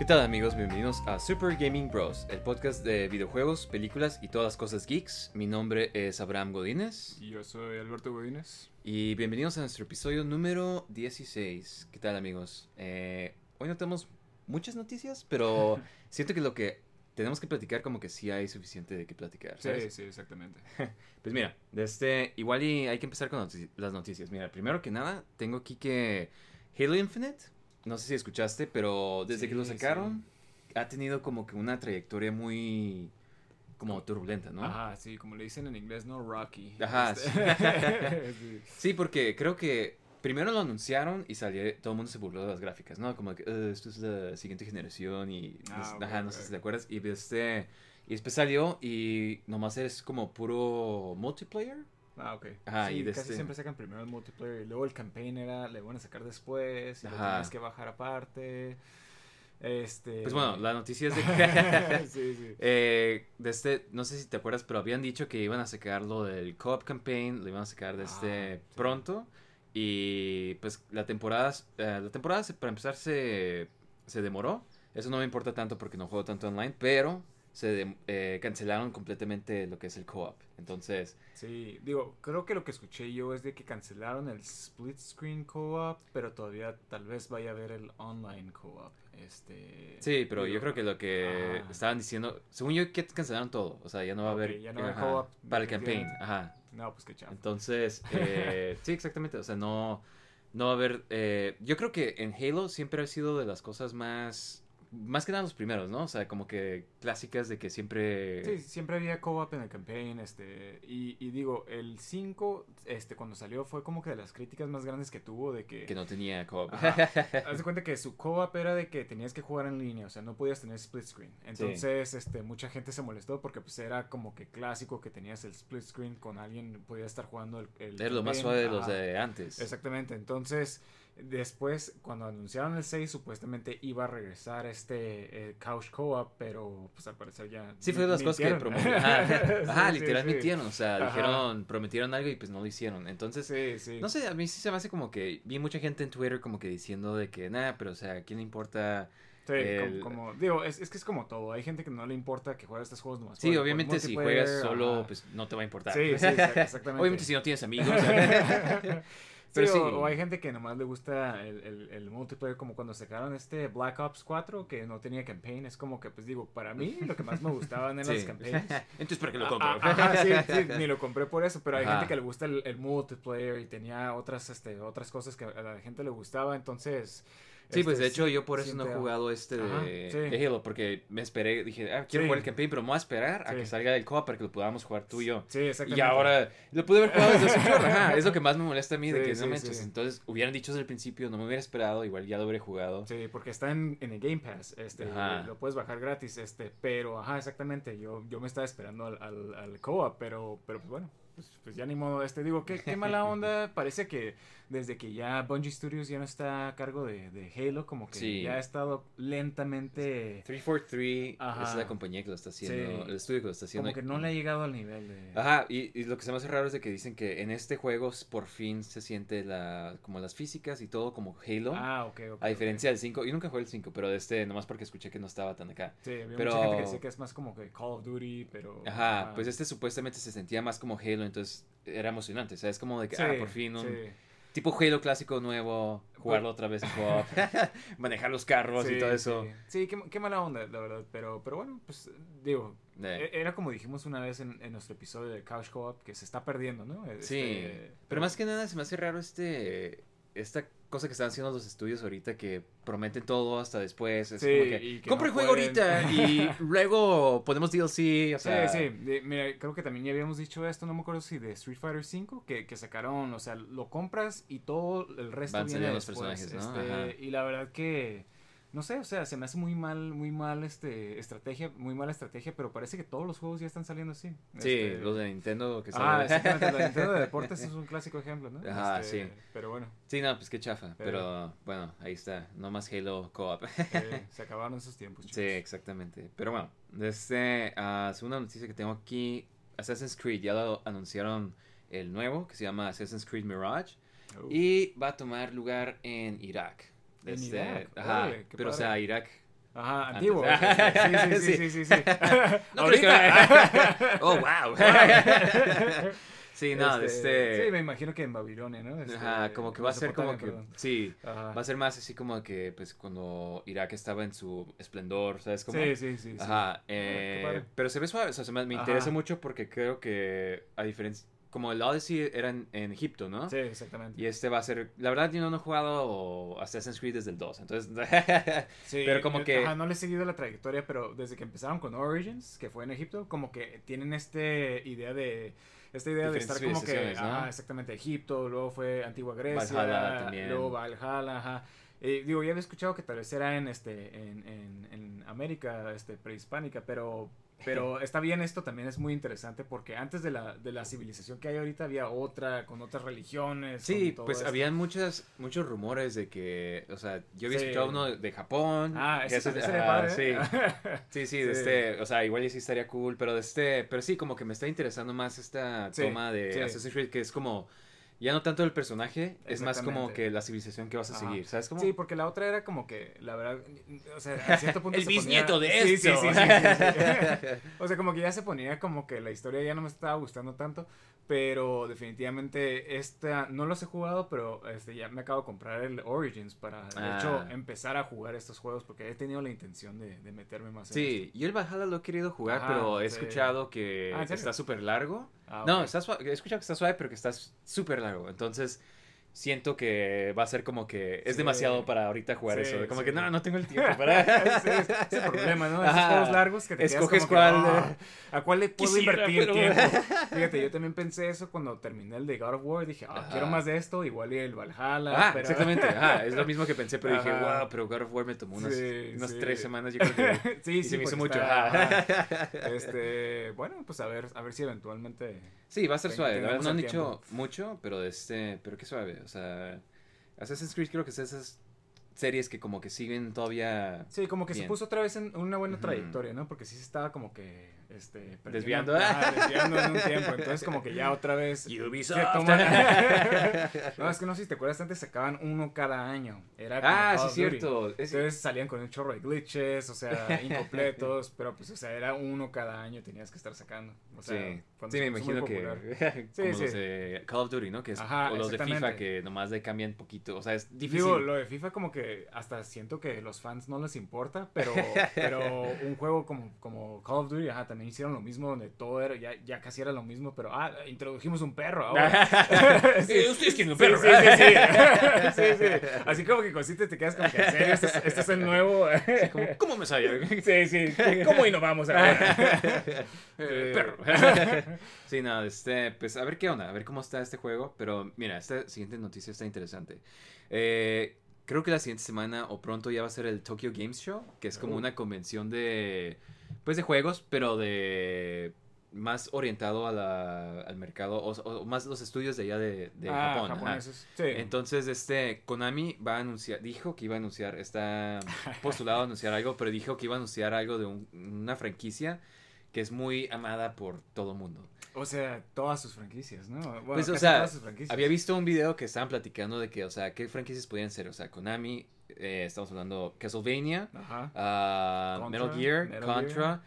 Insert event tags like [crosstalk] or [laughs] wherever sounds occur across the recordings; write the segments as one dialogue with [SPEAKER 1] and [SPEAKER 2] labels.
[SPEAKER 1] ¿Qué tal amigos? Bienvenidos a Super Gaming Bros, el podcast de videojuegos, películas y todas las cosas geeks. Mi nombre es Abraham Godínez
[SPEAKER 2] Y yo soy Alberto Godínez.
[SPEAKER 1] y bienvenidos a nuestro episodio número 16. ¿Qué tal amigos? Eh, hoy no tenemos muchas noticias, pero [laughs] siento que lo que tenemos que platicar como que sí hay suficiente de qué platicar.
[SPEAKER 2] Sí,
[SPEAKER 1] ¿sabes?
[SPEAKER 2] sí, exactamente. [laughs]
[SPEAKER 1] Pues mira, de este, igual y hay que empezar con notici- las noticias. Mira, primero que nada, tengo aquí que Halo Infinite, no sé si escuchaste, pero desde que lo
[SPEAKER 2] Sí,
[SPEAKER 1] sacaron, ha tenido como que una trayectoria muy como turbulenta, ¿no?
[SPEAKER 2] Ajá, sí, como le dicen en inglés, no Rocky.
[SPEAKER 1] Ajá,
[SPEAKER 2] Este- [laughs] sí.
[SPEAKER 1] Sí, porque creo que primero lo anunciaron y salió, todo el mundo se burló de las gráficas, ¿no? Como que "Eh, esto es la siguiente generación y
[SPEAKER 2] Ah,
[SPEAKER 1] no sé-
[SPEAKER 2] ok,
[SPEAKER 1] ajá, no
[SPEAKER 2] ok.
[SPEAKER 1] sé si te acuerdas. Y este y después salió y nomás es como puro multiplayer.
[SPEAKER 2] Ah, ok.
[SPEAKER 1] Ajá,
[SPEAKER 2] sí,
[SPEAKER 1] y de
[SPEAKER 2] casi
[SPEAKER 1] este-
[SPEAKER 2] siempre sacan primero el multiplayer y luego el campaign era, le van a sacar después y lo
[SPEAKER 1] Ajá.
[SPEAKER 2] tienes que bajar aparte. Este...
[SPEAKER 1] Pues bueno, la noticia es de que [laughs]
[SPEAKER 2] sí, sí.
[SPEAKER 1] Eh, de este, no sé si te acuerdas, pero habían dicho que iban a sacar lo del co-op campaign, lo iban a sacar de este
[SPEAKER 2] Ah, sí.
[SPEAKER 1] pronto. Y pues la temporada, eh, la temporada se- para empezar se, se demoró. Eso no me importa tanto porque no juego tanto online, pero se eh, cancelaron completamente lo que es el co-op. Entonces,
[SPEAKER 2] Sí, digo, creo que lo que escuché yo es de que cancelaron el split screen co-op, pero todavía tal vez vaya a haber el online co-op. Este,
[SPEAKER 1] sí, pero yo creo que lo que
[SPEAKER 2] ajá.
[SPEAKER 1] estaban diciendo, según yo, que cancelaron todo. O sea, ya no va a haber,
[SPEAKER 2] no co-op,
[SPEAKER 1] para el campaign. Ajá.
[SPEAKER 2] No, pues qué chafa.
[SPEAKER 1] Entonces, [laughs] eh, sí, exactamente. O sea, no, no va a haber. eh, yo creo que en Halo siempre ha sido de las cosas más. Más que nada los primeros, ¿no? O sea, como que clásicas de que siempre.
[SPEAKER 2] Sí, siempre había co-op en el campaign, este, y, y digo, el 5, este, cuando salió fue como que de las críticas más grandes que tuvo de que...
[SPEAKER 1] Que no tenía co-op. [laughs]
[SPEAKER 2] Haz de cuenta que su co-op era de que tenías que jugar en línea, o sea, no podías tener split screen. Entonces, este, mucha gente se molestó porque pues era como que clásico que tenías el split screen con alguien, podías estar jugando el... el
[SPEAKER 1] Era lo más suave de los de antes.
[SPEAKER 2] Exactamente, entonces después cuando anunciaron el 6 supuestamente iba a regresar este eh, Couch Co-op, pero pues al parecer ya...
[SPEAKER 1] Sí, fue de las cosas que prometieron. [laughs] Ajá,
[SPEAKER 2] Sí,
[SPEAKER 1] literal
[SPEAKER 2] sí.
[SPEAKER 1] mintieron. O sea,
[SPEAKER 2] Ajá.
[SPEAKER 1] dijeron, prometieron algo y pues no lo hicieron. Entonces,
[SPEAKER 2] Sí, sí.
[SPEAKER 1] no sé, a mí sí se me hace como que vi mucha gente en Twitter como que diciendo de que, nada, pero o sea, ¿a quién le importa?
[SPEAKER 2] Sí,
[SPEAKER 1] el-
[SPEAKER 2] como, como- digo, es, es que es como todo. Hay gente que no le importa que juegue estos juegos nomás.
[SPEAKER 1] Sí, obviamente si juegas solo,
[SPEAKER 2] ajá.
[SPEAKER 1] pues no te va a importar.
[SPEAKER 2] Sí, sí, exact- [laughs] exactamente.
[SPEAKER 1] obviamente si no tienes amigos. [laughs] Pero
[SPEAKER 2] o,
[SPEAKER 1] sí.
[SPEAKER 2] o hay gente que nomás le gusta el, el, el multiplayer, como cuando sacaron este Black Ops 4, que no tenía campaign. Es como que, pues digo, para mí lo que más me gustaban eran [laughs]
[SPEAKER 1] Sí.
[SPEAKER 2] campaigns. [laughs]
[SPEAKER 1] Entonces, ¿para qué lo compro?
[SPEAKER 2] ah, ajá, sí, [laughs] sí, ni lo compré por eso, pero hay
[SPEAKER 1] Ajá.
[SPEAKER 2] gente que le gusta el, el multiplayer y tenía otras, este, otras cosas que a la gente le gustaba, entonces...
[SPEAKER 1] Sí, pues
[SPEAKER 2] este,
[SPEAKER 1] de hecho yo por eso no he jugado este de,
[SPEAKER 2] Ajá, sí.
[SPEAKER 1] de Halo, porque me esperé, dije, ah, quiero
[SPEAKER 2] Sí.
[SPEAKER 1] jugar el campaign, pero me voy a esperar a
[SPEAKER 2] Sí.
[SPEAKER 1] que salga el co para que lo podamos jugar tú y yo.
[SPEAKER 2] Sí, exactamente.
[SPEAKER 1] Y ahora lo pude haber jugado desde [laughs] chorro, ajá, es lo que más me molesta a mí, de que no manches,
[SPEAKER 2] sí.
[SPEAKER 1] entonces hubieran dicho desde el principio, no me hubiera esperado, igual ya lo hubiera jugado.
[SPEAKER 2] Sí, porque está en, en el Game Pass, este,
[SPEAKER 1] Ajá.
[SPEAKER 2] lo puedes bajar gratis, este, pero, ajá, exactamente, yo, yo me estaba esperando al, al, al co-op, pero, pero pues bueno, pues, pues ya ni modo, este, digo, qué, qué mala [laughs] onda, parece que desde que ya Bungie Studios ya no está a cargo de, de Halo, como que
[SPEAKER 1] Sí.
[SPEAKER 2] ya ha estado lentamente,
[SPEAKER 1] 343
[SPEAKER 2] Ajá.
[SPEAKER 1] es la compañía que lo está haciendo,
[SPEAKER 2] Sí.
[SPEAKER 1] el estudio que lo está haciendo.
[SPEAKER 2] como que no le ha llegado al nivel de...
[SPEAKER 1] Ajá, y, y lo que se me hace raro es de que dicen que en este juego por fin se siente la, como las físicas y todo como Halo.
[SPEAKER 2] Ah, ok, ok.
[SPEAKER 1] A diferencia del 5, yo nunca jugué el 5, pero de este, nomás porque escuché que no estaba tan acá.
[SPEAKER 2] Sí, había
[SPEAKER 1] pero-
[SPEAKER 2] mucha gente que decía que es más como que Call of Duty, pero...
[SPEAKER 1] Ajá, pues este supuestamente se sentía más como Halo, entonces era emocionante. O sea, es como de que,
[SPEAKER 2] Sí,
[SPEAKER 1] ah, por fin un
[SPEAKER 2] sí.
[SPEAKER 1] Tipo Halo clásico nuevo, jugarlo otra vez en co-op, [laughs] manejar los carros y todo eso.
[SPEAKER 2] Sí, Sí, qué, qué mala onda, la verdad. Pero, pero bueno, pues digo,
[SPEAKER 1] Eh,
[SPEAKER 2] E- Era como dijimos una vez en, en nuestro episodio de Couch Co-op, que se está perdiendo, ¿no?
[SPEAKER 1] Sí,
[SPEAKER 2] Este,
[SPEAKER 1] pero más que nada se me hace raro este esta cosa que están haciendo los estudios ahorita que prometen todo hasta después. Es
[SPEAKER 2] Sí,
[SPEAKER 1] como que,
[SPEAKER 2] que
[SPEAKER 1] compra
[SPEAKER 2] no
[SPEAKER 1] el juego
[SPEAKER 2] pueden".
[SPEAKER 1] ahorita y [laughs] luego ponemos DLC, o sea,
[SPEAKER 2] Sí, sí. De- mira, creo que también ya habíamos dicho esto, no me acuerdo si de Street Fighter V, que, que sacaron, o sea, lo compras y todo el resto
[SPEAKER 1] Van
[SPEAKER 2] viene
[SPEAKER 1] saliendo los
[SPEAKER 2] después.
[SPEAKER 1] personajes, ¿no?
[SPEAKER 2] este, y la verdad que, no sé, o sea, se me hace muy mal, muy mal, este, estrategia, muy mala estrategia, pero parece que todos los juegos ya están saliendo así.
[SPEAKER 1] Sí,
[SPEAKER 2] Este,
[SPEAKER 1] los de Nintendo que
[SPEAKER 2] Ah,
[SPEAKER 1] salen.
[SPEAKER 2] la Nintendo de [laughs] deportes es un clásico ejemplo, ¿no? Este,
[SPEAKER 1] sí.
[SPEAKER 2] Pero bueno,
[SPEAKER 1] Sí, no, pues qué chafa,
[SPEAKER 2] Pero-
[SPEAKER 1] pero bueno, ahí está, no más Halo Co-op.
[SPEAKER 2] eh, se acabaron esos tiempos,
[SPEAKER 1] Sí,
[SPEAKER 2] chicos.
[SPEAKER 1] exactamente. Pero bueno, desde ah, segunda noticia que tengo aquí, Assassin's Creed ya lo anunciaron el nuevo que se llama Assassin's Creed Mirage
[SPEAKER 2] Uh,
[SPEAKER 1] y va a tomar lugar en Irak.
[SPEAKER 2] En
[SPEAKER 1] Este,
[SPEAKER 2] Irak,
[SPEAKER 1] Ajá,
[SPEAKER 2] órale,
[SPEAKER 1] pero o sea, Irak.
[SPEAKER 2] Ajá, antiguo. [laughs] Sí, sí, sí, sí, sí. sí.
[SPEAKER 1] No que-
[SPEAKER 2] Ahorita.
[SPEAKER 1] oh, wow. sí, no, este,
[SPEAKER 2] Sí, me imagino que en Babilonia, ¿no? Este,
[SPEAKER 1] Ajá, como que va a ser como que sí.
[SPEAKER 2] Ajá.
[SPEAKER 1] va a ser más así como que pues cuando Irak estaba en su esplendor, ¿sabes cómo?
[SPEAKER 2] Sí, sí, sí. sí.
[SPEAKER 1] Ajá,
[SPEAKER 2] qué
[SPEAKER 1] eh,
[SPEAKER 2] padre.
[SPEAKER 1] pero se ve suave, o sea, se me, interesa mucho porque creo que a diferencia, como el Odyssey era en, en Egipto, ¿no?
[SPEAKER 2] Sí, exactamente.
[SPEAKER 1] Y este va a ser, la verdad yo no, no he jugado Assassin's Creed desde el 2, entonces, [laughs]
[SPEAKER 2] Sí,
[SPEAKER 1] pero como
[SPEAKER 2] eh,
[SPEAKER 1] que-
[SPEAKER 2] Ajá, no le he seguido la trayectoria, pero desde que empezaron con Origins, que fue en Egipto, como que tienen este idea de... Esta idea de estar como que...
[SPEAKER 1] ¿no?
[SPEAKER 2] Ajá, exactamente, Egipto, luego fue Antigua Grecia,
[SPEAKER 1] Valhalla también.
[SPEAKER 2] luego Valhalla, ajá. Eh, digo, ya había escuchado que tal vez era en este en, en, en América este, prehispánica, pero pero está bien esto también es muy interesante porque antes de la, de la civilización que hay ahorita había otra con otras religiones.
[SPEAKER 1] sí, pues
[SPEAKER 2] esto.
[SPEAKER 1] habían muchas, muchos rumores de que, o sea, yo había
[SPEAKER 2] Sí.
[SPEAKER 1] escuchado uno de, de Japón.
[SPEAKER 2] Ah,
[SPEAKER 1] que
[SPEAKER 2] ese
[SPEAKER 1] ese-
[SPEAKER 2] sería
[SPEAKER 1] ajá,
[SPEAKER 2] padre, ¿eh? [laughs]
[SPEAKER 1] Sí, sí,
[SPEAKER 2] Sí.
[SPEAKER 1] de este, o sea, igual y sí estaría cool, pero de este, pero sí, como que me está interesando más esta toma de
[SPEAKER 2] sí.
[SPEAKER 1] Assassin's Creed, que es como, ya no tanto el personaje, es más como que la civilización que vas a
[SPEAKER 2] Ajá.
[SPEAKER 1] seguir, ¿sabes cómo?
[SPEAKER 2] Sí, porque la otra era como que, la verdad, o sea, a cierto [laughs] punto
[SPEAKER 1] El
[SPEAKER 2] se ponía-
[SPEAKER 1] bisnieto de
[SPEAKER 2] Sí, sí,
[SPEAKER 1] esto.
[SPEAKER 2] sí, sí, sí, sí. [laughs] O sea, como que ya se ponía como que la historia ya no me estaba gustando tanto, pero definitivamente esta, no los he jugado, pero este ya me acabo de comprar el Origins para, de
[SPEAKER 1] Ah.
[SPEAKER 2] hecho, empezar a jugar estos juegos porque he tenido la intención de, de meterme más en
[SPEAKER 1] Sí, yo el Valhalla lo he querido jugar,
[SPEAKER 2] Ajá,
[SPEAKER 1] pero he
[SPEAKER 2] sí.
[SPEAKER 1] escuchado que
[SPEAKER 2] Ah,
[SPEAKER 1] está súper largo.
[SPEAKER 2] Ah,
[SPEAKER 1] No, está suave, he escuchado que está suave, pero que está súper largo. Entonces, siento que va a ser como que es
[SPEAKER 2] Sí.
[SPEAKER 1] demasiado para ahorita jugar
[SPEAKER 2] Sí,
[SPEAKER 1] eso. Como
[SPEAKER 2] sí.
[SPEAKER 1] que no, no tengo el [laughs] tiempo para.
[SPEAKER 2] Sí, [laughs] es, es el problema, ¿no? Esos
[SPEAKER 1] Ajá.
[SPEAKER 2] juegos largos que te
[SPEAKER 1] Escoges
[SPEAKER 2] que,
[SPEAKER 1] cuál,
[SPEAKER 2] "Ah, ¿A cuál le puedo
[SPEAKER 1] quisiera,
[SPEAKER 2] invertir
[SPEAKER 1] pero-
[SPEAKER 2] tiempo? [laughs] Fíjate, yo también pensé eso cuando terminé el de God of War. Dije, ah, quiero más de esto, igual y el Valhalla.
[SPEAKER 1] Ah,
[SPEAKER 2] pero-
[SPEAKER 1] exactamente. Ajá, es lo mismo que pensé, pero dije, wow, pero God of War me tomó unas, unas tres semanas, yo creo que.
[SPEAKER 2] sí,
[SPEAKER 1] y
[SPEAKER 2] sí,
[SPEAKER 1] se me hizo mucho.
[SPEAKER 2] está-. Este, bueno, pues a ver, a ver si eventualmente.
[SPEAKER 1] Sí, va a ser suave. No han dicho mucho, pero este. Pero qué suave. O sea, Assassin's Creed creo que es esas series que como que siguen todavía.
[SPEAKER 2] Sí, como que se puso otra vez en una buena trayectoria, ¿no? Porque sí se estaba como que. Este,
[SPEAKER 1] Desviando.
[SPEAKER 2] ajá, [laughs] desviando en un tiempo. Entonces, como que ya otra vez.
[SPEAKER 1] Ubisoft.
[SPEAKER 2] Toman- [laughs] no, es que no sé si te acuerdas, antes sacaban uno cada año. Era como
[SPEAKER 1] ah, sí, cierto. Es-
[SPEAKER 2] Entonces salían con un chorro de glitches, o sea, [laughs] incompletos, pero pues, o sea, era uno cada año tenías que estar sacando. O sea,
[SPEAKER 1] sí,
[SPEAKER 2] cuando
[SPEAKER 1] sí, me imagino que.
[SPEAKER 2] popular.
[SPEAKER 1] como
[SPEAKER 2] Sí,
[SPEAKER 1] los
[SPEAKER 2] sí.
[SPEAKER 1] de Call of Duty, ¿no? Que es,
[SPEAKER 2] Ajá,
[SPEAKER 1] o los de FIFA que nomás le cambian poquito. O sea, es difícil.
[SPEAKER 2] Digo, lo de FIFA como que hasta siento que los fans no les importa, pero, pero un juego como, como Call of Duty, ajá, también hicieron lo mismo, donde todo era, ya, ya casi era lo mismo, pero, ah, introdujimos un perro ahora. [laughs]
[SPEAKER 1] Ustedes quieren un perro,
[SPEAKER 2] sí, sí, sí. [laughs] sí, sí. Así como que cositas te quedas como que, ¿en serio? ¿Este es, este es el nuevo?
[SPEAKER 1] Como, ¿Cómo me sabía? [laughs]
[SPEAKER 2] Sí, sí. ¿Cómo innovamos ahora?
[SPEAKER 1] Eh, perro. sí, no, este, pues a ver qué onda, a ver cómo está este juego. Pero mira, esta siguiente noticia está interesante. Eh, creo que la siguiente semana o pronto ya va a ser el Tokyo Games Show, que es como
[SPEAKER 2] Oh.
[SPEAKER 1] una convención de, pues de juegos, pero de más orientado a la- al mercado, o, o más los estudios de allá de, de
[SPEAKER 2] Ah,
[SPEAKER 1] Japón.
[SPEAKER 2] japoneses. Sí.
[SPEAKER 1] Entonces, este, Konami va a anunciar, dijo que iba a anunciar, está [laughs] postulado a anunciar algo, pero dijo que iba a anunciar algo de un- una franquicia que es muy amada por todo mundo.
[SPEAKER 2] O sea, todas sus franquicias, ¿no? Bueno,
[SPEAKER 1] Pues, o
[SPEAKER 2] casi
[SPEAKER 1] sea,
[SPEAKER 2] todas sus franquicias.
[SPEAKER 1] Había visto un video que estaban platicando de que, o sea, qué franquicias podían ser, o sea, Konami, eh, estamos hablando Castlevania,
[SPEAKER 2] Ajá.
[SPEAKER 1] ah,
[SPEAKER 2] Contra,
[SPEAKER 1] Metal Gear,
[SPEAKER 2] Metal
[SPEAKER 1] Contra,
[SPEAKER 2] Gear.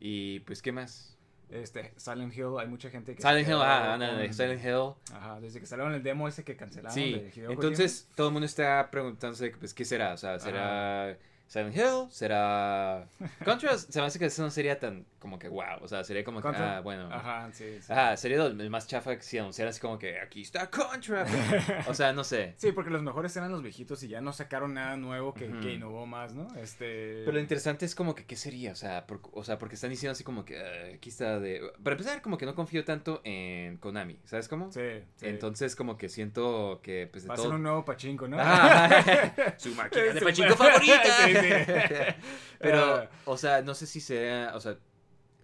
[SPEAKER 1] y pues, ¿qué más?
[SPEAKER 2] Este, Silent Hill, hay mucha gente que...
[SPEAKER 1] Silent Hill, ah, ándale,
[SPEAKER 2] con-
[SPEAKER 1] Silent Hill.
[SPEAKER 2] Ajá, desde que salieron el demo ese que cancelaron
[SPEAKER 1] Sí,
[SPEAKER 2] de
[SPEAKER 1] entonces todo el mundo está preguntándose, pues, ¿qué será? O sea, ¿será Silent Hill? ¿Será Contra? Se me hace que eso no sería tan como que wow. O sea, sería como que, ah, bueno.
[SPEAKER 2] Ajá, sí, sí.
[SPEAKER 1] Ajá, sería el más chafa que si anunciara así como que aquí está Contra. [laughs] o sea, no sé.
[SPEAKER 2] Sí, porque los mejores eran los viejitos y ya no sacaron nada nuevo que, que innovó más, ¿no? Este...
[SPEAKER 1] Pero lo interesante es como que, ¿qué sería? O sea, por- o sea porque están diciendo así como que ah, aquí está de... Para empezar, como que no confío tanto en Konami, ¿sabes cómo?
[SPEAKER 2] Sí, sí.
[SPEAKER 1] Entonces, como que siento que, pues, de
[SPEAKER 2] Va a
[SPEAKER 1] todo...
[SPEAKER 2] ser un nuevo pachinko, ¿no?
[SPEAKER 1] Ah, [laughs] su máquina de pachinko favorita. [laughs]
[SPEAKER 2] Sí, sí.
[SPEAKER 1] Pero,
[SPEAKER 2] Ah.
[SPEAKER 1] o sea, no sé si sea, o sea,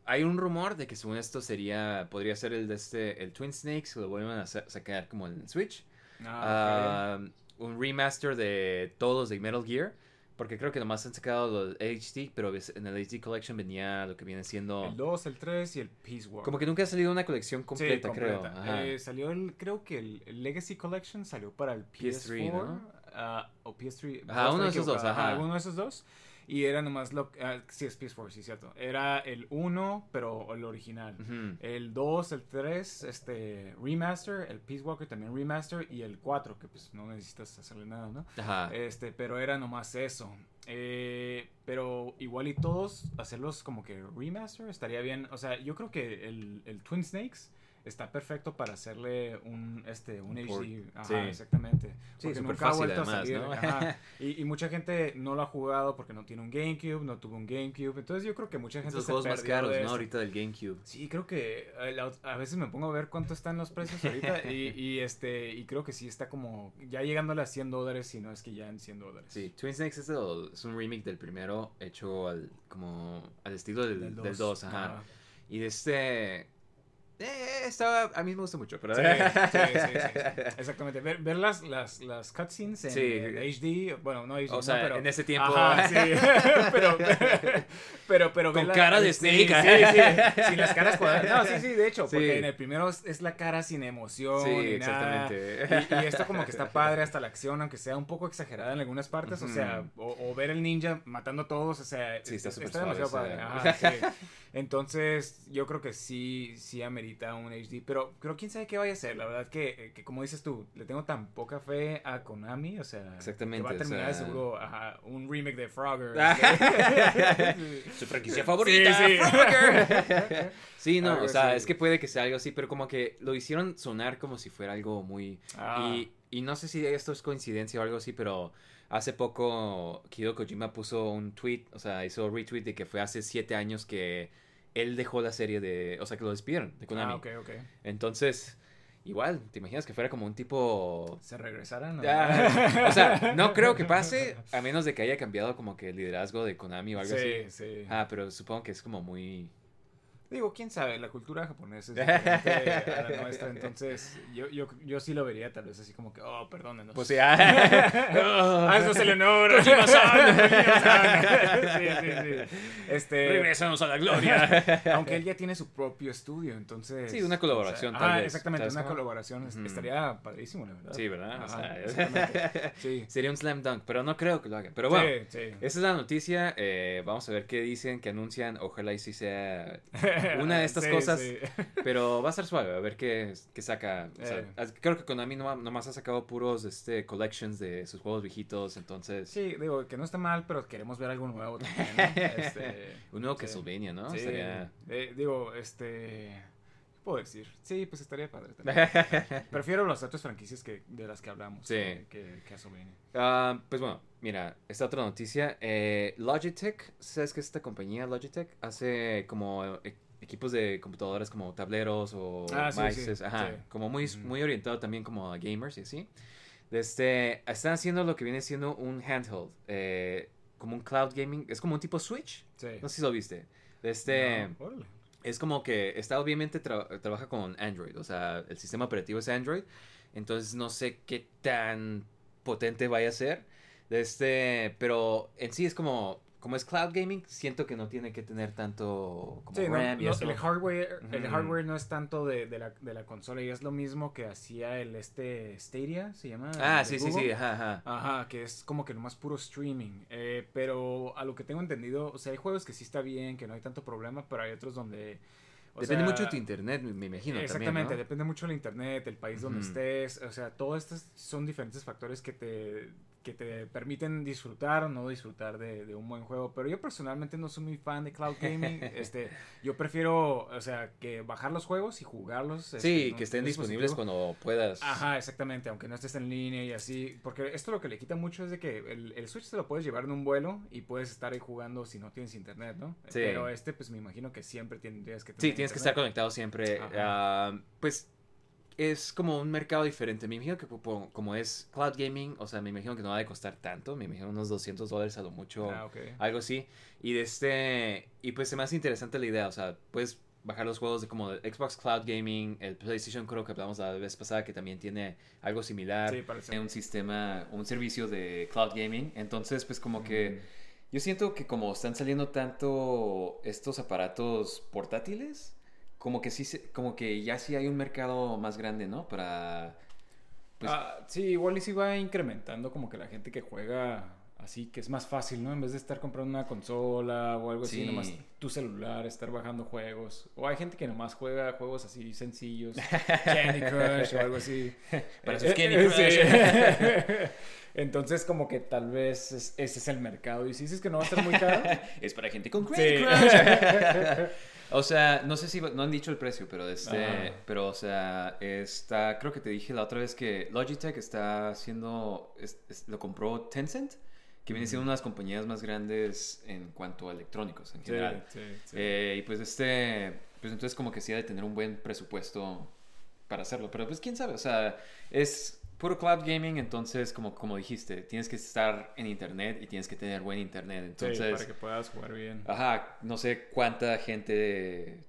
[SPEAKER 1] hay un rumor de que según esto sería, podría ser el de este, el Twin Snakes, lo vuelvan a sa- sacar como en Switch.
[SPEAKER 2] Ah,
[SPEAKER 1] Ah, un remaster de todos de Metal Gear. Porque creo que nomás han sacado los HD, pero en el HD Collection venía lo que viene siendo...
[SPEAKER 2] El 2, el 3 y el Peace War.
[SPEAKER 1] Como que nunca ha salido una colección
[SPEAKER 2] Sí,
[SPEAKER 1] completa, creo. Ajá.
[SPEAKER 2] Eh, salió el, creo que el, el Legacy Collection salió para el PS4
[SPEAKER 1] PS3, ¿no?
[SPEAKER 2] ah, o PS3.
[SPEAKER 1] Ajá, uno de esos dos, ajá.
[SPEAKER 2] uno de esos dos. Y era nomás lo ah, sí es PS4, sí cierto. Era el 1, pero el original. El 2, el 3, este remaster, el Peace Walker también remaster y el 4 que pues no necesitas hacerle nada, ¿no?
[SPEAKER 1] Ajá.
[SPEAKER 2] Este, pero era nomás eso. Eh, pero igual y todos hacerlos como que remaster estaría bien. O sea, yo creo que el, el Twin Snakes está perfecto para hacerle un este un
[SPEAKER 1] Un
[SPEAKER 2] HD. Ajá,
[SPEAKER 1] Sí.
[SPEAKER 2] exactamente.
[SPEAKER 1] Sí,
[SPEAKER 2] Porque
[SPEAKER 1] súper
[SPEAKER 2] nunca ha vuelto a salir.
[SPEAKER 1] ¿no?
[SPEAKER 2] Ajá. [laughs] Y, y mucha gente no lo ha jugado porque no tiene un GameCube, no tuvo un GameCube. Entonces yo creo que mucha gente se
[SPEAKER 1] juegos más caros, ¿no? Ahorita del GameCube.
[SPEAKER 2] Sí, creo que eh, a veces me pongo a ver cuánto están los precios ahorita y, [laughs] y, este y creo que sí está como ya llegándole a 100 dólares si no es que ya en 100 dólares.
[SPEAKER 1] Sí, Twin Snakes es, el- es un remake del primero hecho al, como al estilo del, del 2, ajá.
[SPEAKER 2] Ajá.
[SPEAKER 1] Y de este... Eh, estaba, a mí me gusta mucho, pero...
[SPEAKER 2] Sí, sí, sí, sí, sí. [laughs] Exactamente. Ver, ver las, las, las cutscenes en, HD, bueno, no HD,
[SPEAKER 1] O
[SPEAKER 2] no,
[SPEAKER 1] sea,
[SPEAKER 2] pero...
[SPEAKER 1] en ese tiempo...
[SPEAKER 2] Ajá, [laughs] pero, pero, pero,
[SPEAKER 1] Con cara de Snake.
[SPEAKER 2] Sí, sí, sin las caras cuadradas. No, sí, sí, de hecho, porque en el primero es, la cara sin emoción
[SPEAKER 1] Sí,
[SPEAKER 2] ni nada.
[SPEAKER 1] exactamente.
[SPEAKER 2] Y, y esto como que está padre hasta la acción, aunque sea un poco exagerada en algunas partes, o sea, o, o ver el ninja matando a todos, o sea,
[SPEAKER 1] Sí, está
[SPEAKER 2] demasiado padre. Ajá. Entonces, yo creo que sí, sí amerita un HD, pero, pero quién sabe qué vaya a ser, la verdad que, eh, que como dices tú, le tengo tan poca fe a Konami, o sea,
[SPEAKER 1] Exactamente,
[SPEAKER 2] que va a terminar
[SPEAKER 1] sea-
[SPEAKER 2] seguro ajá, un remake de Frogger. [laughs]
[SPEAKER 1] Su franquicia favorita,
[SPEAKER 2] Sí, sí.
[SPEAKER 1] Frogger. [laughs] Sí, no, o sea, es que puede que sea algo así, pero como que lo hicieron sonar como si fuera algo muy...
[SPEAKER 2] Ah.
[SPEAKER 1] Y, y no sé si esto es coincidencia o algo así, pero hace poco Hideo Kojima puso un tweet, o sea, hizo retweet de que fue hace siete años que él dejó la serie de... O sea, que lo despidieron de Konami.
[SPEAKER 2] Ah, ok, ok.
[SPEAKER 1] Entonces, igual, ¿te imaginas que fuera como un tipo...
[SPEAKER 2] ¿Se regresaran? o-
[SPEAKER 1] Ah, o sea, no [laughs] creo que pase a menos de que haya cambiado como que el liderazgo de Konami o algo
[SPEAKER 2] sí,
[SPEAKER 1] así.
[SPEAKER 2] sí.
[SPEAKER 1] Ah, pero supongo que es como muy...
[SPEAKER 2] Digo, quién sabe, la cultura japonesa es diferente a la nuestra, [laughs] entonces yo, yo, yo sí lo vería tal vez así como que, oh, perdónenos.
[SPEAKER 1] Pues sí, ah. [laughs]
[SPEAKER 2] Se le honor. Kojima-san, Kojima-san. [laughs] sí, sí, sí. Este,
[SPEAKER 1] Regresamos a la gloria.
[SPEAKER 2] aunque él ya tiene su propio estudio, entonces.
[SPEAKER 1] Sí, una colaboración,
[SPEAKER 2] o
[SPEAKER 1] tal
[SPEAKER 2] ah,
[SPEAKER 1] vez,
[SPEAKER 2] exactamente,
[SPEAKER 1] ¿sabes
[SPEAKER 2] una
[SPEAKER 1] cómo?
[SPEAKER 2] colaboración.
[SPEAKER 1] Ujú.
[SPEAKER 2] Estaría padrísimo, la verdad.
[SPEAKER 1] Sí, ¿verdad? O
[SPEAKER 2] Ajá,
[SPEAKER 1] sea,
[SPEAKER 2] exactamente. Sí.
[SPEAKER 1] Sería un slam dunk, pero no creo que lo hagan. Pero bueno, esa es la noticia. eh, vamos a ver qué dicen, qué anuncian. Ojalá y sí sea [laughs] una de estas
[SPEAKER 2] Sí,
[SPEAKER 1] cosas.
[SPEAKER 2] sí. [laughs]
[SPEAKER 1] Pero va a ser suave, a ver qué, qué saca. O sea,
[SPEAKER 2] Eh.
[SPEAKER 1] Creo que Konami no, nomás ha sacado puros este, collections de sus juegos viejitos, entonces...
[SPEAKER 2] Sí, digo, que no está mal, pero queremos ver algo nuevo también. ¿no? [laughs] Este,
[SPEAKER 1] Un nuevo
[SPEAKER 2] sí.
[SPEAKER 1] Castlevania, ¿no?
[SPEAKER 2] Sí,
[SPEAKER 1] Estaría-
[SPEAKER 2] eh, digo, este. ¿Qué puedo decir? Sí, pues estaría padre. también. Prefiero las otras franquicias que, de las que hablamos.
[SPEAKER 1] Sí.
[SPEAKER 2] Que, que, que Castlevania.
[SPEAKER 1] Ah, pues bueno, mira, esta otra noticia. eh, Logitech, ¿sabes que esta compañía Logitech hace como equipos de computadoras como tableros o
[SPEAKER 2] Ah, sí,
[SPEAKER 1] mices?
[SPEAKER 2] sí,
[SPEAKER 1] Ajá,
[SPEAKER 2] sí.
[SPEAKER 1] como muy, muy orientado también como a gamers y así. Este, están haciendo lo que viene siendo un handheld, eh, como un cloud gaming, es como un tipo Switch,
[SPEAKER 2] Sí.
[SPEAKER 1] no sé si lo viste. Este,
[SPEAKER 2] No,
[SPEAKER 1] es como que está obviamente tra- trabaja con Android, o sea, el sistema operativo es Android, entonces no sé qué tan potente vaya a ser. Este, pero en sí es como como es cloud gaming, siento que no tiene que tener tanto como
[SPEAKER 2] Sí, no,
[SPEAKER 1] RAM y
[SPEAKER 2] no,
[SPEAKER 1] eso.
[SPEAKER 2] el hardware, el hardware no es tanto de, de la, de la consola y es lo mismo que hacía el este Stadia, se llama.
[SPEAKER 1] Ah, sí, sí,
[SPEAKER 2] Google.
[SPEAKER 1] sí, ajá, ajá.
[SPEAKER 2] Ajá, que es como que nomás puro streaming. Eh, pero a lo que tengo entendido, o sea, hay juegos que sí está bien, que no hay tanto problema, pero hay otros donde. o
[SPEAKER 1] Depende
[SPEAKER 2] sea,
[SPEAKER 1] mucho de tu internet, me imagino
[SPEAKER 2] Exactamente,
[SPEAKER 1] también, ¿no?
[SPEAKER 2] depende mucho del internet, el país donde estés, o sea, todos estos son diferentes factores que te, que te permiten disfrutar o no disfrutar de, de, un buen juego. Pero yo personalmente no soy muy fan de cloud gaming. [laughs] este, yo prefiero, o sea, que bajar los juegos y jugarlos.
[SPEAKER 1] Sí,
[SPEAKER 2] este,
[SPEAKER 1] que estén disponibles cuando puedas.
[SPEAKER 2] Ajá, exactamente, aunque no estés en línea y así. Porque esto lo que le quita mucho es de que el, el Switch te lo puedes llevar en un vuelo y puedes estar ahí jugando si no tienes internet, ¿no?
[SPEAKER 1] Sí.
[SPEAKER 2] Pero este, pues me imagino que siempre tendrías que tener
[SPEAKER 1] Sí, tienes que estar conectado siempre. Ah, pues es como un mercado diferente. Me imagino que como, es cloud gaming, o sea, me imagino que no va a costar tanto. Me imagino unos 200 dólares a lo mucho.
[SPEAKER 2] Ah.
[SPEAKER 1] Algo así. Y de este. Y pues se me hace interesante la idea. O sea, puedes bajar los juegos de como de Xbox Cloud Gaming, el PlayStation creo que hablamos la vez pasada que también tiene algo similar.
[SPEAKER 2] Sí, parece.
[SPEAKER 1] Un sistema, un servicio de cloud gaming. Entonces, pues como que yo siento que como están saliendo tanto estos aparatos portátiles, como que sí, se- como que ya sí hay un mercado más grande, ¿no? Para pues,
[SPEAKER 2] Ah, sí, igual y si va incrementando como que la gente que juega así, que es más fácil, ¿no? En vez de estar comprando una consola o algo así,
[SPEAKER 1] Sí.
[SPEAKER 2] nomás tu celular, estar bajando juegos. O hay gente que nomás juega juegos así sencillos, Candy [laughs] Crush o algo así.
[SPEAKER 1] Para sus
[SPEAKER 2] eh,
[SPEAKER 1] Candy
[SPEAKER 2] eh,
[SPEAKER 1] Crush.
[SPEAKER 2] sí. [laughs] Entonces como que tal vez es- ese es el mercado. Y si dices que no va a estar muy caro, [laughs]
[SPEAKER 1] es para gente con
[SPEAKER 2] Sí.
[SPEAKER 1] Candy Crush. O sea, no sé si no han dicho el precio, pero este,
[SPEAKER 2] Ajá.
[SPEAKER 1] pero o sea, está, creo que te dije la otra vez que Logitech está haciendo, es- es- lo compró Tencent, que viene siendo una de las compañías más grandes en cuanto a electrónicos en
[SPEAKER 2] Sí,
[SPEAKER 1] general.
[SPEAKER 2] sí, sí.
[SPEAKER 1] Eh, y pues este, pues entonces como que sí ha de tener un buen presupuesto para hacerlo, pero pues quién sabe, o sea, es puro cloud gaming, entonces como, como dijiste, tienes que estar en internet y tienes que tener buen internet,
[SPEAKER 2] Sí,
[SPEAKER 1] entonces...
[SPEAKER 2] para que puedas jugar bien.
[SPEAKER 1] Ajá, no sé cuánta gente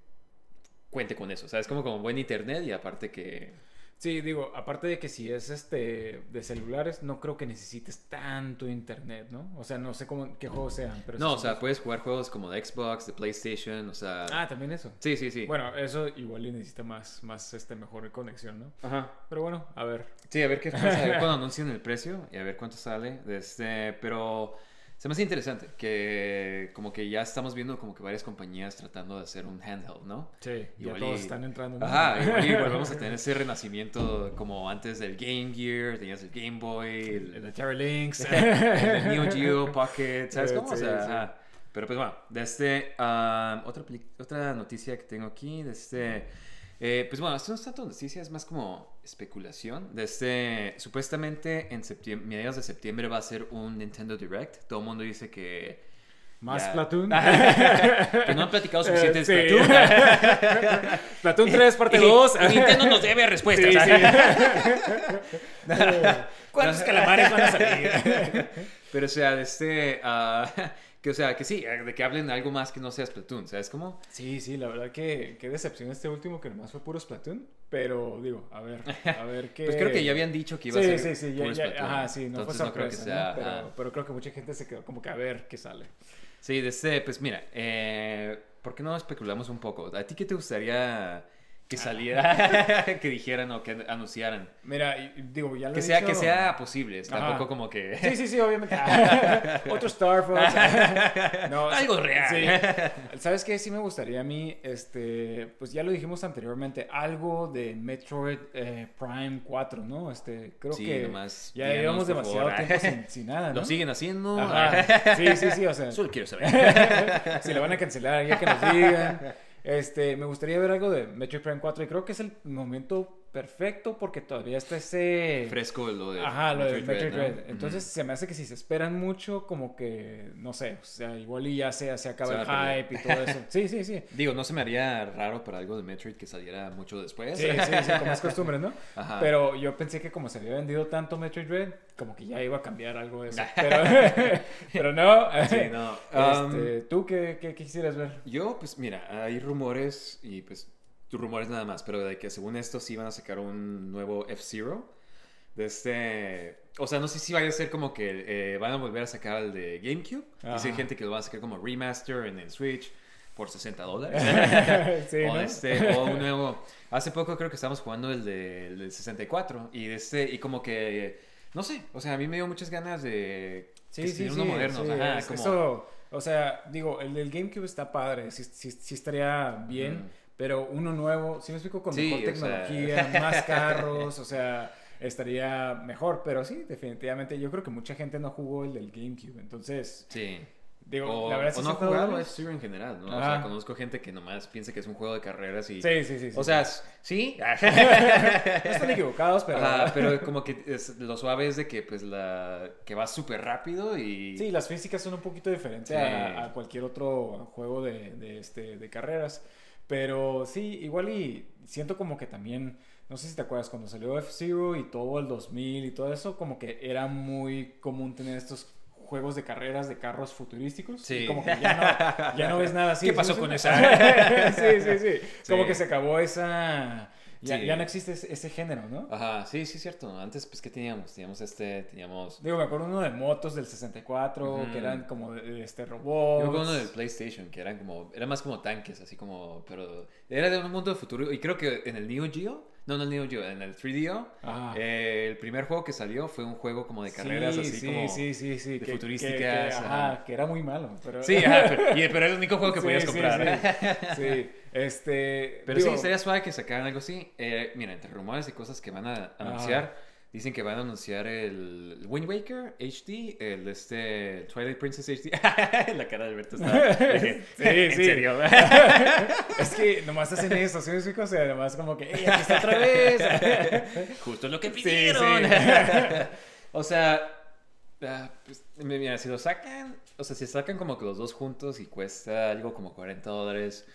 [SPEAKER 1] cuente con eso. O sea, es como con buen internet y aparte que...
[SPEAKER 2] Sí, digo, aparte de que si es este de celulares, no creo que necesites tanto internet, ¿no? O sea, no sé cómo, qué juegos sean, pero...
[SPEAKER 1] No,
[SPEAKER 2] si
[SPEAKER 1] o sea, puedes jugar juegos como de Xbox, de PlayStation, o sea...
[SPEAKER 2] Ah, también eso.
[SPEAKER 1] Sí, sí, sí.
[SPEAKER 2] Bueno, eso igual y necesita más, más este, mejor conexión, ¿no?
[SPEAKER 1] Ajá.
[SPEAKER 2] Pero bueno, a ver.
[SPEAKER 1] Sí, a ver qué pasa, a ver [laughs] cuando anuncien el precio y a ver cuánto sale. de Este, pero se me hace interesante que como que ya estamos viendo como que varias compañías tratando de hacer un handheld, ¿no?
[SPEAKER 2] Sí, ya
[SPEAKER 1] Igual
[SPEAKER 2] todos
[SPEAKER 1] y-
[SPEAKER 2] están entrando. ¿no?
[SPEAKER 1] Ajá, igual, y volvemos a [laughs] tener ese renacimiento como antes del Game Gear, tenías el Game Boy, el,
[SPEAKER 2] El Terra Links. [laughs]
[SPEAKER 1] el Neo Geo [laughs] Pocket, ¿sabes cómo? o
[SPEAKER 2] sí,
[SPEAKER 1] sea,
[SPEAKER 2] sí.
[SPEAKER 1] ajá. Pero pues bueno, de este, ah, otra, otra noticia que tengo aquí, de este, eh, pues bueno, esto no es tanto noticia, es más como especulación. De este, supuestamente en septiembre, mediados de septiembre va a ser un Nintendo Direct. Todo el mundo dice que...
[SPEAKER 2] Más
[SPEAKER 1] ya-
[SPEAKER 2] Platoon. [laughs]
[SPEAKER 1] que no han platicado suficiente
[SPEAKER 2] Eh,
[SPEAKER 1] de
[SPEAKER 2] sí.
[SPEAKER 1] Splatoon. [laughs]
[SPEAKER 2] Platoon 3, parte
[SPEAKER 1] Y-
[SPEAKER 2] 2.
[SPEAKER 1] y Nintendo nos debe respuestas.
[SPEAKER 2] Sí,
[SPEAKER 1] ¿sabes? [laughs]
[SPEAKER 2] ¿Cuántos calamares van a salir?
[SPEAKER 1] Pero o sea, de este, ah, que o sea, que sí, de que hablen algo más que no sea Splatoon, ¿sabes cómo?
[SPEAKER 2] Sí, sí, la verdad que qué decepción este último que nomás fue puro Splatoon. Pero digo, a ver, a ver [laughs] qué.
[SPEAKER 1] Pues creo que ya habían dicho que iba
[SPEAKER 2] sí,
[SPEAKER 1] a ser
[SPEAKER 2] sí, sí,
[SPEAKER 1] puro
[SPEAKER 2] ya-
[SPEAKER 1] Splatoon.
[SPEAKER 2] ajá, sí, no
[SPEAKER 1] Entonces
[SPEAKER 2] fue
[SPEAKER 1] no creo que sea,
[SPEAKER 2] ¿no? pero, creo que mucha gente se quedó como que a ver qué sale.
[SPEAKER 1] Sí, de este, pues mira, eh, ¿por qué no especulamos un poco? ¿A ti qué te gustaría. Que saliera, [laughs] que dijeran o que anunciaran?
[SPEAKER 2] Mira, digo, ya lo
[SPEAKER 1] Que
[SPEAKER 2] he
[SPEAKER 1] sea,
[SPEAKER 2] dicho-
[SPEAKER 1] que sea posible,
[SPEAKER 2] Ajá.
[SPEAKER 1] tampoco como que...
[SPEAKER 2] Sí, sí, sí, obviamente. [laughs] Otro Star Fox. [laughs] No,
[SPEAKER 1] Algo real.
[SPEAKER 2] sí. ¿Sabes qué? Sí me gustaría a mí, este, pues ya lo dijimos anteriormente, algo de Metroid eh, Prime 4, ¿no? Este, creo
[SPEAKER 1] Sí,
[SPEAKER 2] que
[SPEAKER 1] nomás
[SPEAKER 2] ya llevamos demasiado
[SPEAKER 1] favor.
[SPEAKER 2] tiempo sin, sin nada, ¿no?
[SPEAKER 1] ¿Lo siguen haciendo?
[SPEAKER 2] Ajá. Sí, sí, sí, o sea,
[SPEAKER 1] Solo quiero saber.
[SPEAKER 2] si lo van a cancelar, ya que nos digan. Este, me gustaría ver algo de Metroid Prime 4 y creo que es el momento perfecto porque todavía está ese...
[SPEAKER 1] Fresco lo de
[SPEAKER 2] Ajá, lo de
[SPEAKER 1] Metroid. ¿no?
[SPEAKER 2] Entonces se me hace que si se esperan mucho, como que, no sé, o sea, igual y ya se, se acaba el hype y todo eso. Sí, sí, sí. [laughs]
[SPEAKER 1] Digo, no se me haría raro para algo de Metroid que saliera mucho después.
[SPEAKER 2] Sí, sí, sí, como es [laughs] costumbre, ¿no?
[SPEAKER 1] Ajá.
[SPEAKER 2] Pero yo pensé que como se había vendido tanto Metroid Dread, como que ya iba a cambiar algo de eso. [laughs] Pero, pero no.
[SPEAKER 1] Sí, no. Um,
[SPEAKER 2] Este, ¿Tú qué, qué- qué quisieras ver?
[SPEAKER 1] Yo, pues mira, hay rumores y pues rumores nada más, pero de que según esto sí van a sacar un nuevo F-Zero. De este... O sea, no sé si vaya a ser como que eh, van a volver a sacar el de GameCube.
[SPEAKER 2] Ajá.
[SPEAKER 1] gente que lo va a sacar como remaster en el Switch por 60 dólares. [laughs]
[SPEAKER 2] sí,
[SPEAKER 1] o,
[SPEAKER 2] ¿no?
[SPEAKER 1] este, o un nuevo. Hace poco creo que estábamos jugando el de- el del 64 y de este y como que no sé, o sea, a mí me dio muchas ganas de
[SPEAKER 2] Sí, sí,
[SPEAKER 1] se
[SPEAKER 2] sí.
[SPEAKER 1] uno moderno,
[SPEAKER 2] sí,
[SPEAKER 1] ajá,
[SPEAKER 2] es-
[SPEAKER 1] como
[SPEAKER 2] Eso, o sea, digo, el del GameCube está padre, sí, sí estaría bien,
[SPEAKER 1] Mm.
[SPEAKER 2] Pero uno nuevo, si me explico, con
[SPEAKER 1] Sí,
[SPEAKER 2] mejor
[SPEAKER 1] o sea.
[SPEAKER 2] tecnología, más [laughs] carros, o sea, estaría mejor. Pero sí, definitivamente, yo creo que mucha gente no jugó el del GameCube. Entonces,
[SPEAKER 1] Sí.
[SPEAKER 2] digo,
[SPEAKER 1] o,
[SPEAKER 2] la verdad
[SPEAKER 1] o
[SPEAKER 2] sí
[SPEAKER 1] no ha jugado. F-Zero en general, ¿no? O sea, conozco gente que nomás piensa que es un juego de carreras y...
[SPEAKER 2] Sí, sí, sí. sí,
[SPEAKER 1] O sea, sí. [laughs]
[SPEAKER 2] no están equivocados, pero.
[SPEAKER 1] Pero como que es- lo suave es de que pues la que va súper rápido y
[SPEAKER 2] Sí, las físicas son un poquito diferentes
[SPEAKER 1] Sí.
[SPEAKER 2] a, a cualquier otro juego de, de, este, de carreras. Pero sí, igual y siento como que también, no sé si te acuerdas, cuando salió F-Zero y todo el 2000 y todo eso, como que era muy común tener estos juegos de carreras de carros futurísticos.
[SPEAKER 1] Sí.
[SPEAKER 2] Y como que ya no, ya no ves nada así. [laughs]
[SPEAKER 1] ¿Qué pasó con
[SPEAKER 2] ¿Sí?
[SPEAKER 1] esa? [laughs]
[SPEAKER 2] sí, sí, sí, [laughs] Como
[SPEAKER 1] Sí.
[SPEAKER 2] que se acabó esa... Ya,
[SPEAKER 1] Sí.
[SPEAKER 2] ya no existe ese, ese género, ¿no?
[SPEAKER 1] Ajá, sí, sí, cierto. Antes, pues, ¿qué teníamos? Teníamos este, teníamos...
[SPEAKER 2] Digo, me acuerdo uno de motos del 64,
[SPEAKER 1] Ujú.
[SPEAKER 2] que eran como este
[SPEAKER 1] Yo
[SPEAKER 2] robots.
[SPEAKER 1] recuerdo uno del PlayStation, que eran como, era más como tanques, así como, pero era de un mundo de futuro. Y creo que en el Neo Geo, no, no el Neo Geo, en el 3DO,
[SPEAKER 2] Ajá.
[SPEAKER 1] eh, el primer juego que salió fue un juego como de carreras,
[SPEAKER 2] sí,
[SPEAKER 1] así
[SPEAKER 2] sí,
[SPEAKER 1] como...
[SPEAKER 2] sí, sí, sí,
[SPEAKER 1] de
[SPEAKER 2] que-
[SPEAKER 1] futurísticas,
[SPEAKER 2] que-
[SPEAKER 1] ajá.
[SPEAKER 2] ajá, que era muy malo. Pero...
[SPEAKER 1] Sí, ajá, pero, y- [laughs] pero era el único juego que
[SPEAKER 2] Sí,
[SPEAKER 1] podías comprar.
[SPEAKER 2] Sí, sí, este...
[SPEAKER 1] Pero
[SPEAKER 2] digo,
[SPEAKER 1] sí, sería suave que sacaran algo así. Eh, mira, entre rumores y cosas que van a anunciar, dicen que van a anunciar el Wind Waker HD, el este Twilight Princess HD. [laughs] La cara de Alberto está. [laughs]
[SPEAKER 2] Sí,
[SPEAKER 1] ¿En
[SPEAKER 2] sí.
[SPEAKER 1] serio? [laughs]
[SPEAKER 2] es que nomás hacen eso, ¿sí me explico? O sea, nomás como que, ¡ey, aquí está otra vez!
[SPEAKER 1] Justo lo que pidieron.
[SPEAKER 2] sí.
[SPEAKER 1] o sea, ah, pues, mira, si lo sacan, o sea, si sacan como que los dos juntos y cuesta algo como 40 dólares.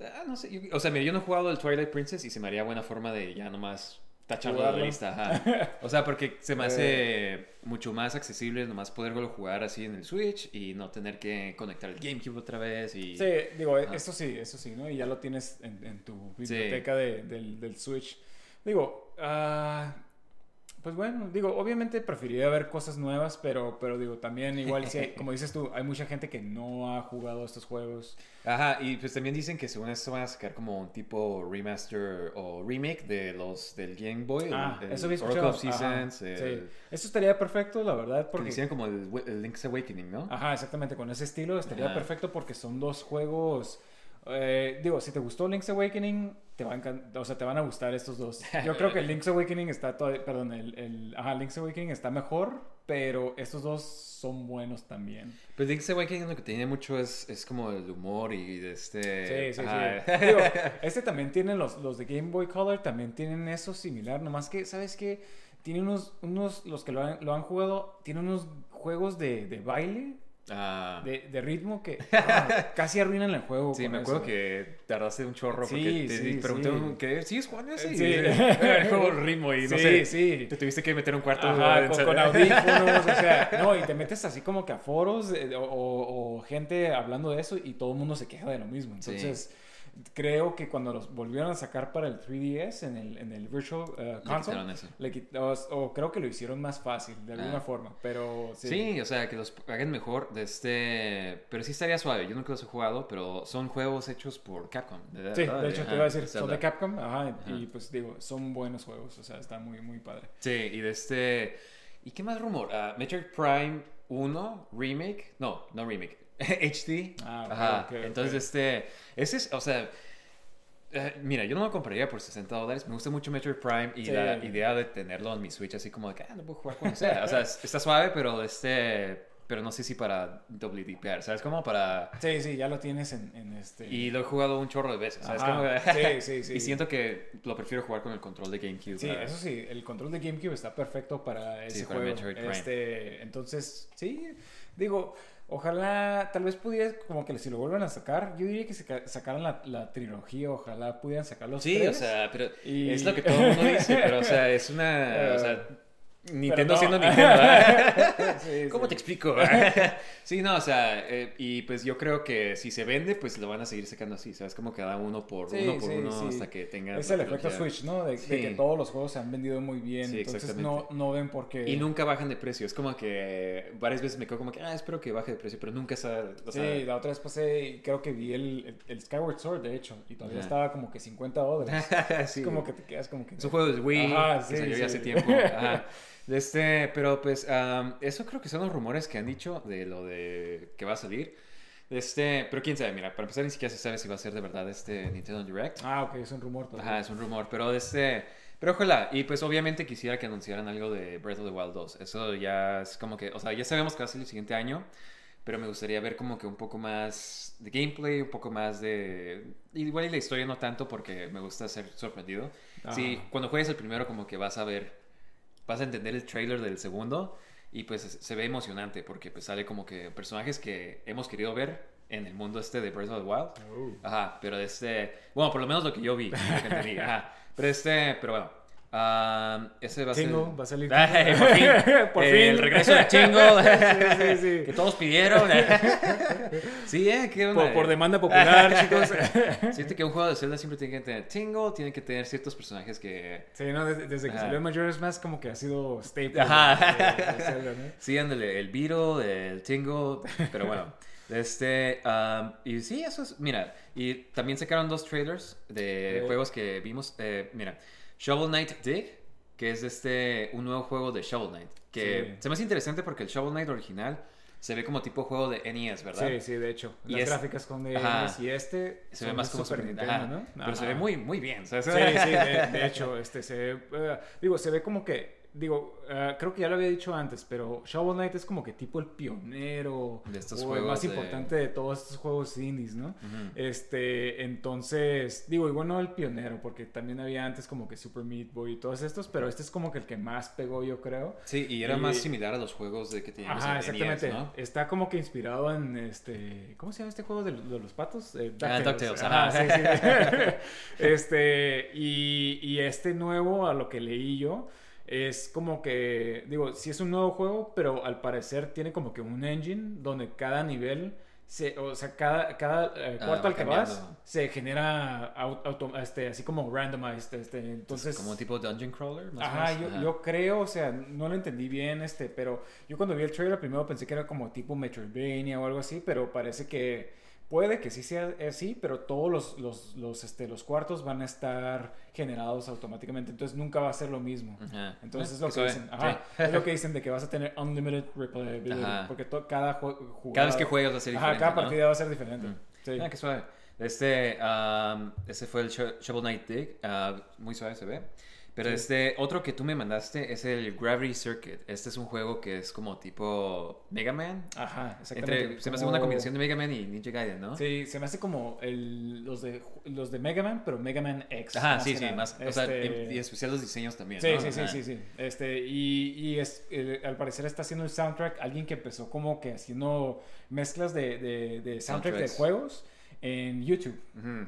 [SPEAKER 1] ah, no sé, yo- o sea, mira, yo no he jugado el Twilight Princess y se me haría buena forma de ya nomás tacharlo de la lista. ajá. [laughs] O sea, porque se me hace mucho más accesible nomás poderlo jugar así en el Switch y no tener que conectar el GameCube otra vez. Y...
[SPEAKER 2] Sí, digo,
[SPEAKER 1] Ajá.
[SPEAKER 2] eso sí, eso sí, ¿no? Y ya lo tienes en, en tu biblioteca de- del, del Switch. Digo, ah, pues bueno, digo, obviamente preferiría ver cosas nuevas, pero, pero digo, también igual, si hay- [laughs] como dices tú, hay mucha gente que no ha jugado estos juegos.
[SPEAKER 1] Ajá, y pues también dicen que según esto van a sacar como un tipo remaster o remake de los del Game Boy.
[SPEAKER 2] Ah,
[SPEAKER 1] el
[SPEAKER 2] eso había escuchado.
[SPEAKER 1] of Seasons. El-
[SPEAKER 2] sí. Eso estaría perfecto, la verdad,
[SPEAKER 1] Que
[SPEAKER 2] porque...
[SPEAKER 1] hicieron como el, el Link's Awakening, ¿no?
[SPEAKER 2] Ajá, exactamente, con ese estilo estaría
[SPEAKER 1] Ajá.
[SPEAKER 2] perfecto porque son dos juegos. Eh, digo, si te gustó Link's Awakening, te, va a o sea, te van a gustar estos dos. [laughs] Yo creo que el Link's Awakening está todavía, perdón, el, el- ajá, Link's Awakening está mejor, pero estos dos son buenos también.
[SPEAKER 1] Pues Link's Awakening lo que tiene mucho es, es como el humor y de este...
[SPEAKER 2] Sí, sí,
[SPEAKER 1] ajá.
[SPEAKER 2] sí. [laughs] Digo, [laughs] este también tiene los, los de Game Boy Color, también tienen eso similar, nomás que, ¿sabes qué? Tiene unos, unos los que lo han, lo han jugado, tiene unos juegos de, de baile,
[SPEAKER 1] Ah,
[SPEAKER 2] de, de ritmo que [laughs] ah, casi arruinan el juego.
[SPEAKER 1] sí, me acuerdo
[SPEAKER 2] eso.
[SPEAKER 1] que tardaste un chorro
[SPEAKER 2] Sí,
[SPEAKER 1] porque te
[SPEAKER 2] sí,
[SPEAKER 1] preguntaron
[SPEAKER 2] sí.
[SPEAKER 1] que ¿sigues jugando ese?
[SPEAKER 2] Sí.
[SPEAKER 1] Dice, el juego ritmo y no sé.
[SPEAKER 2] sí.
[SPEAKER 1] Te tuviste que meter un cuarto
[SPEAKER 2] Ajá, con, con audífonos, o sea, [laughs] no, y te metes así como que a foros eh, o, o- o gente hablando de eso y todo el mundo se queja de lo mismo. Entonces, creo que cuando los volvieron a sacar para el 3DS en el, en el Virtual
[SPEAKER 1] Le
[SPEAKER 2] Console,
[SPEAKER 1] eso.
[SPEAKER 2] le quit- o, o creo que lo hicieron más fácil de alguna
[SPEAKER 1] Ah.
[SPEAKER 2] forma, pero sí.
[SPEAKER 1] Sí. o sea, que los hagan mejor de este... Pero sí estaría suave. Yo nunca los he jugado, pero son juegos hechos por Capcom.
[SPEAKER 2] Sí, de hecho te
[SPEAKER 1] Ajá,
[SPEAKER 2] iba a decir, son de Capcom, ajá,
[SPEAKER 1] Ajá.
[SPEAKER 2] y pues digo, son buenos juegos, o sea, está muy, muy padre.
[SPEAKER 1] Sí, y de este... ¿Y qué más rumor? Ah, Metroid Prime 1 Remake. No, no Remake. [laughs] HD.
[SPEAKER 2] Ah,
[SPEAKER 1] Ajá. Entonces, este... Ese es, o sea... eh, mira, yo no lo compraría por 60 dólares. Me gusta mucho Metroid Prime y
[SPEAKER 2] Sí.
[SPEAKER 1] la idea de tenerlo en mi Switch así como de que, ah, no puedo jugar cuando sea. O sea, es- está suave, pero este... Pero no sé si para WDPR, ¿sabes? Como para...
[SPEAKER 2] Sí, sí, ya lo tienes en, en este...
[SPEAKER 1] Y lo he jugado un chorro de veces, ¿sabes? Como-
[SPEAKER 2] Sí, [laughs] sí, sí.
[SPEAKER 1] Y siento que lo prefiero jugar con el control de GameCube.
[SPEAKER 2] Sí,
[SPEAKER 1] para-
[SPEAKER 2] eso sí, el control de GameCube está perfecto para ese
[SPEAKER 1] para
[SPEAKER 2] juego.
[SPEAKER 1] Metroid Prime.
[SPEAKER 2] Este, entonces, sí, digo, ojalá, tal vez pudiera, como que si lo vuelven a sacar, yo diría que saca- sacaran la, la trilogía, ojalá pudieran sacar los
[SPEAKER 1] Sí, o sea, pero
[SPEAKER 2] Y-
[SPEAKER 1] es lo que todo el mundo dice, pero o sea, es una, o sea, [laughs] Nintendo
[SPEAKER 2] no.
[SPEAKER 1] siendo Nintendo. ¿eh? [laughs]
[SPEAKER 2] Sí,
[SPEAKER 1] ¿Cómo te explico? [laughs] sí, no, o sea, eh, y pues yo creo que si se vende, pues lo van a seguir sacando así, ¿sabes? Como cada uno por
[SPEAKER 2] Sí,
[SPEAKER 1] uno por uno hasta que tenga
[SPEAKER 2] Es el efecto. Switch, ¿no? De, de que todos los juegos se han vendido muy bien,
[SPEAKER 1] Sí,
[SPEAKER 2] entonces no, no ven por qué...
[SPEAKER 1] Y nunca bajan de precio, es como que varias veces me quedo como que, ah, espero que baje de precio, pero nunca está, o sea,
[SPEAKER 2] Sí, la otra vez pasé creo que vi el, el, el Skyward Sword, de hecho, y todavía estaba como que 50 dólares. [laughs] Es como que te quedas como que...
[SPEAKER 1] Es un juego de Wii
[SPEAKER 2] Ajá,
[SPEAKER 1] que salió ya hace tiempo. Ajá. Este, pero pues am, eso creo que son los rumores que han dicho de lo de que va a salir. Este, pero quién sabe, mira, para empezar ni siquiera se sabe si va a ser de verdad este Nintendo Direct.
[SPEAKER 2] Ah, ok, es un rumor todavía.
[SPEAKER 1] Ajá, es un rumor, pero este, Pero ojalá, y pues obviamente quisiera que anunciaran algo de Breath of the Wild 2. Eso ya es como que, o sea, ya sabemos que va a ser el siguiente año, pero me gustaría ver como que un poco más de gameplay, un poco más de... Igual y la historia no tanto porque me gusta ser sorprendido. Sí,
[SPEAKER 2] Ajá.
[SPEAKER 1] cuando juegues el primero como que vas a ver, vas a entender el trailer del segundo y pues se ve emocionante porque pues sale como que personajes que hemos querido ver en el mundo este de Breath of the Wild.
[SPEAKER 2] Oh.
[SPEAKER 1] Ajá, pero este, bueno, por lo menos lo que yo vi, lo que entendí, ajá. Pero este, pero bueno, ah, ese va a ser...
[SPEAKER 2] Tingle, va a salir [laughs]
[SPEAKER 1] Ay, por fin, [laughs]
[SPEAKER 2] Por
[SPEAKER 1] eh,
[SPEAKER 2] fin.
[SPEAKER 1] el regreso de Tingle, [laughs]
[SPEAKER 2] Sí, sí, sí.
[SPEAKER 1] que todos pidieron. sí, eh, qué.
[SPEAKER 2] Por, por demanda popular, chicos.
[SPEAKER 1] Siento que un juego de Zelda siempre tiene que tener Tingle, tiene que tener ciertos personajes que...
[SPEAKER 2] Sí, no, desde, desde que salió Majora's Mask como que ha sido staple.
[SPEAKER 1] Ajá.
[SPEAKER 2] de- de Zelda, ¿no?
[SPEAKER 1] Sí, ándale, el Beetle, el Tingle, pero bueno. Este, um, y sí, eso es, mira, y también sacaron dos trailers de juegos que vimos, eh, mira, Shovel Knight Dig, que es este, un nuevo juego de Shovel Knight, que
[SPEAKER 2] Sí.
[SPEAKER 1] se me hace interesante porque el Shovel Knight original se ve como tipo juego de NES, ¿verdad?
[SPEAKER 2] Sí, sí, de hecho.
[SPEAKER 1] Y
[SPEAKER 2] Las
[SPEAKER 1] es-
[SPEAKER 2] gráficas con de
[SPEAKER 1] Ajá.
[SPEAKER 2] NES y este
[SPEAKER 1] Se ve más como
[SPEAKER 2] Super Nintendo, ¿no?
[SPEAKER 1] pero se ve muy, muy bien, ¿sabes?
[SPEAKER 2] Sí, sí, de, de hecho, este se ve, eh, digo, se ve como que, digo, eh, creo que ya lo había dicho antes, pero Shovel Knight es como que tipo el pionero
[SPEAKER 1] De estos
[SPEAKER 2] o el más
[SPEAKER 1] de-
[SPEAKER 2] importante de todos estos juegos indies, ¿no? Este, entonces, digo, igual no el pionero, porque también había antes como que Super Meat Boy y todos estos, pero este es como que el que más pegó, yo creo.
[SPEAKER 1] Sí, y era
[SPEAKER 2] Y-
[SPEAKER 1] más similar a los juegos de que teníamos
[SPEAKER 2] Ajá,
[SPEAKER 1] en
[SPEAKER 2] exactamente.
[SPEAKER 1] NES, ¿no?
[SPEAKER 2] Está como que inspirado en este. ¿Cómo se llama este juego de, de los patos? Eh,
[SPEAKER 1] Ah,
[SPEAKER 2] DuckTales. Ajá. sí, sí. [laughs] [laughs] este. Y, y este nuevo, a lo que leí yo, es como que. Digo, sí es un nuevo juego, pero al parecer tiene como que un engine donde cada nivel. Se, o sea, cada, cada eh,
[SPEAKER 1] Ah,
[SPEAKER 2] cuarto al que vas se genera au- auto- este, así como randomized. Este, entonces,
[SPEAKER 1] Como tipo Dungeon Crawler, más
[SPEAKER 2] Ajá,
[SPEAKER 1] menos.
[SPEAKER 2] yo, yo creo, o sea, no lo entendí bien, este, pero yo cuando vi el trailer primero pensé que era como tipo Metroidvania o algo así, pero parece que puede que sí sea así, pero todos los, los, los, este, los cuartos van a estar generados automáticamente, entonces nunca va a ser lo mismo.
[SPEAKER 1] Ajá.
[SPEAKER 2] Entonces
[SPEAKER 1] Eh,
[SPEAKER 2] es lo
[SPEAKER 1] qué
[SPEAKER 2] que dicen, ajá,
[SPEAKER 1] Sí.
[SPEAKER 2] es lo que [laughs] dicen de que vas a tener unlimited replayability,
[SPEAKER 1] Ajá.
[SPEAKER 2] porque cada jugada,
[SPEAKER 1] Cada vez que juegas va a ser diferente,
[SPEAKER 2] cada
[SPEAKER 1] ¿no?
[SPEAKER 2] partida va a ser diferente.
[SPEAKER 1] Mm.
[SPEAKER 2] Sí.
[SPEAKER 1] Ah, qué suave. Este, um, ese fue el Sho- Shovel Knight Dig. ah, muy suave se ve. Pero
[SPEAKER 2] Sí.
[SPEAKER 1] este, otro que tú me mandaste es el Gravity Circuit. Este es un juego que es como tipo Mega Man.
[SPEAKER 2] Ajá, exactamente.
[SPEAKER 1] Entre, se me hace
[SPEAKER 2] como-
[SPEAKER 1] una combinación de Mega Man y Ninja Gaiden, ¿no?
[SPEAKER 2] Sí, se me hace como el, los, de, los de Mega Man, pero Mega Man X.
[SPEAKER 1] Ajá, sí, sí,
[SPEAKER 2] nada.
[SPEAKER 1] más. O sea,
[SPEAKER 2] Este,
[SPEAKER 1] en- y especial los diseños también.
[SPEAKER 2] Sí,
[SPEAKER 1] ¿no?
[SPEAKER 2] sí, sí,
[SPEAKER 1] Ajá.
[SPEAKER 2] sí, sí. Este, y, y es, eh, al parecer está haciendo el soundtrack alguien que empezó como que haciendo mezclas de, de, de soundtrack de juegos en YouTube.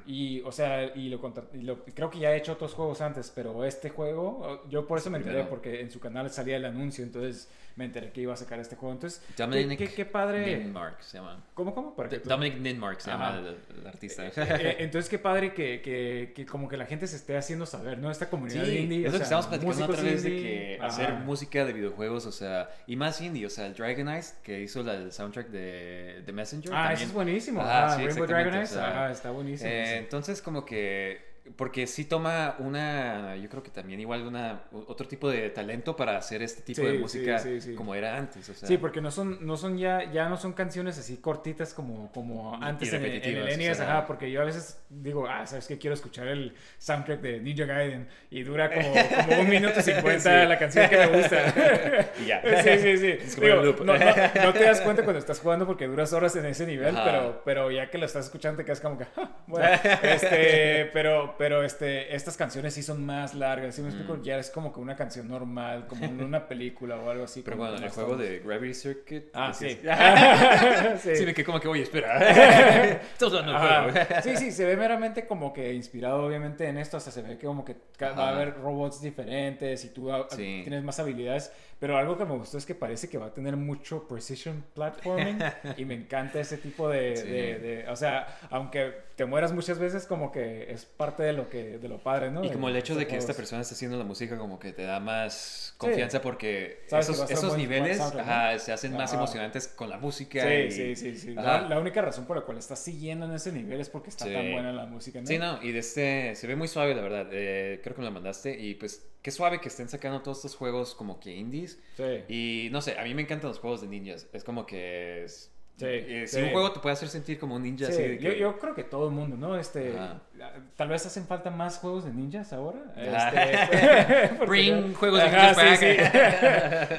[SPEAKER 2] Y, o sea, y lo, y lo- creo que ya he hecho otros juegos antes, pero este juego, yo por eso me enteré,
[SPEAKER 1] Primero.
[SPEAKER 2] porque en su canal salía el anuncio, entonces me enteré que iba a sacar este juego. Entonces, ¿qué,
[SPEAKER 1] Dominic
[SPEAKER 2] qué, qué padre.
[SPEAKER 1] Ninmark se llama.
[SPEAKER 2] ¿Cómo, cómo? Para que tú-
[SPEAKER 1] Dominic Ninmark se llama el, el artista.
[SPEAKER 2] Eh, eh, entonces qué padre que, que, que como que la gente se esté haciendo saber, ¿no? Esta
[SPEAKER 1] Sí,
[SPEAKER 2] comunidad indie.
[SPEAKER 1] es lo que estamos platicando otra vez de que
[SPEAKER 2] Ajá.
[SPEAKER 1] hacer música de videojuegos, o sea, y más indie, o sea, el Dragon Eyes que hizo la- el soundtrack de, de Messenger.
[SPEAKER 2] Ah,
[SPEAKER 1] también.
[SPEAKER 2] eso es buenísimo.
[SPEAKER 1] Ajá,
[SPEAKER 2] Ah,
[SPEAKER 1] sí,
[SPEAKER 2] Rainbow Dragon Eyes, ajá, está buenísimo.
[SPEAKER 1] Eh,
[SPEAKER 2] sí.
[SPEAKER 1] entonces como que porque sí toma una yo creo que también igual una otro tipo de talento para hacer este tipo
[SPEAKER 2] Sí,
[SPEAKER 1] de música
[SPEAKER 2] sí, sí.
[SPEAKER 1] como era antes o sea
[SPEAKER 2] Sí, porque no son, no son ya, ya no son canciones así cortitas como, como antes en, en el NES,
[SPEAKER 1] o sea.
[SPEAKER 2] ajá, porque yo a veces digo, ah, sabes que quiero escuchar el soundtrack de Ninja Gaiden y dura como, [laughs] como un minuto cincuenta la canción que me gusta. [laughs]
[SPEAKER 1] Y ya. [laughs]
[SPEAKER 2] Sí, sí, sí. Digo,
[SPEAKER 1] el loop.
[SPEAKER 2] no, no- no te das cuenta cuando estás jugando porque duras horas en ese nivel,
[SPEAKER 1] Ajá.
[SPEAKER 2] pero, pero ya que lo estás escuchando te quedas como que, "Ah, bueno, este, pero, pero este, estas canciones sí son más largas, ¿sí me explico?
[SPEAKER 1] Mm.
[SPEAKER 2] Ya es como que una canción normal, como en una película o algo así.
[SPEAKER 1] pero bueno el
[SPEAKER 2] más
[SPEAKER 1] juego de Gravity Circuit
[SPEAKER 2] Ah,
[SPEAKER 1] pues,
[SPEAKER 2] sí.
[SPEAKER 1] es- [laughs]
[SPEAKER 2] sí.
[SPEAKER 1] sí me quedé como que oye espera [laughs] estamos hablando del juego
[SPEAKER 2] Sí, sí, se ve meramente como que inspirado obviamente en esto, sea, se ve que como que va a haber robots diferentes y tú
[SPEAKER 1] Sí.
[SPEAKER 2] tienes más habilidades, pero algo que me gustó es que parece que va a tener mucho precision platforming y me encanta ese tipo de, [laughs]
[SPEAKER 1] Sí.
[SPEAKER 2] de- de- o sea, aunque te mueras muchas veces como que es parte de lo que de lo padre, ¿no?
[SPEAKER 1] y como el hecho de que esta persona esté haciendo la música como que te da más confianza porque
[SPEAKER 2] Sabes
[SPEAKER 1] esos, esos
[SPEAKER 2] buen- buen
[SPEAKER 1] niveles se hacen más
[SPEAKER 2] Ajá.
[SPEAKER 1] emocionantes con la música
[SPEAKER 2] Sí,
[SPEAKER 1] y-
[SPEAKER 2] sí, sí, sí. La, la única razón por la cual estás siguiendo en ese nivel es porque está tan buena la música, ¿no?
[SPEAKER 1] Sí, no, y de este se ve muy suave, la verdad. Eh, creo que me la mandaste. Y pues, qué suave que estén sacando todos estos juegos como que indies.
[SPEAKER 2] Sí.
[SPEAKER 1] Y no sé, a mí me encantan los juegos de ninjas. Es como que es-
[SPEAKER 2] Sí,
[SPEAKER 1] Eh,
[SPEAKER 2] sí.
[SPEAKER 1] Si un juego te puede hacer sentir como un ninja,
[SPEAKER 2] Sí,
[SPEAKER 1] así de
[SPEAKER 2] yo,
[SPEAKER 1] que-
[SPEAKER 2] yo creo que todo el mundo, ¿no? Este,
[SPEAKER 1] Ajá.
[SPEAKER 2] tal vez hacen falta más juegos de ninjas ahora.
[SPEAKER 1] Ajá.
[SPEAKER 2] Este, [laughs] porque
[SPEAKER 1] Bring
[SPEAKER 2] ya-
[SPEAKER 1] juegos de ninjas.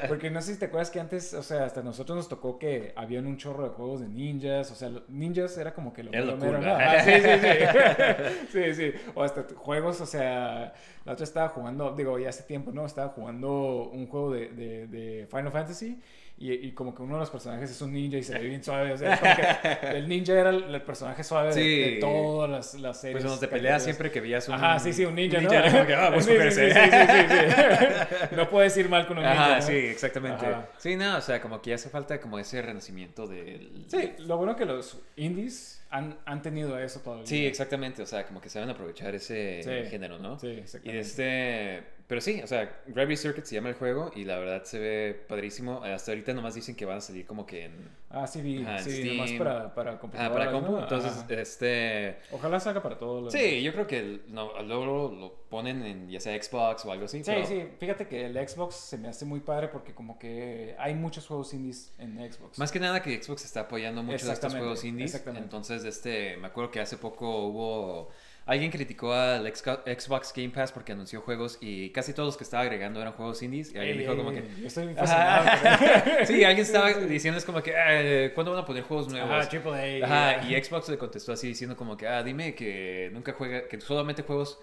[SPEAKER 1] [laughs] [laughs]
[SPEAKER 2] Porque no sé si te acuerdas que antes, o sea, hasta nosotros nos tocó que habían un chorro de juegos de ninjas, o sea, ninjas era como que lo
[SPEAKER 1] Era lo
[SPEAKER 2] mero,
[SPEAKER 1] cool,
[SPEAKER 2] mero, ¿no? sí, sí, sí. sí, sí. O hasta juegos, o sea, la otra estaba jugando, digo, ya hace tiempo, ¿no? Estaba jugando un juego de, de, de Final Fantasy. Y, y como que uno de los personajes es un ninja y se ve bien suave. O sea, como que [laughs] el ninja era el, el personaje suave de-
[SPEAKER 1] Sí.
[SPEAKER 2] de, todas las, las series.
[SPEAKER 1] Pues
[SPEAKER 2] caricaturas.
[SPEAKER 1] peleas siempre que veías un...
[SPEAKER 2] Ajá, sí, sí, un ninja, ¿no?
[SPEAKER 1] era como que, ah, [laughs]
[SPEAKER 2] Sí, sí, sí, [laughs] puedes ir mal con un ninja.
[SPEAKER 1] Ajá,
[SPEAKER 2] ¿no?
[SPEAKER 1] sí, exactamente.
[SPEAKER 2] Ajá.
[SPEAKER 1] Sí, no, o sea, como que hace falta como ese renacimiento del...
[SPEAKER 2] Sí, lo bueno que los indies han, han tenido eso todavía.
[SPEAKER 1] Sí, exactamente, o sea, como que saben aprovechar ese género, ¿no?
[SPEAKER 2] Sí,
[SPEAKER 1] Y
[SPEAKER 2] exactamente.
[SPEAKER 1] este, pero sí, o sea, Gravity Circuit se llama el juego y la verdad se ve padrísimo. Hasta ahorita nomás dicen que van a salir como que en...
[SPEAKER 2] Ah, sí, vi.
[SPEAKER 1] Ajá,
[SPEAKER 2] sí,
[SPEAKER 1] Steam.
[SPEAKER 2] nomás para, para
[SPEAKER 1] Ah, para compu.
[SPEAKER 2] ¿no?
[SPEAKER 1] Entonces,
[SPEAKER 2] Ajá.
[SPEAKER 1] este...
[SPEAKER 2] Ojalá salga para todos los.
[SPEAKER 1] Sí, yo creo que luego lo ponen en ya sea Xbox o algo así.
[SPEAKER 2] Sí,
[SPEAKER 1] pero-
[SPEAKER 2] sí, fíjate que el Xbox se me hace muy padre porque como que hay muchos juegos indies en Xbox.
[SPEAKER 1] Más que nada que Xbox está apoyando mucho de estos juegos indies.
[SPEAKER 2] exactamente.
[SPEAKER 1] Entonces, este, me acuerdo que hace poco hubo... Alguien criticó al Xbox Game Pass porque anunció juegos y casi todos los que estaba agregando eran juegos indies. Y alguien dijo como que...
[SPEAKER 2] Yo estoy fascinado.
[SPEAKER 1] Ajá.
[SPEAKER 2] con- [laughs]
[SPEAKER 1] sí, alguien estaba diciendo es como que, eh, ¿cuándo van a poner juegos nuevos?
[SPEAKER 2] Ajá, triple A.
[SPEAKER 1] Ajá, y Xbox le contestó así diciendo como que, ah, dime que nunca juega, que solamente juegos,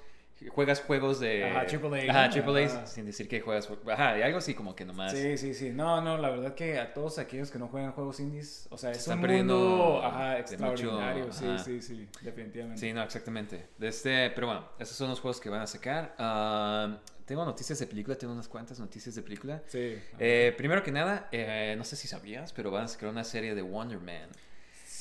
[SPEAKER 1] juegas juegos de...
[SPEAKER 2] Ajá, AAA,
[SPEAKER 1] Ajá,
[SPEAKER 2] ¿no?
[SPEAKER 1] triple A,
[SPEAKER 2] Ajá.
[SPEAKER 1] sin decir que juegas, ajá, y algo así como que nomás.
[SPEAKER 2] Sí, sí, sí. No, no, la verdad que a todos aquellos que no juegan juegos indies, o sea, es
[SPEAKER 1] están
[SPEAKER 2] un
[SPEAKER 1] perdiendo
[SPEAKER 2] mundo ajá, extraordinario.
[SPEAKER 1] mucho,
[SPEAKER 2] sí,
[SPEAKER 1] ajá.
[SPEAKER 2] sí, sí, definitivamente.
[SPEAKER 1] Sí, no, exactamente. Este, pero bueno, esos son los juegos que van a sacar. Ah, tengo noticias de película, tengo unas cuantas noticias de película.
[SPEAKER 2] Sí.
[SPEAKER 1] Eh, primero que nada, eh, no sé si sabías, pero van a sacar una serie de Wonder Man.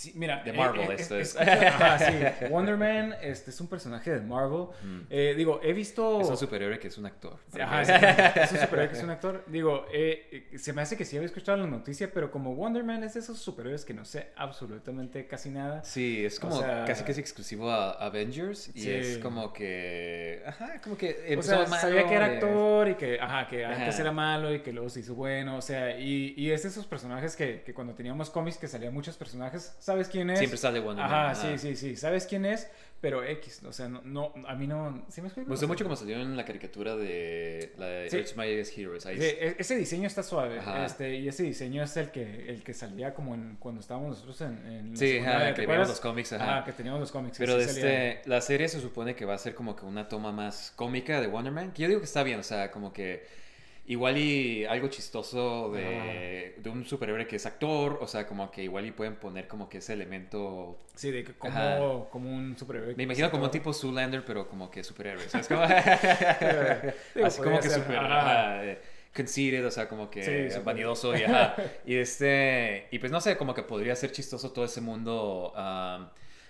[SPEAKER 2] Sí, mira,
[SPEAKER 1] de Marvel, esto es.
[SPEAKER 2] escucha, ajá, sí. [laughs] Wonder Man este, es un personaje de Marvel. Eh, digo, he visto...
[SPEAKER 1] Es un superhéroe que es un actor.
[SPEAKER 2] Ajá, es un superhéroe que es un actor. Digo, eh, eh, se me hace que sí había escuchado la noticia, pero como Wonder Man es de esos superhéroes que no sé absolutamente casi nada.
[SPEAKER 1] Sí, es como
[SPEAKER 2] O sea-
[SPEAKER 1] casi casi exclusivo a Avengers y
[SPEAKER 2] Sí.
[SPEAKER 1] es como que, ajá, como que
[SPEAKER 2] O sea, sabía que era
[SPEAKER 1] eh,
[SPEAKER 2] actor y que, ajá, que antes
[SPEAKER 1] Ajá.
[SPEAKER 2] era malo y que luego se hizo bueno, o sea, y, y es de esos personajes que, que cuando teníamos cómics que salían muchos personajes, ¿sabes quién es?
[SPEAKER 1] Siempre sale Wonder
[SPEAKER 2] Ajá,
[SPEAKER 1] Man.
[SPEAKER 2] sí, sí, sí, ¿sabes quién es? Pero X, o sea, no, no a mí no, ¿sí me?
[SPEAKER 1] Me gustó mucho como salió en la caricatura de la de
[SPEAKER 2] Sí.
[SPEAKER 1] Earth's Mightiest Heroes. Ahí
[SPEAKER 2] Sí, e- ese diseño está suave,
[SPEAKER 1] Ajá.
[SPEAKER 2] este, y ese diseño es el que, el que salía como en, cuando estábamos nosotros en, en
[SPEAKER 1] Sí, ajá,
[SPEAKER 2] ¿te
[SPEAKER 1] que veíamos los cómics, ajá.
[SPEAKER 2] Ajá, que teníamos los cómics.
[SPEAKER 1] Pero
[SPEAKER 2] salía.
[SPEAKER 1] este, la serie se supone que va a ser como que una toma más cómica de Wonder Man. Que yo digo que está bien, o sea, como que igual y algo chistoso de, de un superhéroe que es actor, o sea, como que igual y pueden poner como que ese elemento.
[SPEAKER 2] Sí, de que como, como un superhéroe.
[SPEAKER 1] Me imagino como un tipo Zoolander, pero como que superhéroe. [laughs] ¿sabes? Como- [laughs]
[SPEAKER 2] Digo,
[SPEAKER 1] Así como que
[SPEAKER 2] ser,
[SPEAKER 1] super
[SPEAKER 2] ajá.
[SPEAKER 1] ajá, eh, conceited, o sea, como que
[SPEAKER 2] Sí,
[SPEAKER 1] vanidoso y ajá. Y este, y pues no sé, como que podría ser chistoso todo ese mundo. um,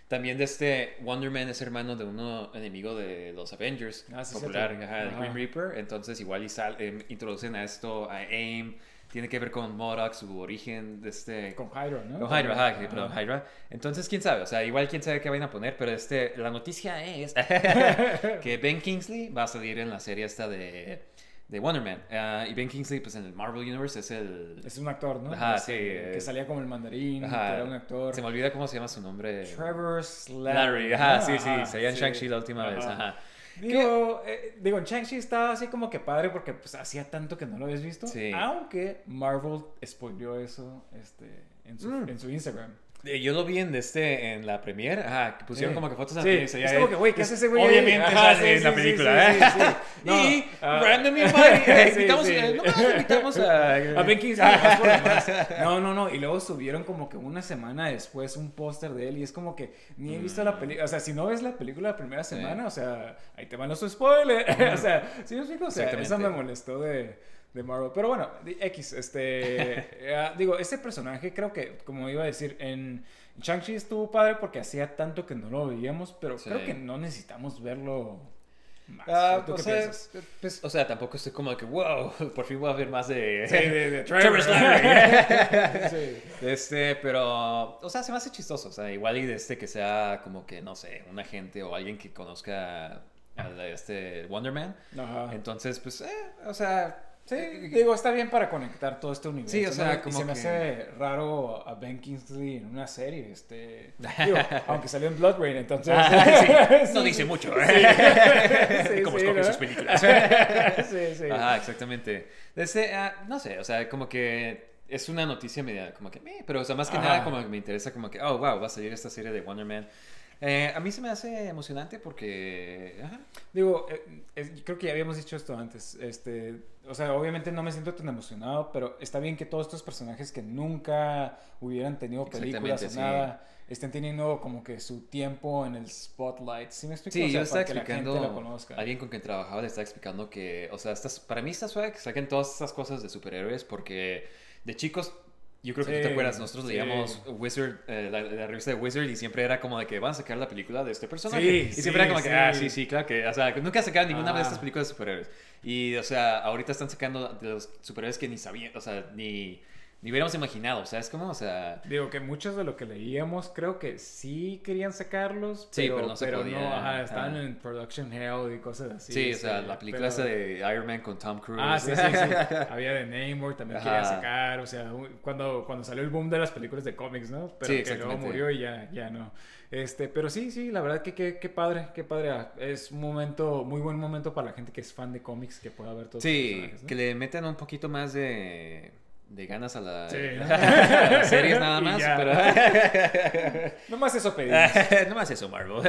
[SPEAKER 1] también de este Wonder Man es hermano de uno enemigo de los Avengers,
[SPEAKER 2] Ah, sí,
[SPEAKER 1] popular,
[SPEAKER 2] cierto.
[SPEAKER 1] ajá, el. Green Reaper. Entonces igual y sal, eh, introducen a esto, a AIM, tiene que ver con Modok, su origen de este...
[SPEAKER 2] Con Hydra, ¿no?
[SPEAKER 1] Con Hydra, ajá,
[SPEAKER 2] Ajá.
[SPEAKER 1] perdón, Hydra. Entonces, quién sabe, o sea, igual quién sabe qué van a poner, pero este, la noticia es [laughs] que Ben Kingsley va a salir en la serie esta de, de Wonder Man. Ah, y Ben Kingsley, pues en el Marvel Universe es el...
[SPEAKER 2] Es un actor, ¿no?
[SPEAKER 1] Ajá,
[SPEAKER 2] Este,
[SPEAKER 1] sí,
[SPEAKER 2] Que
[SPEAKER 1] eh,
[SPEAKER 2] salía como el mandarín,
[SPEAKER 1] Ajá.
[SPEAKER 2] que era un actor.
[SPEAKER 1] Se me olvida cómo se llama su nombre.
[SPEAKER 2] Trevor Slattery.
[SPEAKER 1] Ajá,
[SPEAKER 2] ¿no?
[SPEAKER 1] sí, sí,
[SPEAKER 2] Ajá,
[SPEAKER 1] salía en
[SPEAKER 2] sí.
[SPEAKER 1] Shang-Chi la última vez,
[SPEAKER 2] Ajá.
[SPEAKER 1] ajá.
[SPEAKER 2] Digo, eh, digo, en Shang-Chi estaba así como que padre porque pues hacía tanto que no lo habías visto.
[SPEAKER 1] Sí.
[SPEAKER 2] Aunque Marvel spoileó eso este, en, su,
[SPEAKER 1] Mm.
[SPEAKER 2] en su Instagram.
[SPEAKER 1] Eh, Yo lo vi en este en la premiere, ajá, que pusieron
[SPEAKER 2] Sí.
[SPEAKER 1] como que fotos
[SPEAKER 2] Sí, es como que, güey, ¿qué hace ese güey?
[SPEAKER 1] Obviamente
[SPEAKER 2] Ajá, sí,
[SPEAKER 1] en la película, [laughs] [laughs] ¿eh?
[SPEAKER 2] sí, sí.
[SPEAKER 1] y
[SPEAKER 2] No, ah.
[SPEAKER 1] Random y Mari,
[SPEAKER 2] Sí,
[SPEAKER 1] invitamos, a...
[SPEAKER 2] A Ben Kingsley. No, no, no. Y luego subieron como que una semana después un póster de él. Y es como que ni he visto la película. O sea, si no ves la película la primera semana, o sea, ahí te van los spoilers. [laughs] o sea, ¿sí me explico? O sea, eso me molestó de, de Marvel. Pero bueno, X, este. [laughs] eh, digo, ese personaje creo que, como iba a decir, en. Shang-Chi estuvo padre porque hacía tanto que no lo veíamos, pero
[SPEAKER 1] Sí.
[SPEAKER 2] creo que no necesitamos verlo más.
[SPEAKER 1] Ah,
[SPEAKER 2] ¿Tú
[SPEAKER 1] o
[SPEAKER 2] qué
[SPEAKER 1] sea, pues, o sea, tampoco estoy como que, wow, [laughs] por fin voy a ver más de...
[SPEAKER 2] Sí, de, de [laughs]
[SPEAKER 1] Trevor
[SPEAKER 2] sí.
[SPEAKER 1] Este, pero, o sea, se me hace chistoso. O sea, igual y de este que sea como que, no sé, un agente o alguien que conozca a este Wonder Man.
[SPEAKER 2] Ajá.
[SPEAKER 1] Entonces, pues, eh, o sea,
[SPEAKER 2] Sí, digo, está bien para conectar todo este universo.
[SPEAKER 1] Sí, o sea,
[SPEAKER 2] ¿no? Y
[SPEAKER 1] como
[SPEAKER 2] se me
[SPEAKER 1] que-
[SPEAKER 2] hace raro a Ben Kingsley en una serie, este... [laughs] digo, aunque salió en Blood Rain, entonces...
[SPEAKER 1] Ah, [laughs] sí, no dice mucho.
[SPEAKER 2] Sí, [laughs]
[SPEAKER 1] Como
[SPEAKER 2] sí,
[SPEAKER 1] escoge
[SPEAKER 2] ¿no?
[SPEAKER 1] sus películas.
[SPEAKER 2] sí, sí.
[SPEAKER 1] Ajá, exactamente. Desde, ah, no sé, o sea, como que es una noticia media, como que, meh, pero o sea, más que
[SPEAKER 2] Ajá.
[SPEAKER 1] nada como que me interesa como que, oh, wow, va a salir esta serie de Wonder Man. Eh, a mí se me hace emocionante porque, ajá,
[SPEAKER 2] Digo, eh, es- creo que ya habíamos dicho esto antes. Este, o sea, obviamente no me siento tan emocionado, pero está bien que todos estos personajes que nunca hubieran tenido películas o
[SPEAKER 1] sí.
[SPEAKER 2] nada estén teniendo como que su tiempo en el spotlight. ¿Sí me explico?
[SPEAKER 1] Sí,
[SPEAKER 2] O sea,
[SPEAKER 1] yo estaba
[SPEAKER 2] para que la gente
[SPEAKER 1] explicando,
[SPEAKER 2] lo conozca.
[SPEAKER 1] alguien con quien trabajaba le estaba explicando que, o sea, estas, para mí está suave que saquen todas estas cosas de superhéroes porque de chicos, yo creo que tú
[SPEAKER 2] Sí,
[SPEAKER 1] te acuerdas, nosotros
[SPEAKER 2] sí.
[SPEAKER 1] leíamos Wizard, eh, la, la revista de Wizard y siempre era como de que van a sacar la película de este personaje.
[SPEAKER 2] Sí,
[SPEAKER 1] y siempre era como que, ah, sí, sí, claro que, o sea, nunca sacaban ninguna de
[SPEAKER 2] Ah.
[SPEAKER 1] estas películas de superhéroes. Y, o sea, ahorita están sacando de los superhéroes que ni sabían, o sea, ni, ni hubiéramos imaginado, o sea, es como, o sea...
[SPEAKER 2] Digo que muchos de lo que leíamos creo que sí querían sacarlos,
[SPEAKER 1] Sí,
[SPEAKER 2] pero,
[SPEAKER 1] pero no se
[SPEAKER 2] pero
[SPEAKER 1] podía,
[SPEAKER 2] no, ajá, estaban en production hell y cosas así.
[SPEAKER 1] Sí, o sea,
[SPEAKER 2] este,
[SPEAKER 1] la película
[SPEAKER 2] pero-
[SPEAKER 1] esa de Iron Man con Tom Cruise.
[SPEAKER 2] Ah, sí, sí, sí. [laughs] Había de Namor, también quería sacar, o sea, cuando, cuando salió el boom de las películas de cómics, ¿no? Pero
[SPEAKER 1] Sí,
[SPEAKER 2] que luego murió y ya, ya no. Este, pero sí, sí, la verdad que qué qué padre, qué padre. Es un momento, muy buen momento para la gente que es fan de cómics que pueda ver todos
[SPEAKER 1] Sí,
[SPEAKER 2] ¿no?
[SPEAKER 1] que le metan un poquito más de, de ganas a, la,
[SPEAKER 2] Sí. [laughs]
[SPEAKER 1] a las series nada [laughs] más, pero... [laughs]
[SPEAKER 2] Nomás eso pedimos.
[SPEAKER 1] no más eso, Marvel.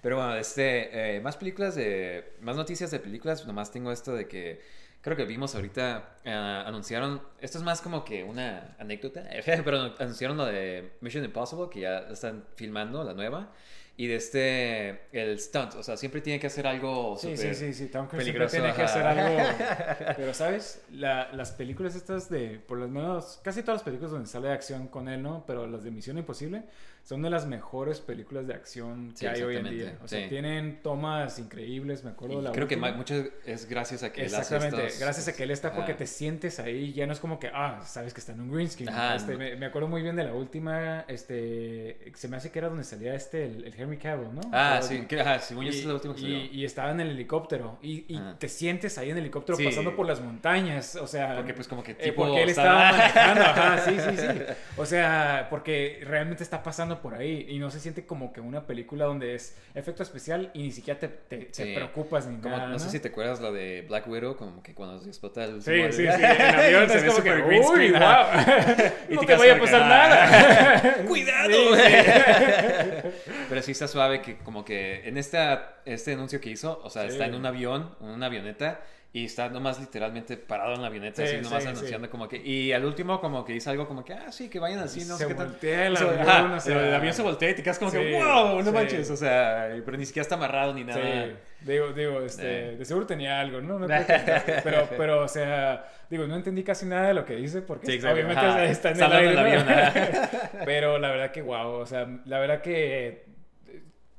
[SPEAKER 1] pero bueno, este, eh, más películas de... Más noticias de películas, nomás tengo esto de que... Creo que vimos ahorita, ah, anunciaron, esto es más como que una anécdota, pero anunciaron lo de Mission Impossible, que ya están filmando, la nueva, y de este, el stunt, o sea, siempre tiene que hacer algo
[SPEAKER 2] Sí, sí, sí, sí, Tom Cruise siempre tiene que hacer algo. [laughs] Pero, ¿sabes? La- las películas estas de, por lo menos, casi todas las películas donde sale de acción con él, ¿no? Pero las de Misión Imposible son de las mejores películas de acción que
[SPEAKER 1] Sí,
[SPEAKER 2] hay hoy en día. O sea,
[SPEAKER 1] sí.
[SPEAKER 2] tienen tomas increíbles, me acuerdo.
[SPEAKER 1] Y
[SPEAKER 2] la
[SPEAKER 1] creo que
[SPEAKER 2] última.
[SPEAKER 1] mucho es gracias a que él hace
[SPEAKER 2] Exactamente,
[SPEAKER 1] estos-
[SPEAKER 2] gracias a que él está porque te sientes ahí, ya no es como que, ah, sabes que está en un green screen. Este,
[SPEAKER 1] no.
[SPEAKER 2] me, me acuerdo muy bien de la última, este, se me hace que era donde salía este, el, el Henry Cavill, ¿no?
[SPEAKER 1] Ah, sí,
[SPEAKER 2] última.
[SPEAKER 1] que, ajá, yo esta
[SPEAKER 2] Y,
[SPEAKER 1] es la última que
[SPEAKER 2] y-
[SPEAKER 1] salió.
[SPEAKER 2] y estaba en el helicóptero y, y
[SPEAKER 1] Ah.
[SPEAKER 2] te sientes ahí en el helicóptero
[SPEAKER 1] Sí.
[SPEAKER 2] pasando por las montañas, o sea,
[SPEAKER 1] Porque pues como que
[SPEAKER 2] eh,
[SPEAKER 1] tipo...
[SPEAKER 2] porque él
[SPEAKER 1] estaba
[SPEAKER 2] manejando, ajá, sí, sí, sí. [laughs] O sea, porque realmente está pasando por ahí y no se siente como que una película donde es efecto especial y ni siquiera te, te- preocupas ni
[SPEAKER 1] Como,
[SPEAKER 2] nada.
[SPEAKER 1] no sé si te acuerdas la de Black Widow, como que cuando se explota el
[SPEAKER 2] Sí, sí, sí, en avión [laughs]
[SPEAKER 1] Se
[SPEAKER 2] es
[SPEAKER 1] ve
[SPEAKER 2] como que,
[SPEAKER 1] súper green
[SPEAKER 2] uy,
[SPEAKER 1] screen,
[SPEAKER 2] wow. [laughs]
[SPEAKER 1] Y [laughs]
[SPEAKER 2] no
[SPEAKER 1] te
[SPEAKER 2] vaya a pasar nada.
[SPEAKER 1] ¡Cuidado!
[SPEAKER 2] Sí, sí.
[SPEAKER 1] Pero sí está suave que como que en esta, este anuncio que hizo, o sea,
[SPEAKER 2] Sí.
[SPEAKER 1] está en un avión, en una avioneta, y está nomás literalmente parado en la avioneta,
[SPEAKER 2] Sí,
[SPEAKER 1] así nomás
[SPEAKER 2] sí,
[SPEAKER 1] anunciando como que... Y al último como que dice algo como que, ah, sí, que vayan así, no
[SPEAKER 2] Se
[SPEAKER 1] sé qué tal.
[SPEAKER 2] voltea el avión,
[SPEAKER 1] ajá,
[SPEAKER 2] o sea,
[SPEAKER 1] el avión se voltea y te quedas como que, wow, no manches, o sea, pero ni siquiera está amarrado ni nada.
[SPEAKER 2] Sí, digo, digo, este,
[SPEAKER 1] Eh.
[SPEAKER 2] de seguro tenía algo, ¿no? No creo que- [laughs] pero, pero, o sea, digo, no entendí casi nada de lo que dice porque obviamente
[SPEAKER 1] Ajá.
[SPEAKER 2] está en el aire,
[SPEAKER 1] en
[SPEAKER 2] ¿no?
[SPEAKER 1] el avión, [laughs]
[SPEAKER 2] pero la verdad que wow, o sea, la verdad que eh,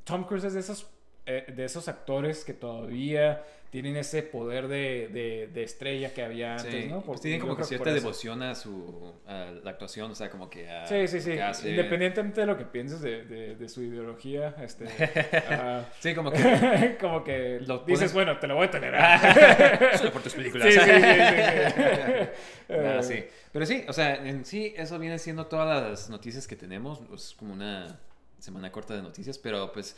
[SPEAKER 2] Tom Cruise es de esos, eh, de esos actores que todavía tienen ese poder de, de, de estrella que había antes,
[SPEAKER 1] Sí,
[SPEAKER 2] ¿no?
[SPEAKER 1] pues
[SPEAKER 2] Por-
[SPEAKER 1] tiene
[SPEAKER 2] yo
[SPEAKER 1] como que cierta devoción a su a la actuación, o sea, como que a
[SPEAKER 2] Sí, sí, sí.
[SPEAKER 1] hace.
[SPEAKER 2] Independientemente de lo que pienses de, de, de su ideología, este, ajá, [laughs]
[SPEAKER 1] Sí, como que [laughs]
[SPEAKER 2] como que
[SPEAKER 1] Lo
[SPEAKER 2] dices,
[SPEAKER 1] pones-
[SPEAKER 2] bueno, te lo voy a tolerar. [laughs]
[SPEAKER 1] solo por tus películas.
[SPEAKER 2] Sí, sí, sí, sí.
[SPEAKER 1] Ah,
[SPEAKER 2] Eh,
[SPEAKER 1] sí. Pero sí, o sea, en sí, eso viene siendo todas las noticias que tenemos. Es como una semana corta de noticias, pero pues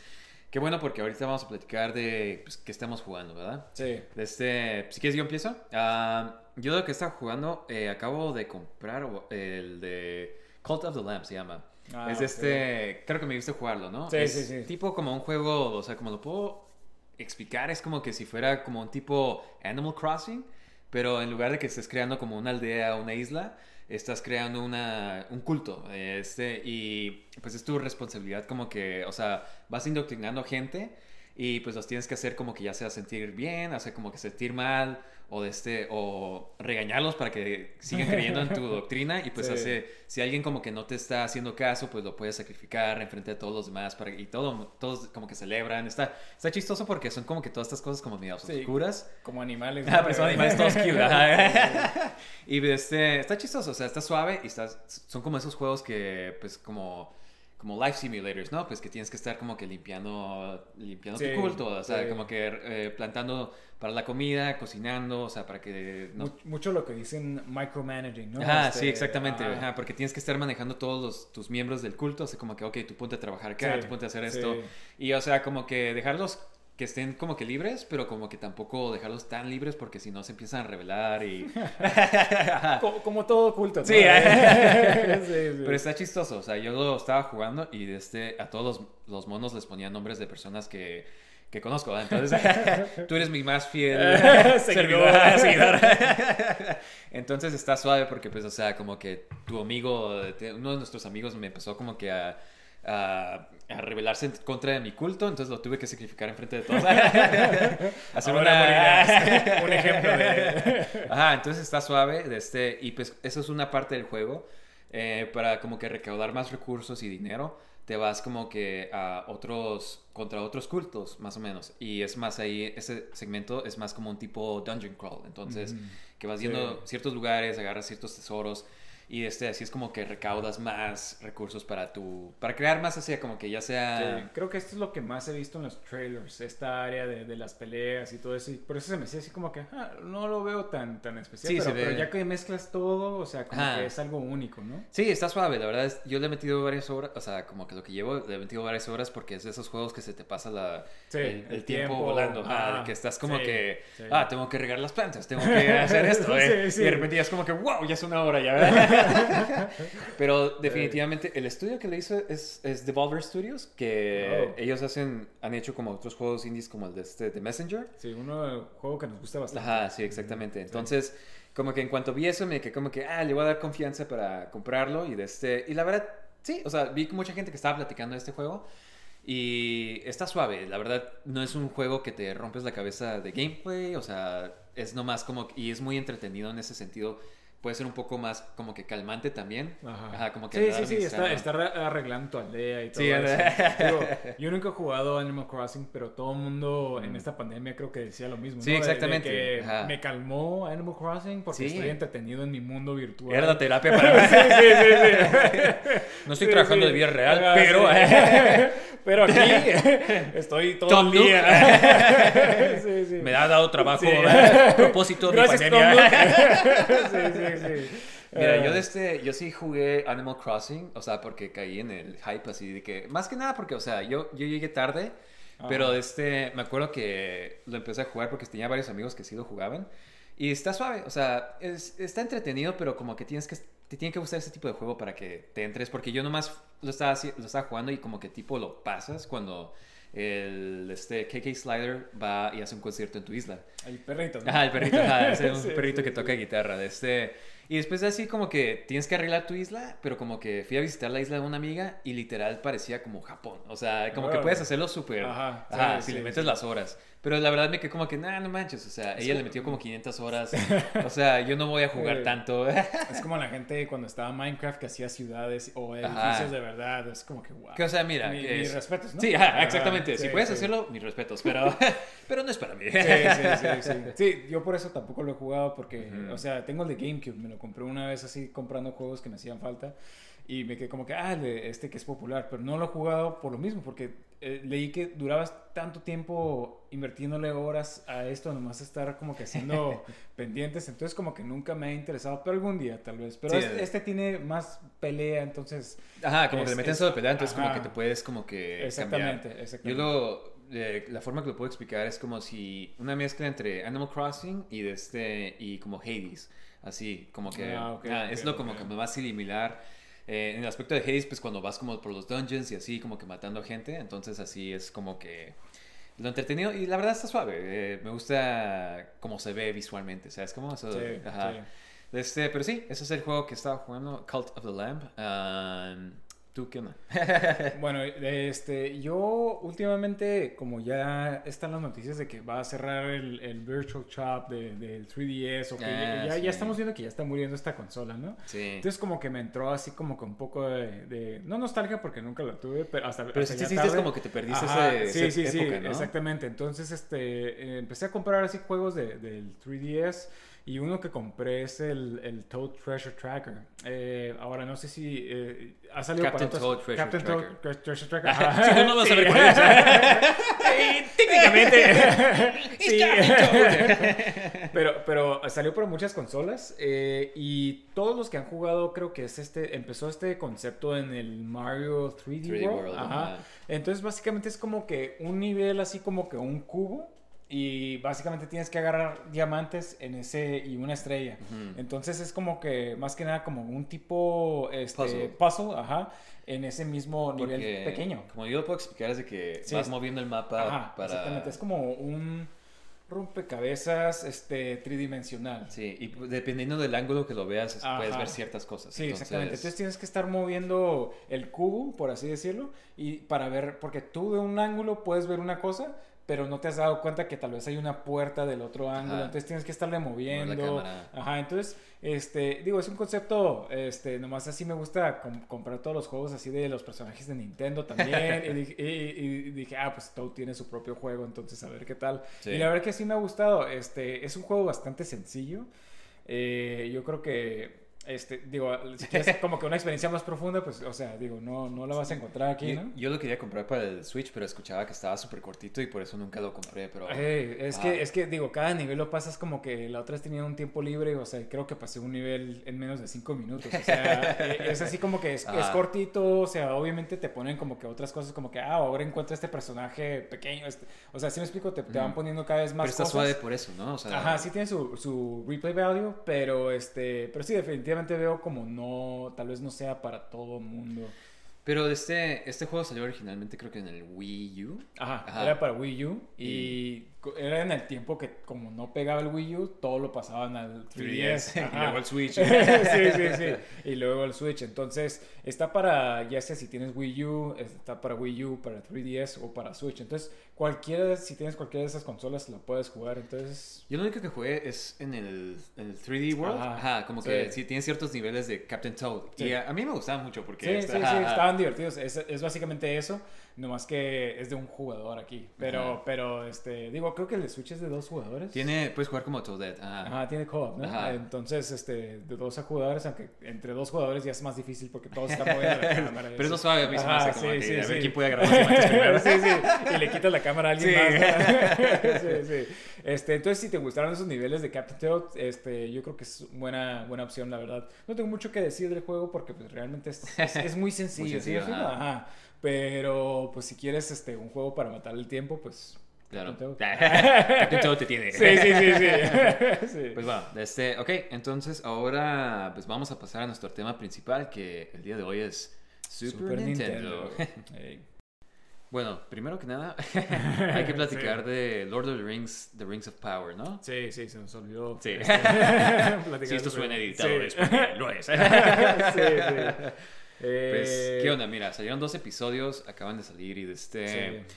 [SPEAKER 1] qué bueno porque ahorita vamos a platicar de pues, qué estamos jugando, ¿verdad?
[SPEAKER 2] Sí.
[SPEAKER 1] De este, si quieres yo empiezo. Ah, yo lo que estaba jugando, eh, acabo de comprar el de Cult of the Lamb, se llama.
[SPEAKER 2] Ah,
[SPEAKER 1] es este, creo que me viste jugarlo, ¿no?
[SPEAKER 2] Sí,
[SPEAKER 1] es
[SPEAKER 2] sí, sí.
[SPEAKER 1] Tipo como un juego, o sea, como lo puedo explicar, es como que si fuera como un tipo Animal Crossing, pero en lugar de que estés creando como una aldea o una isla, estás creando una, un culto. Este, y pues es tu responsabilidad como que, o sea, vas indoctrinando gente y pues los tienes que hacer como que ya sea sentir bien, hacer como que sentir mal o de este o regañarlos para que sigan creyendo en tu [laughs] doctrina y pues
[SPEAKER 2] Sí.
[SPEAKER 1] hace si alguien como que no te está haciendo caso pues lo puedes sacrificar en frente de todos los demás para y todo todos como que celebran está está chistoso porque son como que todas estas cosas como medio
[SPEAKER 2] Sí.
[SPEAKER 1] oscuras
[SPEAKER 2] Como animales.
[SPEAKER 1] Ah, pero son animales todos cute. [laughs] y este, está chistoso, o sea, está suave y está, son como esos juegos que, pues, como, como life simulators, ¿no? Pues que tienes que estar como que limpiando, limpiando
[SPEAKER 2] Sí,
[SPEAKER 1] tu culto, o sea,
[SPEAKER 2] sí.
[SPEAKER 1] como que eh, plantando para la comida, cocinando, o sea, para que... No,
[SPEAKER 2] Mucho lo que dicen micromanaging, ¿no?
[SPEAKER 1] Ajá,
[SPEAKER 2] Este,
[SPEAKER 1] sí, exactamente.
[SPEAKER 2] ajá.
[SPEAKER 1] ajá, porque tienes que estar manejando todos los- tus miembros del culto. Así como que, ok, tú ponte a trabajar acá,
[SPEAKER 2] Sí,
[SPEAKER 1] tú ponte a hacer esto. Y, o sea, como que dejarlos que estén como que libres, pero como que tampoco dejarlos tan libres porque si no se empiezan a rebelar y... [laughs]
[SPEAKER 2] Como, todo culto, ¿no?
[SPEAKER 1] Sí, [laughs]
[SPEAKER 2] Sí, [laughs] sí.
[SPEAKER 1] Pero está chistoso, o sea, yo lo estaba jugando y este, a todos los, los monos les ponía nombres de personas que, que conozco, ¿verdad? Entonces, tú eres mi más fiel servidor, seguidor. Entonces está suave porque, pues, o sea, como que tu amigo, uno de nuestros amigos me empezó como que a, a, a rebelarse en contra de mi culto, entonces lo tuve que sacrificar enfrente de todos. [laughs] Hacer una...
[SPEAKER 2] Un ejemplo de... [laughs]
[SPEAKER 1] Ajá, entonces está suave. De este, y pues eso es una parte del juego. eh, para como que recaudar más recursos y dinero, te vas como que a otros, contra otros cultos, más o menos. Y es más ahí, ese segmento es más como un tipo dungeon crawl. Entonces, que vas yendo a ciertos lugares, agarras ciertos tesoros. Y este, así es como que recaudas más recursos para tu... Para crear más así, como que ya sea...
[SPEAKER 2] Sí, creo que esto es lo que más he visto en los trailers, esta área de, de las peleas y todo eso. Y por eso se me hacía así como que ah, no lo veo tan, tan especial.
[SPEAKER 1] Sí,
[SPEAKER 2] pero,
[SPEAKER 1] se ve-
[SPEAKER 2] pero ya que mezclas todo, o sea, como que es algo único, ¿no?
[SPEAKER 1] Sí, está suave, la verdad es, yo le he metido varias horas, o sea, como que lo que llevo, le he metido varias horas porque es de esos juegos que se te pasa la,
[SPEAKER 2] Sí,
[SPEAKER 1] el,
[SPEAKER 2] el
[SPEAKER 1] el tiempo,
[SPEAKER 2] tiempo,
[SPEAKER 1] volando, que estás como que, ah, tengo que regar las plantas, tengo que hacer [laughs] esto, ¿eh? Y de repente ya es como que, wow, ya es una hora ya, ¿verdad? [laughs] [laughs] Pero definitivamente el estudio que le hizo es, es Devolver Studios, que
[SPEAKER 2] Oh.
[SPEAKER 1] ellos hacen, han hecho como otros juegos indies como el de este, The Messenger,
[SPEAKER 2] Sí, uno juego que nos gusta bastante.
[SPEAKER 1] Ajá, sí, exactamente. Entonces, como que en cuanto vi eso, me quedé como que, ah, le voy a dar confianza para comprarlo. Y de este. Y la verdad, sí, o sea, vi mucha gente que estaba platicando de este juego. Y está suave. La verdad, no es un juego que te rompes la cabeza de gameplay. O sea, es nomás como. Y es muy entretenido en ese sentido. Puede ser un poco más como que calmante también.
[SPEAKER 2] Ajá.
[SPEAKER 1] como que
[SPEAKER 2] sí, sí, sí, está, está arre- arreglando tu aldea y todo
[SPEAKER 1] Sí,
[SPEAKER 2] eso. Digo, yo [laughs] nunca he jugado Animal Crossing, pero todo el mundo en esta pandemia creo que decía lo mismo.
[SPEAKER 1] Mm. Sí,
[SPEAKER 2] ¿no? De- de
[SPEAKER 1] exactamente,
[SPEAKER 2] que
[SPEAKER 1] ajá.
[SPEAKER 2] me calmó Animal Crossing porque
[SPEAKER 1] Sí.
[SPEAKER 2] estoy entretenido en mi mundo virtual.
[SPEAKER 1] Era la [laughs] terapia para
[SPEAKER 2] sí, sí, sí, sí.
[SPEAKER 1] No estoy trabajando de vida real,
[SPEAKER 2] Ajá,
[SPEAKER 1] pero. [laughs]
[SPEAKER 2] pero aquí estoy todo
[SPEAKER 1] Tom
[SPEAKER 2] el día. sí, sí.
[SPEAKER 1] Me ha dado trabajo. Propósito de
[SPEAKER 2] Gracias,
[SPEAKER 1] pandemia.
[SPEAKER 2] Tom. Sí, sí, sí. [laughs]
[SPEAKER 1] Mira, yo de este, yo sí jugué Animal Crossing, o sea, porque caí en el hype así de que, más que nada porque, o sea, yo, yo llegué tarde, pero de este, me acuerdo que lo empecé a jugar porque tenía varios amigos que sí lo jugaban y está suave, o sea, es- está entretenido, pero como que tienes que, te tiene que gustar ese tipo de juego para que te entres, porque yo nomás lo estaba, lo estaba jugando y como que tipo lo pasas cuando el este KK Slider va y hace un concierto en tu isla.
[SPEAKER 2] El perrito. ¿no?
[SPEAKER 1] Ajá, el perrito, ajá, es [laughs] un
[SPEAKER 2] Sí,
[SPEAKER 1] perrito
[SPEAKER 2] sí,
[SPEAKER 1] que
[SPEAKER 2] sí.
[SPEAKER 1] toca guitarra. Este... Y después así como que tienes que arreglar tu isla, pero como que fui a visitar la isla de una amiga y literal parecía como Japón. O sea, como que puedes hacerlo súper...
[SPEAKER 2] Ajá,
[SPEAKER 1] Ajá, si le metes las horas. Pero la verdad me quedé como que, nah, no manches. O sea, ella le
[SPEAKER 2] como-
[SPEAKER 1] metió como 500 horas. [laughs] O sea, yo no voy a jugar
[SPEAKER 2] Sí.
[SPEAKER 1] tanto.
[SPEAKER 2] Es como la gente cuando estaba Minecraft que hacía ciudades o edificios
[SPEAKER 1] Ajá.
[SPEAKER 2] de verdad. Es como que wow.
[SPEAKER 1] Que, o sea, mira,
[SPEAKER 2] Mi- mis
[SPEAKER 1] es-
[SPEAKER 2] respetos, ¿no?
[SPEAKER 1] Sí, exactamente. si
[SPEAKER 2] sí,
[SPEAKER 1] puedes
[SPEAKER 2] sí.
[SPEAKER 1] hacerlo, mis respetos. Pero, [laughs] [laughs] pero no es para mí.
[SPEAKER 2] Sí, sí, sí, sí. Yo por eso tampoco lo he jugado porque,
[SPEAKER 1] Ujú.
[SPEAKER 2] o sea, tengo el de GameCube, me lo compré una vez así comprando juegos que me hacían falta y me quedé como que, ah, este que es popular, pero no lo he jugado por lo mismo, porque eh, leí que durabas tanto tiempo invirtiéndole horas a esto, nomás estar como que haciendo [laughs] pendientes, entonces como que nunca me ha interesado, pero algún día tal vez. Pero
[SPEAKER 1] Sí,
[SPEAKER 2] este,
[SPEAKER 1] eh.
[SPEAKER 2] este tiene más pelea, entonces...
[SPEAKER 1] Ajá, como que le meten solo pelea, entonces como que te puedes como que
[SPEAKER 2] Exactamente,
[SPEAKER 1] cambiar.
[SPEAKER 2] exactamente.
[SPEAKER 1] Yo lo, eh, la forma que lo puedo explicar es como si una mezcla entre Animal Crossing y de este y como Hades, así como que
[SPEAKER 2] Ah,
[SPEAKER 1] ah, es lo como que más similar. Eh, en el aspecto de Hades, pues cuando vas como por los dungeons y así como que matando gente, entonces así es como que lo entretenido y la verdad está suave. eh, me gusta cómo se ve visualmente, ¿sabes? Como eso,
[SPEAKER 2] Sí,
[SPEAKER 1] ajá.
[SPEAKER 2] sí.
[SPEAKER 1] Este, pero sí, ese es el juego que estaba jugando, Cult of the Lamb. Um, ¿Tú qué onda? [laughs]
[SPEAKER 2] Bueno, este, yo últimamente, como ya están las noticias de que va a cerrar el, el Virtual Shop de- del 3DS, o que
[SPEAKER 1] Ah,
[SPEAKER 2] ya,
[SPEAKER 1] sí.
[SPEAKER 2] ya estamos viendo que ya está muriendo esta consola, ¿no?
[SPEAKER 1] Sí.
[SPEAKER 2] Entonces como que me entró así como con un poco de, de- no nostalgia porque nunca la tuve, pero hasta
[SPEAKER 1] Pero
[SPEAKER 2] hasta
[SPEAKER 1] sí
[SPEAKER 2] ya
[SPEAKER 1] como que te perdiste
[SPEAKER 2] Ajá,
[SPEAKER 1] ese,
[SPEAKER 2] sí,
[SPEAKER 1] esa
[SPEAKER 2] sí,
[SPEAKER 1] época,
[SPEAKER 2] sí,
[SPEAKER 1] ¿no?
[SPEAKER 2] exactamente. Entonces, este, empecé a comprar así juegos de- del 3DS y uno que compré es el, el Toad Treasure Tracker. Eh, ahora, no sé si eh, ha salido
[SPEAKER 1] Captain
[SPEAKER 2] autos.
[SPEAKER 1] Toad Treasure
[SPEAKER 2] Captain
[SPEAKER 1] Tracker.
[SPEAKER 2] Toad Treasure Tracker. [laughs] ajá.
[SPEAKER 1] Si no, no vas a ver cuál es.
[SPEAKER 2] Eh, técnicamente. [laughs] sí. [laughs] pero, pero salió para muchas consolas. eh, y todos los que han jugado, creo que es este. Empezó este concepto en el Mario 3D,
[SPEAKER 1] 3D
[SPEAKER 2] World.
[SPEAKER 1] World,
[SPEAKER 2] ajá.
[SPEAKER 1] ajá.
[SPEAKER 2] Entonces, básicamente es como que un nivel así como que un cubo. Y básicamente tienes que agarrar diamantes en ese y una estrella. Entonces es como que más que nada como un tipo este,
[SPEAKER 1] Puzzle.
[SPEAKER 2] puzzle, ajá, en ese mismo nivel pequeño.
[SPEAKER 1] Como yo lo puedo explicar, es de que
[SPEAKER 2] Sí,
[SPEAKER 1] vas
[SPEAKER 2] es-
[SPEAKER 1] moviendo el mapa
[SPEAKER 2] Ajá,
[SPEAKER 1] para...
[SPEAKER 2] exactamente. Es como un rompecabezas este, tridimensional.
[SPEAKER 1] Sí, y dependiendo del ángulo que lo veas, es- puedes ver ciertas cosas.
[SPEAKER 2] Sí,
[SPEAKER 1] Entonces,
[SPEAKER 2] exactamente. Entonces tienes que estar moviendo el cubo, por así decirlo, y para ver, porque tú de un ángulo puedes ver una cosa, pero no te has dado cuenta que tal vez hay una puerta del otro ángulo,
[SPEAKER 1] Ajá.
[SPEAKER 2] entonces tienes que estarle moviendo. Ajá, entonces, este, digo, es un concepto, este, nomás así me gusta com- comprar todos los juegos así de los personajes de Nintendo también, y, dije, y- y dije, ah, pues Toad tiene su propio juego, entonces a ver qué tal.
[SPEAKER 1] Sí.
[SPEAKER 2] Y la verdad que sí me ha gustado, este, es un juego bastante sencillo, eh, yo creo que, este, digo, si quieres como que una experiencia más profunda, pues, o sea, digo, no, no la vas a encontrar aquí,
[SPEAKER 1] yo,
[SPEAKER 2] ¿no?
[SPEAKER 1] yo lo quería comprar para el Switch, pero escuchaba que estaba súper cortito y por eso nunca lo compré, pero...
[SPEAKER 2] Eh, es,
[SPEAKER 1] Ah.
[SPEAKER 2] que, es que, digo, cada nivel lo pasas como que la otra vez tenía un tiempo libre, o sea, creo que pasé un nivel en menos de cinco minutos, o sea, [laughs] es así como que es, es
[SPEAKER 1] Ah.
[SPEAKER 2] cortito, o sea, obviamente te ponen como que otras cosas, como que, ah, ahora encuentra este personaje pequeño, este- o sea, si me explico, te, te van poniendo cada vez más
[SPEAKER 1] pero está
[SPEAKER 2] cosas.
[SPEAKER 1] suave por eso, ¿no? O sea,
[SPEAKER 2] Ajá, sí tiene su, su replay value, pero este, pero sí definitivamente veo como no, tal vez no sea para todo mundo.
[SPEAKER 1] Pero este, este juego salió originalmente creo que en el Wii U.
[SPEAKER 2] Ajá,
[SPEAKER 1] Ajá.
[SPEAKER 2] era para Wii U y era en el tiempo que como no pegaba el Wii U, todo lo pasaban al 3DS.
[SPEAKER 1] 3DS, y luego el Switch. [laughs]
[SPEAKER 2] sí, sí, sí. Y luego el Switch. Entonces, está para, ya sea si tienes Wii U, está para Wii U, para 3DS o para Switch. Entonces, cualquiera, si tienes cualquiera de esas consolas, lo puedes jugar. Entonces,
[SPEAKER 1] Yo lo único que jugué es en el, en el 3D World.
[SPEAKER 2] Ajá,
[SPEAKER 1] Ajá, como
[SPEAKER 2] sí.
[SPEAKER 1] que sí tiene ciertos niveles de Captain Toad.
[SPEAKER 2] Sí.
[SPEAKER 1] Y a, a mí me gustaba mucho porque...
[SPEAKER 2] Sí,
[SPEAKER 1] está-
[SPEAKER 2] sí, sí,
[SPEAKER 1] ajá, ajá.
[SPEAKER 2] estaban divertidos. Es, es básicamente eso, nomás que es de un jugador aquí. Pero,
[SPEAKER 1] Ajá.
[SPEAKER 2] pero este, digo, creo que el de Switch es de dos jugadores.
[SPEAKER 1] Tiene, puedes jugar como Toadette. Ajá.
[SPEAKER 2] Ajá, tiene co-op, ¿no?
[SPEAKER 1] Ajá.
[SPEAKER 2] Entonces, este, de dos a jugadores, aunque entre dos jugadores ya es más difícil porque todos están moviendo la [laughs] cámara.
[SPEAKER 1] Pero es
[SPEAKER 2] así.
[SPEAKER 1] lo suave, a mí se me
[SPEAKER 2] Ajá,
[SPEAKER 1] hace como
[SPEAKER 2] sí,
[SPEAKER 1] que
[SPEAKER 2] sí,
[SPEAKER 1] a ver
[SPEAKER 2] sí.
[SPEAKER 1] quién puede agarrar primero. [laughs]
[SPEAKER 2] sí, sí. Y le quitas la cámara a alguien
[SPEAKER 1] Sí.
[SPEAKER 2] más. [laughs] sí, sí. Este, entonces, si te gustaron esos niveles de Captain Toad, este, yo creo que es buena, buena opción, la verdad. No tengo mucho que decir del juego porque pues, realmente es, es, es muy sencillo. ¿sí?
[SPEAKER 1] sencillo,
[SPEAKER 2] Al final,
[SPEAKER 1] ajá.
[SPEAKER 2] Pero, pues, si quieres este, un juego para matar el tiempo, pues...
[SPEAKER 1] Claro.
[SPEAKER 2] Toad [laughs]
[SPEAKER 1] te tiene.
[SPEAKER 2] Sí, sí, sí, sí. [laughs] sí.
[SPEAKER 1] Pues va, este, ok, entonces ahora pues vamos a pasar a nuestro tema principal que el día de hoy es Super, Nintendo. [laughs]
[SPEAKER 2] Ey.
[SPEAKER 1] bueno, primero que nada hay que platicar de Lord of the Rings, The Rings of Power, ¿no?
[SPEAKER 2] Sí, sí, se nos olvidó.
[SPEAKER 1] Sí. Si esto suena editado
[SPEAKER 2] Sí.
[SPEAKER 1] es porque lo es.
[SPEAKER 2] sí, sí.
[SPEAKER 1] Pues,
[SPEAKER 2] Eh,
[SPEAKER 1] ¿qué onda? Mira, salieron dos episodios, acaban de salir y de este...
[SPEAKER 2] Sí.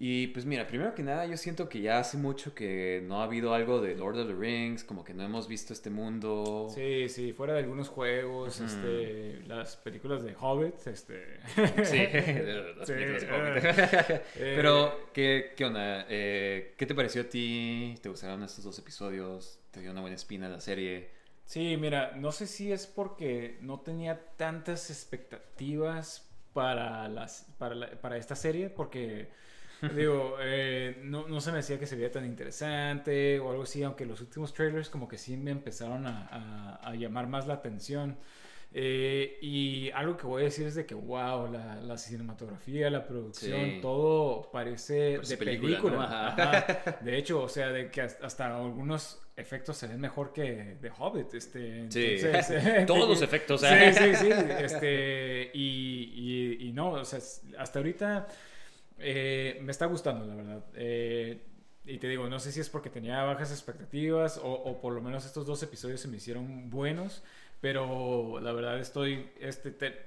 [SPEAKER 1] Y pues mira, primero que nada yo siento que ya hace mucho que no ha habido algo de Lord of the Rings, como que no hemos visto este mundo.
[SPEAKER 2] Sí, sí, fuera de algunos juegos, este, las películas de Hobbit, este...
[SPEAKER 1] Sí, [laughs] [laughs] las
[SPEAKER 2] Sí,
[SPEAKER 1] películas de [laughs]
[SPEAKER 2] eh,
[SPEAKER 1] Hobbit. Pero, ¿qué, qué onda? Eh, ¿Qué te pareció a ti? ¿Te gustaron estos dos episodios? ¿Te dio una buena espina la serie?
[SPEAKER 2] Sí, mira, no sé si es porque no tenía tantas expectativas para, las, para, la- para esta serie, porque, [laughs] digo, eh, no, no se me decía que se veía tan interesante o algo así, aunque los últimos trailers como que sí me empezaron a, a- a llamar más la atención. Eh, y algo que voy a decir es de que, wow, la, la cinematografía, la producción,
[SPEAKER 1] Sí.
[SPEAKER 2] todo parece de
[SPEAKER 1] película,
[SPEAKER 2] película.
[SPEAKER 1] ¿no? Ajá.
[SPEAKER 2] Ajá. [laughs] De hecho, o sea, de que hasta hasta algunos efectos se ven mejor que de Hobbit. Este,
[SPEAKER 1] Sí.
[SPEAKER 2] entonces, [laughs] eh,
[SPEAKER 1] Todos los efectos, ¿eh?
[SPEAKER 2] Sí, sí, sí. [laughs] Este, y, y, y no, o sea, hasta ahorita eh, me está gustando, la verdad. Eh, y te digo, no sé si es porque tenía bajas expectativas o, o por lo menos estos dos episodios se me hicieron buenos. Pero la verdad estoy, este, te-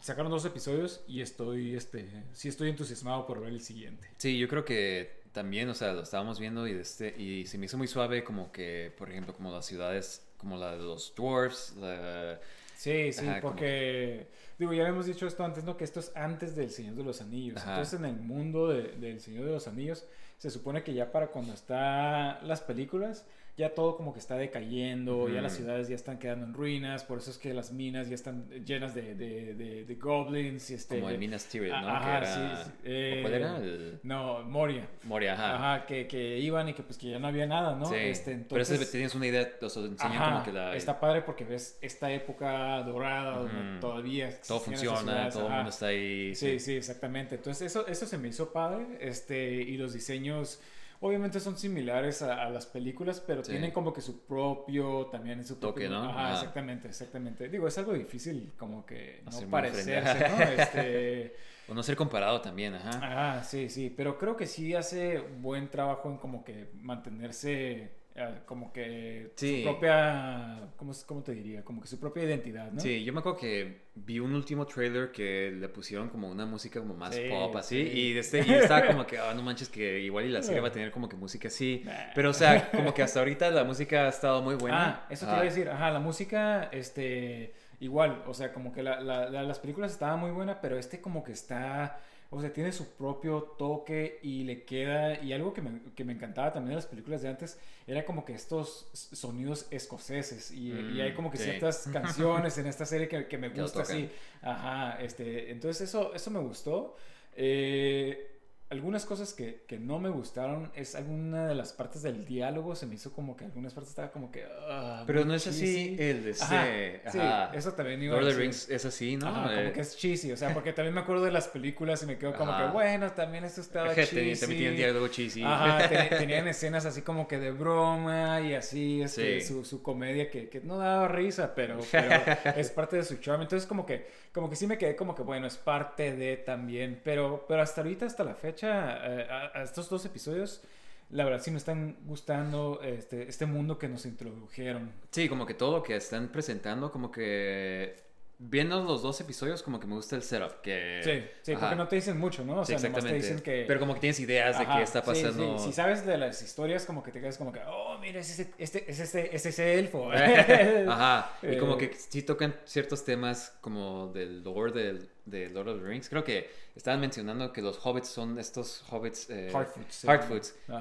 [SPEAKER 2] sacaron dos episodios y estoy, este, sí estoy entusiasmado por ver el siguiente.
[SPEAKER 1] Sí, yo creo que también, o sea, lo estábamos viendo y, de este, y se me hizo muy suave como que, por ejemplo, como las ciudades, como la de los dwarfs, la...
[SPEAKER 2] Sí, sí,
[SPEAKER 1] Ajá, como
[SPEAKER 2] porque, digo, ya habíamos dicho esto antes, ¿no? Que esto es antes del Señor de los Anillos.
[SPEAKER 1] Ajá.
[SPEAKER 2] Entonces, en el mundo de- del Señor de los Anillos, se supone que ya para cuando está las películas, ya todo como que está decayendo, ya las ciudades ya están quedando en ruinas, por eso es que las minas ya están llenas de, de, de- de goblins y este...
[SPEAKER 1] Como en Minas Tirith, ¿no?
[SPEAKER 2] Ajá,
[SPEAKER 1] que era...
[SPEAKER 2] sí, sí, eh,
[SPEAKER 1] ¿o ¿Cuál era? El...
[SPEAKER 2] No, Moria.
[SPEAKER 1] Moria, ajá.
[SPEAKER 2] Ajá, que, que iban y que pues que ya no había nada, ¿no?
[SPEAKER 1] Sí.
[SPEAKER 2] Este,
[SPEAKER 1] Pero ese
[SPEAKER 2] entonces,
[SPEAKER 1] tienes una idea, o sea, enseñan como que la...
[SPEAKER 2] está padre porque ves esta época dorada donde todavía
[SPEAKER 1] todo funciona, todo el mundo está ahí.
[SPEAKER 2] Sí, sí, exactamente. Entonces eso, eso se me hizo padre. Este, y los diseños obviamente son similares a, a las películas, pero
[SPEAKER 1] Sí.
[SPEAKER 2] tienen como que su propio, también su
[SPEAKER 1] Toque,
[SPEAKER 2] propio-
[SPEAKER 1] ¿no?
[SPEAKER 2] Ajá, exactamente, exactamente. Digo, es algo difícil como que no
[SPEAKER 1] muy
[SPEAKER 2] parecerse. ¿no? Este, [laughs]
[SPEAKER 1] O no ser comparado también, ajá.
[SPEAKER 2] ajá, sí, sí, pero creo que sí hace buen trabajo en como que mantenerse como que
[SPEAKER 1] Sí.
[SPEAKER 2] su propia, ¿cómo, ¿cómo te diría? Como que su propia identidad, ¿no?
[SPEAKER 1] Sí, yo me acuerdo que vi un último trailer que le pusieron como una música como más
[SPEAKER 2] Sí,
[SPEAKER 1] pop así
[SPEAKER 2] sí.
[SPEAKER 1] y, este, y estaba como que, [laughs] ah, no manches que igual y la serie va a tener como que música así. Pero o sea, como que hasta ahorita la música ha estado muy buena.
[SPEAKER 2] Ah, eso te iba a decir. Ajá, la música, este, igual, o sea, como que la- la- la- las películas estaban muy buenas, pero este como que está, o sea, tiene su propio toque y le queda, y algo que me, que me encantaba también de las películas de antes, era como que estos sonidos escoceses, y, y hay
[SPEAKER 1] Mm,
[SPEAKER 2] como que
[SPEAKER 1] sí.
[SPEAKER 2] ciertas [laughs] canciones en esta serie que, que me gusta así. Ajá, este, entonces eso, eso me gustó. Eh, algunas cosas que, que no me gustaron es alguna de las partes del diálogo, se me hizo como que algunas partes estaba como que... ah,
[SPEAKER 1] Pero no es así el de
[SPEAKER 2] Ajá,
[SPEAKER 1] este...
[SPEAKER 2] sí, eso también iba a
[SPEAKER 1] Lord of the. Rings es así, ¿no?
[SPEAKER 2] Ajá,
[SPEAKER 1] Eh,
[SPEAKER 2] como que es cheesy, o sea, porque también me acuerdo de las películas y me quedo como que, bueno, también esto estaba cheesy.
[SPEAKER 1] ten- también tienen diálogo cheesy.
[SPEAKER 2] Ajá, [laughs] tenían escenas así como que de broma y así, este,
[SPEAKER 1] Sí.
[SPEAKER 2] su, su comedia que, que no daba risa, pero, pero [laughs] es parte de su charm. Entonces como que, como que sí me quedé como que, bueno, es parte de también, pero, pero hasta ahorita, hasta la fecha, eh, a, estos dos episodios, la verdad sí me están gustando este, este mundo que nos introdujeron.
[SPEAKER 1] Sí, como que todo lo que están presentando, como que... Viendo los dos episodios, como que me gusta el setup. Que...
[SPEAKER 2] Sí, sí,
[SPEAKER 1] Ajá.
[SPEAKER 2] porque no te dicen mucho, ¿no? O
[SPEAKER 1] Sí,
[SPEAKER 2] te
[SPEAKER 1] exactamente.
[SPEAKER 2] dicen que...
[SPEAKER 1] Pero como que tienes ideas de qué está
[SPEAKER 2] sí,
[SPEAKER 1] pasando.
[SPEAKER 2] sí. Si sabes de las historias, como que te quedas como que, oh, mira, es ese, este, es este, es ese elfo. [laughs]
[SPEAKER 1] Ajá, y como
[SPEAKER 2] Eh,
[SPEAKER 1] que sí tocan ciertos temas como del lore del, de Lord of the Rings. Creo que estaban mencionando que los hobbits son estos hobbits... Eh,
[SPEAKER 2] sí. Ajá.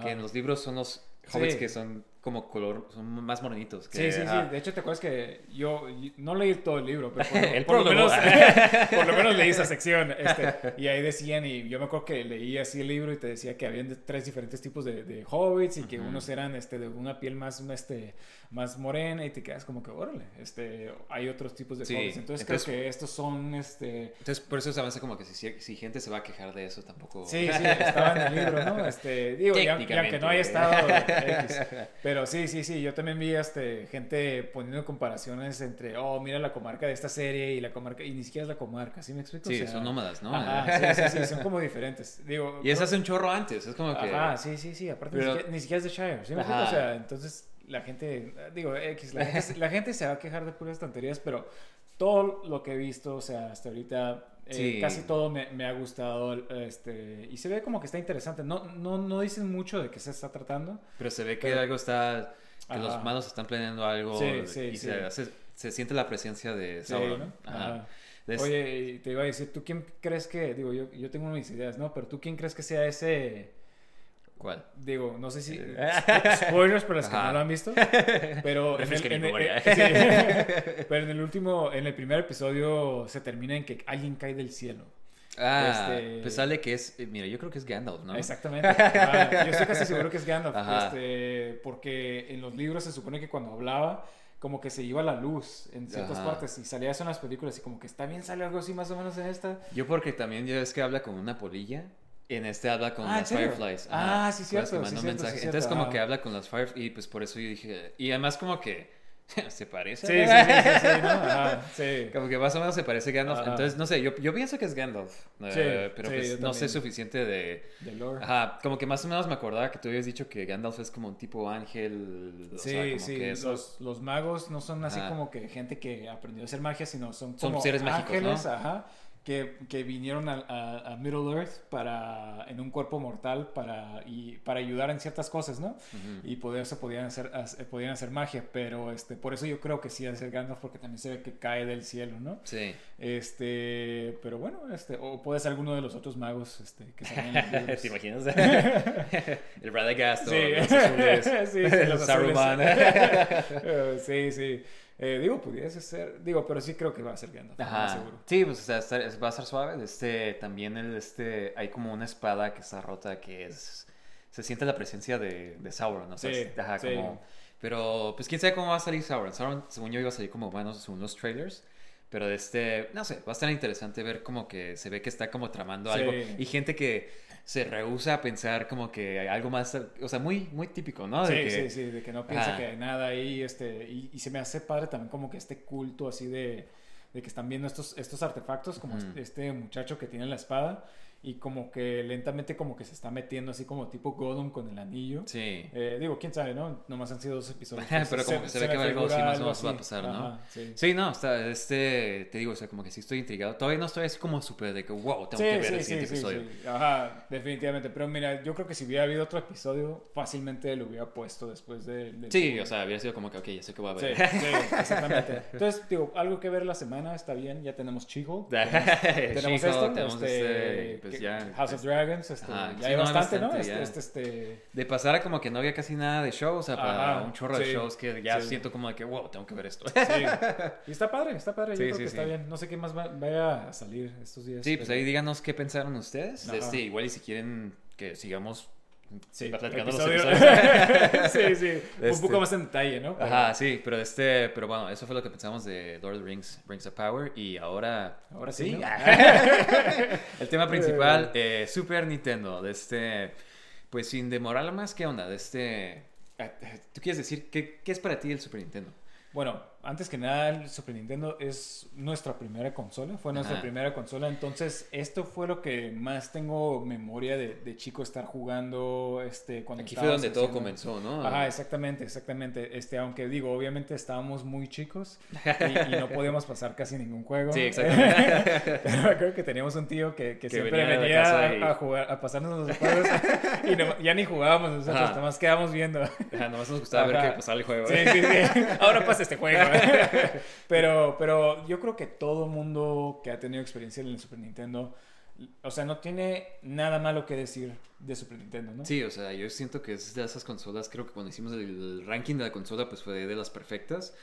[SPEAKER 1] que en los libros son los hobbits
[SPEAKER 2] Sí.
[SPEAKER 1] que son como color, son más morenitos. Que,
[SPEAKER 2] Sí, sí, sí.
[SPEAKER 1] ajá.
[SPEAKER 2] De hecho, ¿te acuerdas que yo, yo no leí todo el libro, pero por, [laughs]
[SPEAKER 1] El
[SPEAKER 2] por lo, menos, [laughs] por lo menos leí esa sección. este, y ahí decían, y yo me acuerdo que leí así el libro y te decía que habían de- tres diferentes tipos de, de hobbits y que
[SPEAKER 1] Ujú.
[SPEAKER 2] unos eran este, de una piel más, una, este, más morena y te quedas como que, órale, este, hay otros tipos de
[SPEAKER 1] Sí,
[SPEAKER 2] hobbits. Entonces,
[SPEAKER 1] entonces-
[SPEAKER 2] creo que estos son, este...
[SPEAKER 1] Entonces, por eso se avanza como que si, si gente se va a quejar de eso, tampoco...
[SPEAKER 2] Sí, sí, estaba en el libro, ¿no? [laughs] Este, digo, y, aunque- y aunque no haya estado X. Pero sí, sí, sí, yo también vi este, gente poniendo comparaciones entre, oh, mira la comarca de esta serie y la comarca, y ni siquiera es la comarca, ¿sí me explico?
[SPEAKER 1] Sí,
[SPEAKER 2] O sea,
[SPEAKER 1] son nómadas, ¿no?
[SPEAKER 2] Ajá, [laughs] sí, sí, sí, son como diferentes. Digo,
[SPEAKER 1] Y
[SPEAKER 2] creo-
[SPEAKER 1] hace un chorro antes, es como que...
[SPEAKER 2] Ajá, sí, sí, sí, aparte
[SPEAKER 1] Pero-
[SPEAKER 2] ni, siquiera, ni siquiera es de Shire, ¿sí me explico? O sea, entonces la gente, digo, X, la gente, la gente se va a quejar de puras tonterías, pero todo lo que he visto, o sea, hasta ahorita, eh,
[SPEAKER 1] Sí.
[SPEAKER 2] casi todo me, me ha gustado, este, y se ve como que está interesante. No, no, no dicen mucho de qué se está tratando.
[SPEAKER 1] Pero se ve que
[SPEAKER 2] Pero-
[SPEAKER 1] algo está... Que
[SPEAKER 2] Ajá.
[SPEAKER 1] los malos están planeando algo
[SPEAKER 2] Sí, sí,
[SPEAKER 1] y. Se, hace- se siente la presencia de Sauron.
[SPEAKER 2] ¿no?
[SPEAKER 1] Ajá.
[SPEAKER 2] Ajá.
[SPEAKER 1] Es-
[SPEAKER 2] Oye, te iba a decir, ¿tú quién crees que, digo, yo, yo tengo mis ideas, ¿no? Pero tú quién crees que sea ese,
[SPEAKER 1] ¿Cuál?
[SPEAKER 2] digo, no sé si,
[SPEAKER 1] Eh.
[SPEAKER 2] spoilers para los que no lo han visto, [laughs] pero en el, en el- eh, [laughs] sí. [laughs] pero en el último, en el primer episodio se termina en que alguien cae del cielo.
[SPEAKER 1] Ah,
[SPEAKER 2] Este-
[SPEAKER 1] pues sale que es... eh, Mira, yo creo que es Gandalf, ¿no?
[SPEAKER 2] Exactamente. Ah, yo estoy casi seguro que es Gandalf, este, porque en los libros se supone que cuando hablaba como que se iba la luz en ciertas
[SPEAKER 1] Ajá.
[SPEAKER 2] partes y salía eso en las películas y como que está bien sale algo así más o menos en esta.
[SPEAKER 1] Yo porque también ya ves que habla con una polilla. En este habla con
[SPEAKER 2] Ah, ¿en
[SPEAKER 1] las? Fireflies.
[SPEAKER 2] Ah, sí, cierto,
[SPEAKER 1] las que
[SPEAKER 2] sí,
[SPEAKER 1] mandó
[SPEAKER 2] cierto, sí,
[SPEAKER 1] mensaje.
[SPEAKER 2] cierto,
[SPEAKER 1] Entonces como
[SPEAKER 2] ajá.
[SPEAKER 1] que habla con las Fireflies y pues por eso yo dije... Y además como que [laughs] se parece.
[SPEAKER 2] Sí, sí, sí, sí, sí, ¿no? [laughs] Ajá, sí.
[SPEAKER 1] Como que más o menos se parece a Gandalf.
[SPEAKER 2] Ajá.
[SPEAKER 1] Entonces, no sé, yo, yo pienso que es Gandalf. eh,
[SPEAKER 2] Sí,
[SPEAKER 1] pero
[SPEAKER 2] sí,
[SPEAKER 1] pues no sé suficiente de...
[SPEAKER 2] De lore.
[SPEAKER 1] Ajá, como que más o menos me acordaba que tú habías dicho que Gandalf es como un tipo ángel. o
[SPEAKER 2] Sí,
[SPEAKER 1] sea, como
[SPEAKER 2] sí,
[SPEAKER 1] que es-
[SPEAKER 2] los, los magos no son así
[SPEAKER 1] Ajá.
[SPEAKER 2] como que gente que aprendió a hacer magia, sino son
[SPEAKER 1] Son
[SPEAKER 2] como
[SPEAKER 1] seres mágicos, ¿no?
[SPEAKER 2] ajá, que, que vinieron a, a- a Middle Earth para, en un cuerpo mortal para, y, para ayudar en ciertas cosas, ¿no? Y poder, se podían hacer, hacer- podían hacer magia, pero este, por eso yo creo que sí ha de ser Gandalf, porque también se ve que cae del cielo, ¿no?
[SPEAKER 1] Sí.
[SPEAKER 2] Este, pero bueno, este, o puede ser alguno de los otros magos este, que salen. [laughs]
[SPEAKER 1] ¿Te imaginas? [laughs] el Radagast
[SPEAKER 2] Sí.
[SPEAKER 1] los azules. [laughs]
[SPEAKER 2] Sí, sí, los
[SPEAKER 1] Saruman.
[SPEAKER 2] azules. Eh, sí, sí. Eh, digo, pudiese ser. Digo, pero sí creo que va a ser Gandalf.
[SPEAKER 1] Ajá.
[SPEAKER 2] seguro.
[SPEAKER 1] Sí, pues o sea, está- va a estar suave. Este, también el, este, hay como una espada que está rota que es... Se siente la presencia de, de Sauron, ¿no?
[SPEAKER 2] Sí,
[SPEAKER 1] Ajá,
[SPEAKER 2] sí.
[SPEAKER 1] como... Pero, pues, quién sabe cómo va a salir Sauron. Sauron, según yo, iba a salir como humano según los trailers. Pero, este, no sé, va a estar interesante ver como que se ve que está como tramando
[SPEAKER 2] Sí.
[SPEAKER 1] algo. Y gente que se rehúsa a pensar como que hay algo más, o sea, muy, muy típico, ¿no? De
[SPEAKER 2] Sí,
[SPEAKER 1] que-
[SPEAKER 2] sí, sí, de que no piensa
[SPEAKER 1] Ajá.
[SPEAKER 2] que hay nada ahí, este, y, y se me hace padre también como que este culto así de, de que están viendo estos, estos artefactos, como este muchacho que tiene la espada, y como que lentamente como que se está metiendo así como tipo Gollum con el anillo.
[SPEAKER 1] Sí.
[SPEAKER 2] Eh, digo, quién sabe, ¿no? Nomás han sido dos episodios. [laughs]
[SPEAKER 1] Pero como que se ve que algo así más o menos va a pasar, ¿no?
[SPEAKER 2] Ajá, sí.
[SPEAKER 1] Sí, no, está, este, te digo, o sea, como que sí estoy intrigado. Todavía no estoy así como súper de que, wow, tengo que ver el siguiente episodio.
[SPEAKER 2] sí. Ajá, definitivamente. Pero mira, yo creo que si hubiera habido otro episodio, fácilmente lo hubiera puesto después de, del
[SPEAKER 1] Sí, o sea, habría sido como que, ok, ya sé que voy a
[SPEAKER 2] Sí,
[SPEAKER 1] ver.
[SPEAKER 2] sí, [laughs] exactamente. Entonces, digo, algo que ver la semana está bien. Ya tenemos Chico.
[SPEAKER 1] She-Hulk, [laughs]
[SPEAKER 2] Tenemos esto,
[SPEAKER 1] tenemos
[SPEAKER 2] este,
[SPEAKER 1] este, pues ya.
[SPEAKER 2] House of Dragons. Este,
[SPEAKER 1] Ajá,
[SPEAKER 2] ya
[SPEAKER 1] sí,
[SPEAKER 2] hay
[SPEAKER 1] no,
[SPEAKER 2] bastante, ¿no? Este, este, este,
[SPEAKER 1] De pasar a como que no había casi nada de show, o sea, para
[SPEAKER 2] Ajá,
[SPEAKER 1] un chorro de shows que ya
[SPEAKER 2] sí.
[SPEAKER 1] siento como de que, wow, tengo que ver esto. [laughs]
[SPEAKER 2] Y está padre, está padre. Yo creo que está bien. No sé qué más va- vaya a salir estos días.
[SPEAKER 1] Sí, pues ahí díganos qué pensaron ustedes. Este, igual y si quieren que sigamos
[SPEAKER 2] Sí,
[SPEAKER 1] platicando los
[SPEAKER 2] episodio-
[SPEAKER 1] episodios. [laughs]
[SPEAKER 2] sí, sí. Un
[SPEAKER 1] Este-
[SPEAKER 2] poco más en detalle, ¿no? Pero-
[SPEAKER 1] Ajá, sí, pero este, pero bueno, eso fue lo que pensamos de Lord of the Rings, Rings of Power y ahora,
[SPEAKER 2] Ahora sí, ¿no? [laughs]
[SPEAKER 1] el tema principal, [laughs] eh, Super Nintendo, de este, pues sin demorar más, ¿qué onda? De este, ah, ¿tú quieres decir qué, qué es para ti el Super Nintendo?
[SPEAKER 2] Bueno, antes que nada, el Super Nintendo es nuestra primera consola, fue nuestra
[SPEAKER 1] Ajá.
[SPEAKER 2] primera consola, entonces esto fue lo que más tengo memoria de, de chico estar jugando, este, cuando
[SPEAKER 1] Aquí fue donde todo comenzó, ¿no?
[SPEAKER 2] Ajá, exactamente, exactamente, este, aunque digo, obviamente estábamos muy chicos [laughs] y, y no podíamos pasar casi ningún juego.
[SPEAKER 1] Sí, [laughs] exactamente.
[SPEAKER 2] Pero creo que teníamos un tío que, que
[SPEAKER 1] Que
[SPEAKER 2] siempre
[SPEAKER 1] venía
[SPEAKER 2] a, a jugar, a pasarnos los juegos [laughs] y no- ya ni jugábamos nosotros,
[SPEAKER 1] Ajá.
[SPEAKER 2] nada más quedábamos viendo.
[SPEAKER 1] Ajá, nomás nos gustaba ver que pasaba el juego.
[SPEAKER 2] Sí, sí, sí. Ahora pasa este juego. [laughs] Pero, pero yo creo que todo mundo que ha tenido experiencia en el Super Nintendo, o sea, no tiene nada malo que decir de Super Nintendo, ¿no?
[SPEAKER 1] Sí, o sea, yo siento que es de esas consolas, creo que cuando hicimos el ranking de la consola, pues fue de las perfectas.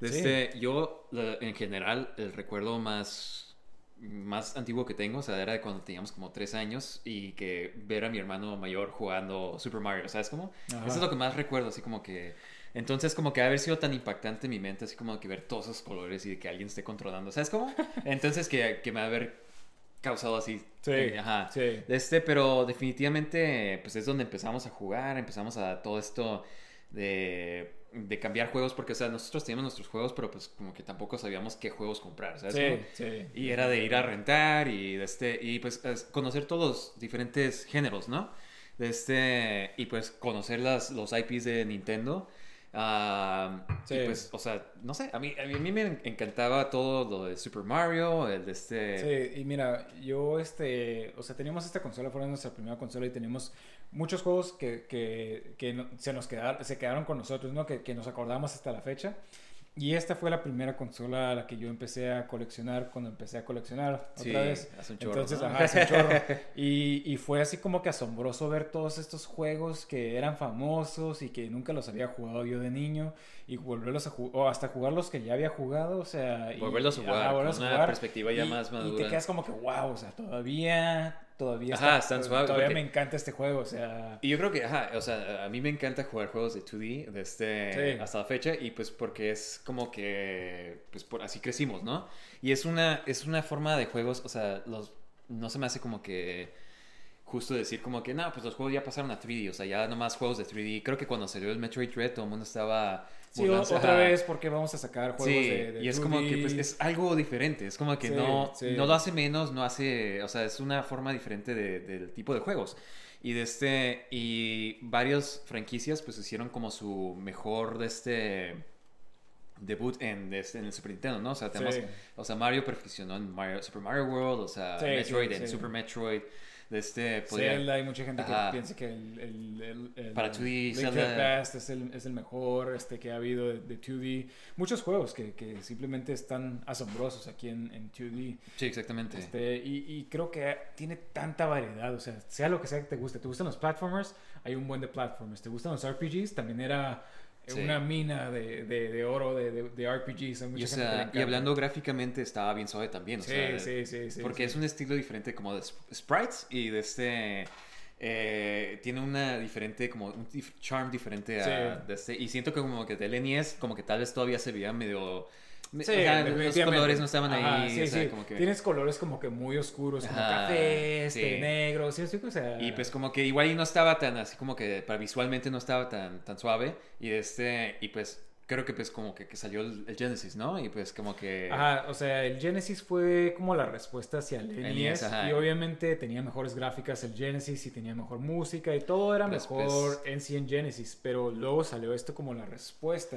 [SPEAKER 1] De
[SPEAKER 2] Sí.
[SPEAKER 1] este, yo, en general, el recuerdo más, más antiguo que tengo, o sea, era de cuando teníamos como tres años y que ver a mi hermano mayor jugando Super Mario, ¿sabes cómo?
[SPEAKER 2] Ajá.
[SPEAKER 1] Eso es lo que más recuerdo, así como que... Entonces, como que haber sido tan impactante en mi mente, así como que ver todos esos colores y que alguien esté controlando, ¿sabes cómo? [laughs] Entonces, que, que me haber causado así.
[SPEAKER 2] Sí,
[SPEAKER 1] eh, ajá.
[SPEAKER 2] sí.
[SPEAKER 1] Este, pero definitivamente, pues es donde empezamos a jugar, empezamos a todo esto de, de cambiar juegos, porque, o sea, nosotros teníamos nuestros juegos, pero pues como que tampoco sabíamos qué juegos comprar, ¿sabes?
[SPEAKER 2] Sí, sí.
[SPEAKER 1] Y era de ir a rentar y, de este, y pues es conocer todos los diferentes géneros, ¿no? De este, y pues conocer las, los IPs de Nintendo. Ah,
[SPEAKER 2] Sí.
[SPEAKER 1] Y pues, o sea, no sé, a mí, a mí, a mí me encantaba todo lo de Super Mario, el de este...
[SPEAKER 2] Sí, y mira, yo, este, o sea, teníamos esta consola, fue nuestra primera consola y teníamos muchos juegos que, que, que se nos quedaron, se quedaron con nosotros, ¿no? Que, que nos acordamos hasta la fecha. Y esta fue la primera consola a la que yo empecé a coleccionar cuando empecé a coleccionar
[SPEAKER 1] Sí,
[SPEAKER 2] otra vez.
[SPEAKER 1] hace un chorro,
[SPEAKER 2] Entonces,
[SPEAKER 1] ¿no?
[SPEAKER 2] ajá, hace un chorro. [laughs] Y, y fue así como que asombroso ver todos estos juegos que eran famosos y que nunca los había jugado yo de niño y volverlos a jugar, o hasta jugar los que ya había jugado, o sea... y-
[SPEAKER 1] Volverlos a
[SPEAKER 2] y-
[SPEAKER 1] jugar,
[SPEAKER 2] ajá,
[SPEAKER 1] con
[SPEAKER 2] volverlos a
[SPEAKER 1] una
[SPEAKER 2] jugar.
[SPEAKER 1] perspectiva ya
[SPEAKER 2] Y-
[SPEAKER 1] más
[SPEAKER 2] Y
[SPEAKER 1] madura.
[SPEAKER 2] te quedas como que, wow, o sea, todavía, todavía
[SPEAKER 1] Ajá,
[SPEAKER 2] está-
[SPEAKER 1] están suaves,
[SPEAKER 2] Todavía
[SPEAKER 1] porque-
[SPEAKER 2] me encanta este juego, o sea...
[SPEAKER 1] Y yo creo que, ajá, o sea, a mí me encanta jugar juegos de 2D de este,
[SPEAKER 2] Sí.
[SPEAKER 1] hasta la fecha y pues porque es como que, pues por así crecimos, ¿no? Y es una, es una forma de juegos, o sea, los, no se me hace como que justo decir como que, no, pues los juegos ya pasaron a 3D, o sea, ya nomás juegos de 3D. Creo que cuando salió el Metroid Dread todo el mundo estaba...
[SPEAKER 2] Sí, otra
[SPEAKER 1] ajá.
[SPEAKER 2] vez porque vamos a sacar juegos
[SPEAKER 1] Sí,
[SPEAKER 2] de, de
[SPEAKER 1] y es como que
[SPEAKER 2] 2D.
[SPEAKER 1] pues, es algo diferente, es como que
[SPEAKER 2] Sí,
[SPEAKER 1] no,
[SPEAKER 2] sí.
[SPEAKER 1] no lo hace menos, no hace, o sea, es una forma diferente de- del tipo de juegos. Y de este, y varias franquicias pues hicieron como su mejor de este, debut en, este, en el Super Nintendo, ¿no? O sea, tenemos, o sea, Mario perfeccionó en Mario, Super Mario World, o sea, Metroid en. Super Metroid, de este, podría-
[SPEAKER 2] Zelda, hay mucha gente que piensa que el, el, el- el-
[SPEAKER 1] Para 2D,
[SPEAKER 2] Link to the
[SPEAKER 1] Zelda-
[SPEAKER 2] Past es el, es el mejor este, que ha habido de, de 2D. Muchos juegos que, que simplemente están asombrosos aquí en, en 2D.
[SPEAKER 1] Sí, exactamente.
[SPEAKER 2] Este, y, y creo que tiene tanta variedad, o sea, sea lo que sea que te guste. ¿Te gustan los platformers? Hay un buen de platformers. ¿Te gustan los RPGs? También era
[SPEAKER 1] Sí.
[SPEAKER 2] una mina de, de, de oro de, de, RPGs.
[SPEAKER 1] Y, o sea, y hablando gráficamente estaba bien suave también, o
[SPEAKER 2] Sí,
[SPEAKER 1] sea,
[SPEAKER 2] sí, sí, sí,
[SPEAKER 1] porque
[SPEAKER 2] sí.
[SPEAKER 1] es un estilo diferente como de sp- sprites y de este eh, tiene una diferente como un charm diferente a de este y siento que como que del NES como que tal vez todavía se veía medio
[SPEAKER 2] Sí,
[SPEAKER 1] los colores no estaban
[SPEAKER 2] Ajá,
[SPEAKER 1] ahí,
[SPEAKER 2] sí,
[SPEAKER 1] o sea,
[SPEAKER 2] sí.
[SPEAKER 1] como que
[SPEAKER 2] Tienes colores como que muy oscuros, como
[SPEAKER 1] Ajá,
[SPEAKER 2] café, este, negro, sí, o sea...
[SPEAKER 1] Y pues como que igual y no estaba tan así como que para visualmente no estaba tan tan suave y este y pues creo que pues como que, que salió el, el Genesis, ¿no? Y pues como que
[SPEAKER 2] Ajá, o sea, el Genesis fue como la respuesta hacia el NES,
[SPEAKER 1] ajá.
[SPEAKER 2] y obviamente tenía mejores gráficas el Genesis y tenía mejor música y todo era
[SPEAKER 1] Pues,
[SPEAKER 2] mejor en sí en Genesis, pero luego salió esto como la respuesta.